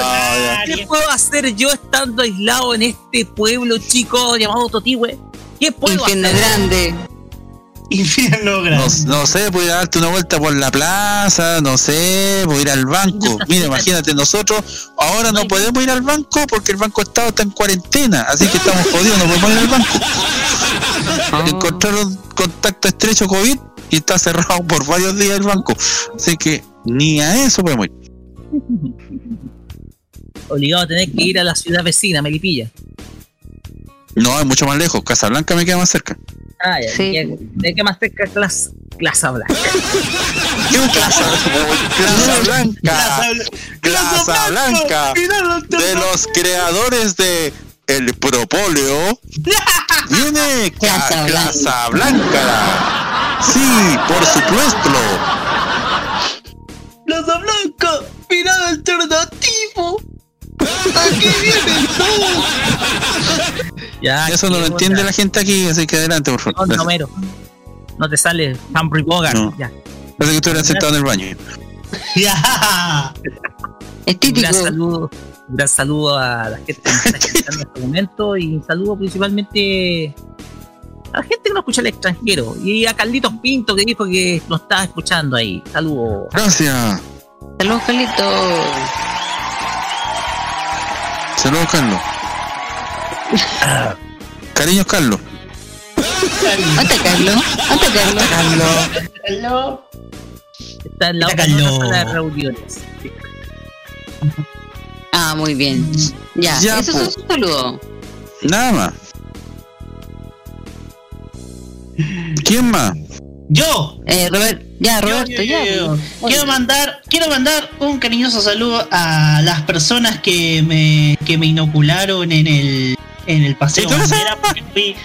¿Qué puedo hacer yo estando aislado en este pueblo chico llamado Totihue? ¿Qué puedo Infierno hacer? grande. Infierno No, grande. no sé, voy a darte una vuelta por la plaza, no sé, voy a ir al banco. Mira, imagínate, nosotros ahora no podemos ir al banco porque el Banco Estado está en cuarentena, así que estamos jodidos, no podemos ir al banco. Encontraron contacto estrecho COVID y está cerrado por varios días el banco. Así que ni a eso podemos ir. Obligado a tener que ir a la ciudad vecina, Melipilla. No, es mucho más lejos. Casablanca me queda más cerca. Ah, ya. Sí. ¿De ¿De qué más cerca Clase Plaza Blanca? ¿Qué un Plaza Blanca? Plaza Blanca. De los creadores de El Propóleo. Viene Ca- Plaza Blanca. Sí, por supuesto. Plaza Blanca, mirada alternativo. Aquí vienen todos. Ya, Eso no qué lo entiende onda. la gente aquí, así que adelante, por No, favor. no. No te sale Humphrey Bogart. No. Ya. Parece que estuvieran sentado en el baño. Ya. Un Estético. gran saludo, un gran saludo a la gente que nos está escuchando en este momento y un saludo principalmente a la gente que nos escucha al extranjero y a Carlitos Pinto que dijo que nos estaba escuchando ahí. Saludos. Gracias. Saludos, Carlito. Saludos, Carlos. Cariños, Carlos. ¿Dónde está Carlos? ¿Dónde está Carlos? Hello. Está en la Está otra en una Carlos. sala de reuniones. Ah, muy bien. Ya, Ya, eso es un saludo. Nada más. ¿Quién más? Yo. Eh, Robert, ya, Roberto, Yo. Quiero mandar, quiero mandar un cariñoso saludo a las personas que me, que me inocularon en el en el paseo ¿Sí, tú lo Bandera, porque fui-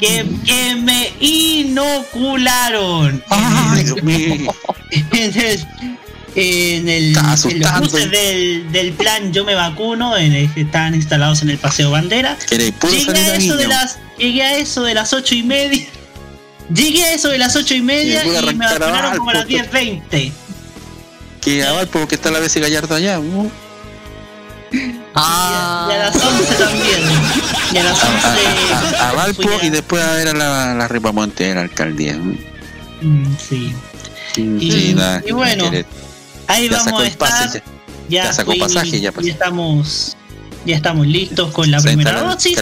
que, que me inocularon. Ay, en el, en el Está en los buses del, del plan yo me vacuno en el que están instalados en el paseo bandera. Llegué a eso de las llegué a eso de las ocho y media llegué a eso de las ocho y media Y me y a vacunaron como a las Valpo. 10.20 Que a Valpo, porque está la vez Gallardo allá. ¿no? Ah, y a las 11 también y a las 11 A, a- a Valpo a- y después a ver a la, la Ripamonte de la alcaldía. Mm, sí Sí, Y- nada, y bueno, quiere- ahí ya vamos sacó a el pase, estar ya, ya, ya sacó fui- pasaje, ya pasó. estamos ya estamos listos con la se primera dosis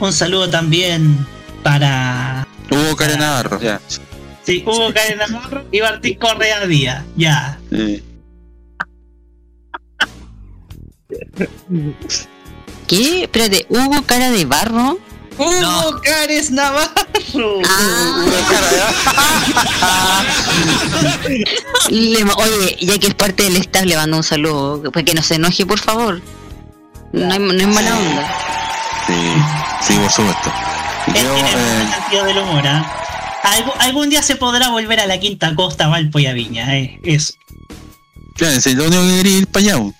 un saludo también para Hugo Karen Navarro, ya. sí, Hugo Karen Navarro y Martín Correa Díaz ya Eh, ¿Qué? Espérate, ¿hubo cara de barro? Hugo Cares Navarro Le- oye, ya que es parte del staff, le mando un saludo. Para que no se enoje, por favor. No, hay- no es mala onda. sí, sí, por supuesto. Yo, tiene eh, mucho sentido del humor ¿ah? Algu- algún día se podrá volver a la quinta costa Valpo y a Viña eh, eso claro, si lo único que quería ir para allá.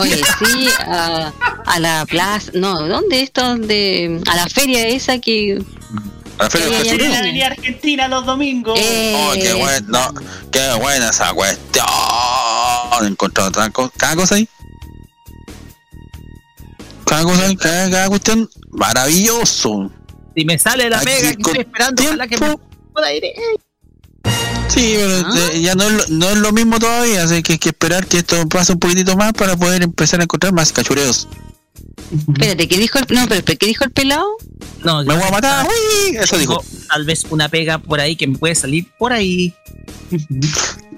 Oye, sí, a, a la plaza. No, ¿dónde esto? ¿Dónde? A la feria esa que. A la feria la avenida Argentina los domingos Eh, Oh, qué bueno, qué buena esa cuestión. Encontrado otra cosa, cada cosa ahí. Cada cosa, ahí, cada, cada cuestión, maravilloso. Si me sale la Aquí pega que estoy esperando, ojalá que me pueda ir. Sí, pero Ah. eh, ya no es, lo, no es lo mismo todavía, así que hay que esperar que esto pase un poquitito más para poder empezar a encontrar más cachureos. Espérate, ¿qué dijo el, no, pero, ¿qué dijo el pelado? No, Me voy a matar, uy, eso dijo. Tal vez una pega por ahí que me puede salir por ahí.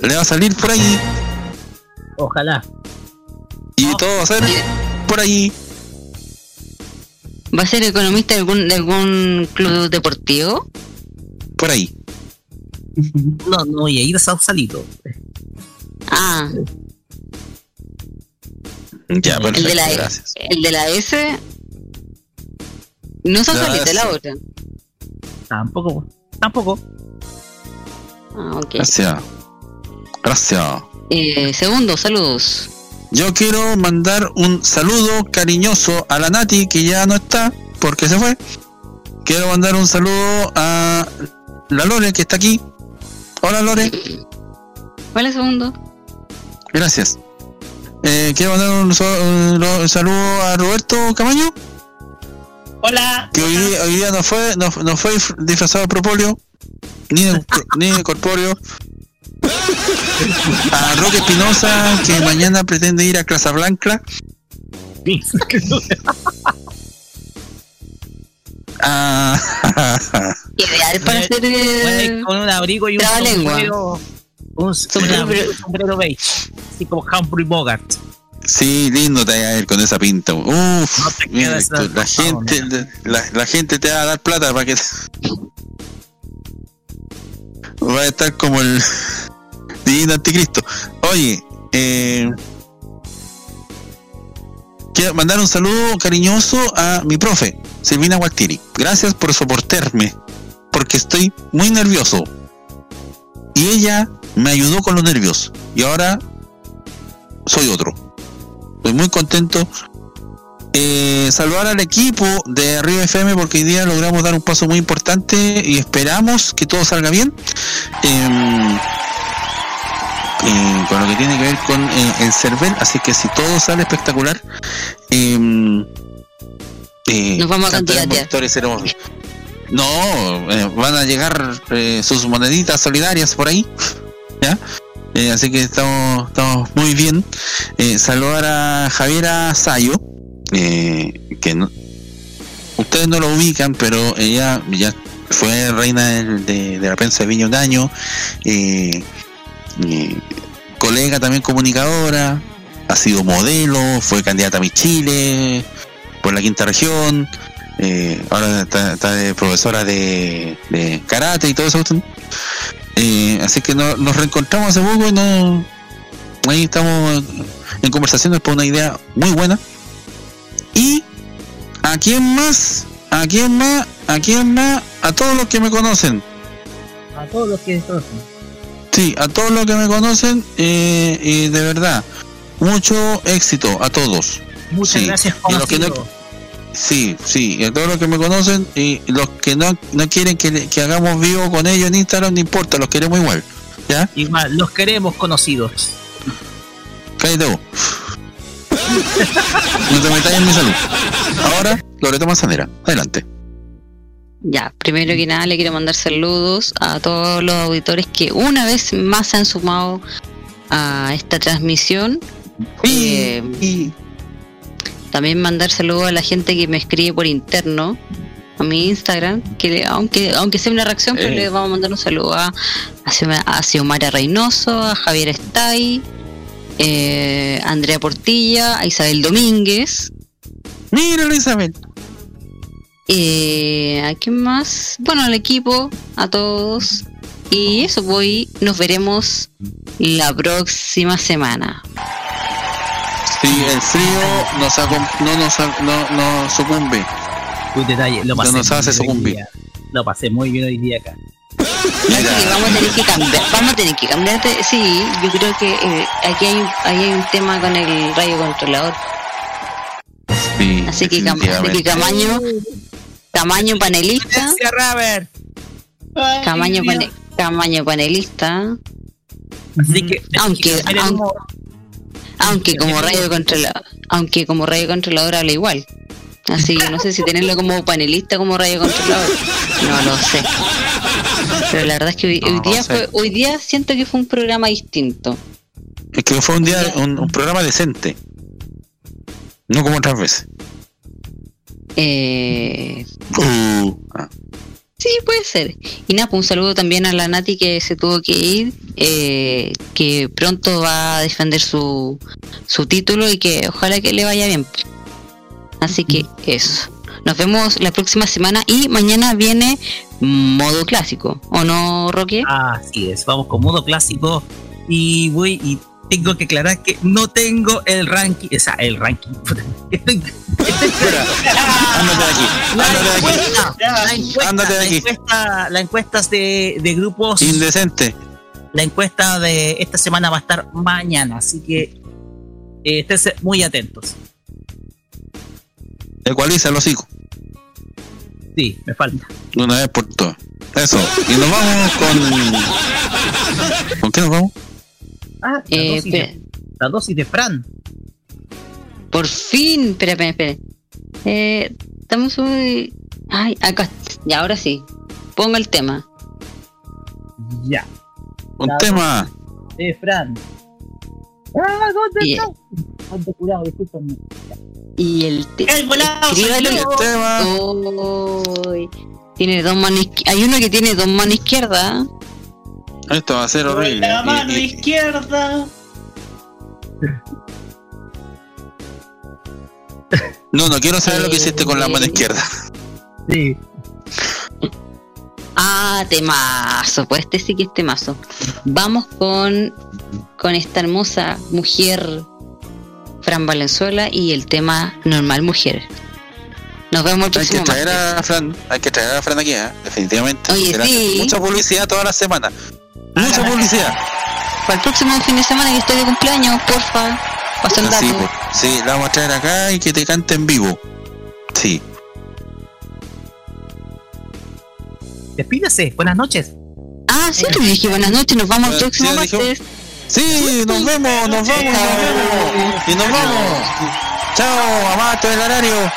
Le va a salir por ahí Ojalá. y todo va a ser por ahí. ¿Va a ser economista de algún, de algún club deportivo? Por ahí. No, no voy a ir a Sausalito. Ah, Ya, el perfecto, de la E. gracias. el de la S. No son La la otra. Tampoco, tampoco. Ah, ok. Gracias. Gracias. Eh, segundo, saludos. Yo quiero mandar un saludo cariñoso a la Nati, que ya no está, porque se fue. Quiero mandar un saludo a la Lore, que está aquí. Hola, Lore. Hola, segundo. Gracias. Eh, quiero mandar un, saludo a Roberto Camaño, Hola. que hoy día, hoy día no fue, no, no fue disfrazado de propóleo, ni de, ni de corpóreo. A Roque Espinosa, que mañana pretende ir a Casablanca. Ah, Ideal para hacer. eh, con un abrigo y un sombrero. Un, Sombrero, un beige. Así como Humphrey Bogart. sí, lindo te va a ir con esa pinta. Uf, te mira, la gente, la, la gente te va a dar plata para que va a estar como el divino anticristo. Oye, eh, quiero mandar un saludo cariñoso a mi profe, Silvina Gualtiri. Gracias por soportarme, porque estoy muy nervioso. Y ella me ayudó con los nervios. Y ahora soy otro. Estoy muy contento. Eh, saludar al equipo de Arriba FM porque hoy día logramos dar un paso muy importante y esperamos que todo salga bien. Em, eh, con lo que tiene que ver con eh, el CERVEL, así que si todo sale espectacular, em, eh, Nos vamos a seremos- No, eh, van a llegar sus moneditas solidarias por ahí, ¿ya? Así que estamos, estamos muy bien. Saludar a Javiera Sayo, que no- ustedes no lo ubican, pero ella ya fue reina del- de, de la prensa de Viña un año, eh, eh, colega también comunicadora, ha sido modelo, fue candidata a mi Chile por la quinta región, eh, ahora está, está de profesora de, de karate y todo eso. Eh, así que no- nos reencontramos hace poco y no, ahí estamos en conversaciones por una idea muy buena. Y a quién más, a quién más, a quién más, a todos los que me conocen. A todos los que conocen. Sí, a todos los que me conocen, eh, y de verdad, mucho éxito a todos. Muchas Sí, gracias, y los que no-. Sí, sí, a todos los que me conocen y los que no, no quieren que, que hagamos vivo con ellos en Instagram, no importa, los queremos igual. ¿Ya? Igual, los queremos conocidos. Cállate vos. no te metas en mi salud. Ahora, Loreto Manzanera, adelante. Ya, primero que nada le quiero mandar saludos a todos los auditores que una vez más se han sumado a esta transmisión. Eh, también mandar saludos a la gente que me escribe por interno a mi Instagram, que le- aunque aunque sea una reacción, pero Eh. le vamos a mandar un saludo a, a, Xioma- a Xiomara Reynoso, a Javier Estay, eh, a Andrea Portilla, a Isabel Domínguez. Míralo, Isabel. Eh, ¿A quién más? Bueno, al equipo, a todos. Y eso, voy, nos veremos la próxima semana. Sí, el frío nos no nos no, no sucumbe. Un detalle, lo pasé No nos muy hace bien hoy sucumbir. día. Lo pasé muy bien hoy día acá. Vamos a tener que cambiar, vamos a tener que cambiar. de- sí, yo creo que eh, aquí hay, un- ahí hay un tema con el rayo controlador. Sí, Así que, así que. Camaño, Camaño panelista, pane- Camaño panelista. Así que, aunque, aunque, como- aunque como radio controlador, aunque como radio controlador habla igual. Así que no sé si tenerlo como panelista como radio controlador. No lo sé. Pero la verdad es que hoy, hoy No, no día sé. fue, hoy día siento que fue un programa distinto. Es que fue un día, un, un programa decente. No como otras veces. Eh, Uh, ah, Sí, puede ser. Y nada, pues un saludo también a la Nati que se tuvo que ir, eh, que pronto va a defender su, su título y que ojalá que le vaya bien. Así que eso. Nos vemos la próxima semana y mañana viene modo clásico, ¿o no, Roque? Así es, vamos con modo clásico y voy y tengo que aclarar que no tengo el ranking, o sea, el ranking. Estoy- Ándate de aquí. La Ándate de aquí. encuesta, la encuesta, Ándate de la aquí. encuesta- la encuestas de, de grupos. Indecente. La encuesta de esta semana va a estar mañana, así que eh, esténse muy atentos. Ecualiza el hocico. Sí, me falta. Una vez por todas. Eso. Y nos vamos con. ¿Con qué nos vamos? Ah, la, Eh, dosis de, la dosis de Fran. Por fin, espera, espera, espera. Eh, estamos muy. Ay, acá. Y ahora sí. Ponga el tema. Ya. Un La tema. De Fran. Ah, ¿dónde Y- está? Curado, discúlpame. Y el tema. El volado yo. Tema. Tiene dos manos Hay uno que tiene dos manos izquierdas. Esto va a ser horrible. La mano Y- y- izquierda. no, no quiero saber lo que hiciste con la mano izquierda. Sí. Ah, temazo. Pues este sí que es temazo. Vamos con, con esta hermosa mujer, Fran Valenzuela, y el tema Normal Mujer. Nos vemos el Hay que próximo traer martes. a Fran, hay que traer a Fran aquí, ¿eh? definitivamente. Oye, sí. Mucha publicidad toda la semana. Mucha publicidad. Para el próximo fin de semana que estoy de cumpleaños, porfa. Pasa el dato. Pues. Sí, la vamos a traer acá y que te cante en vivo. Sí. Despídase, buenas noches. Ah, sí, le dije buenas noches, nos vamos el próximo martes. Sí, nos vemos, nos vamos, nos vemos. Y nos vamos. Chao, amato del horario.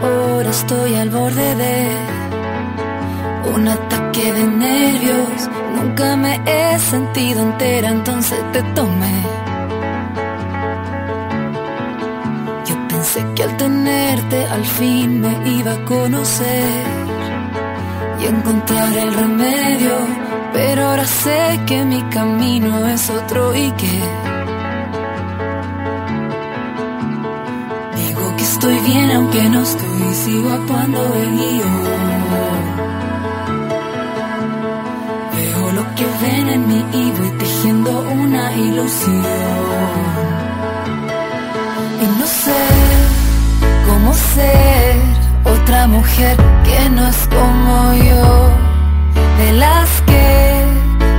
Ahora estoy al borde de un ataque de nervios. Nunca me he sentido entera, entonces te tomé. Yo pensé que al tenerte al fin me iba a conocer y encontrar el remedio, pero ahora sé que mi camino es otro y que estoy bien aunque no estoy, sigo actuando de guion. Veo lo que ven en mí y voy tejiendo una ilusión. Y no sé cómo ser otra mujer que no es como yo, de las que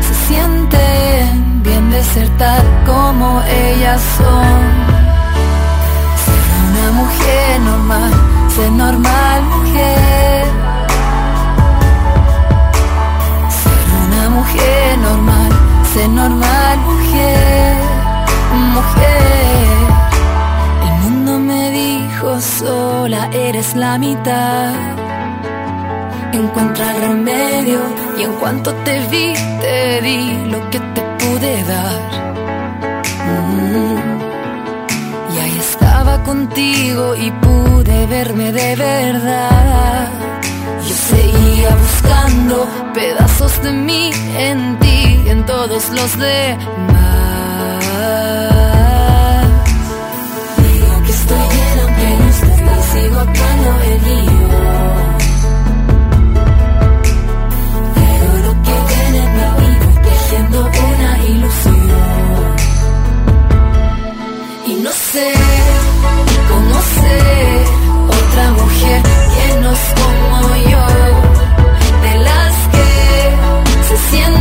se sienten bien de ser tal como ellas son normal, ser normal mujer. Ser una mujer normal, ser normal mujer, mujer. El mundo me dijo sola eres la mitad. Encuentra remedio y en cuanto te vi, te di lo que te pude dar. Mm. Contigo y pude verme de verdad. Yo seguía buscando pedazos de mí en ti y en todos los demás. Digo que estoy bien aunque no estés y sigo actuando el guion. Que no es como yo, de las que se sienten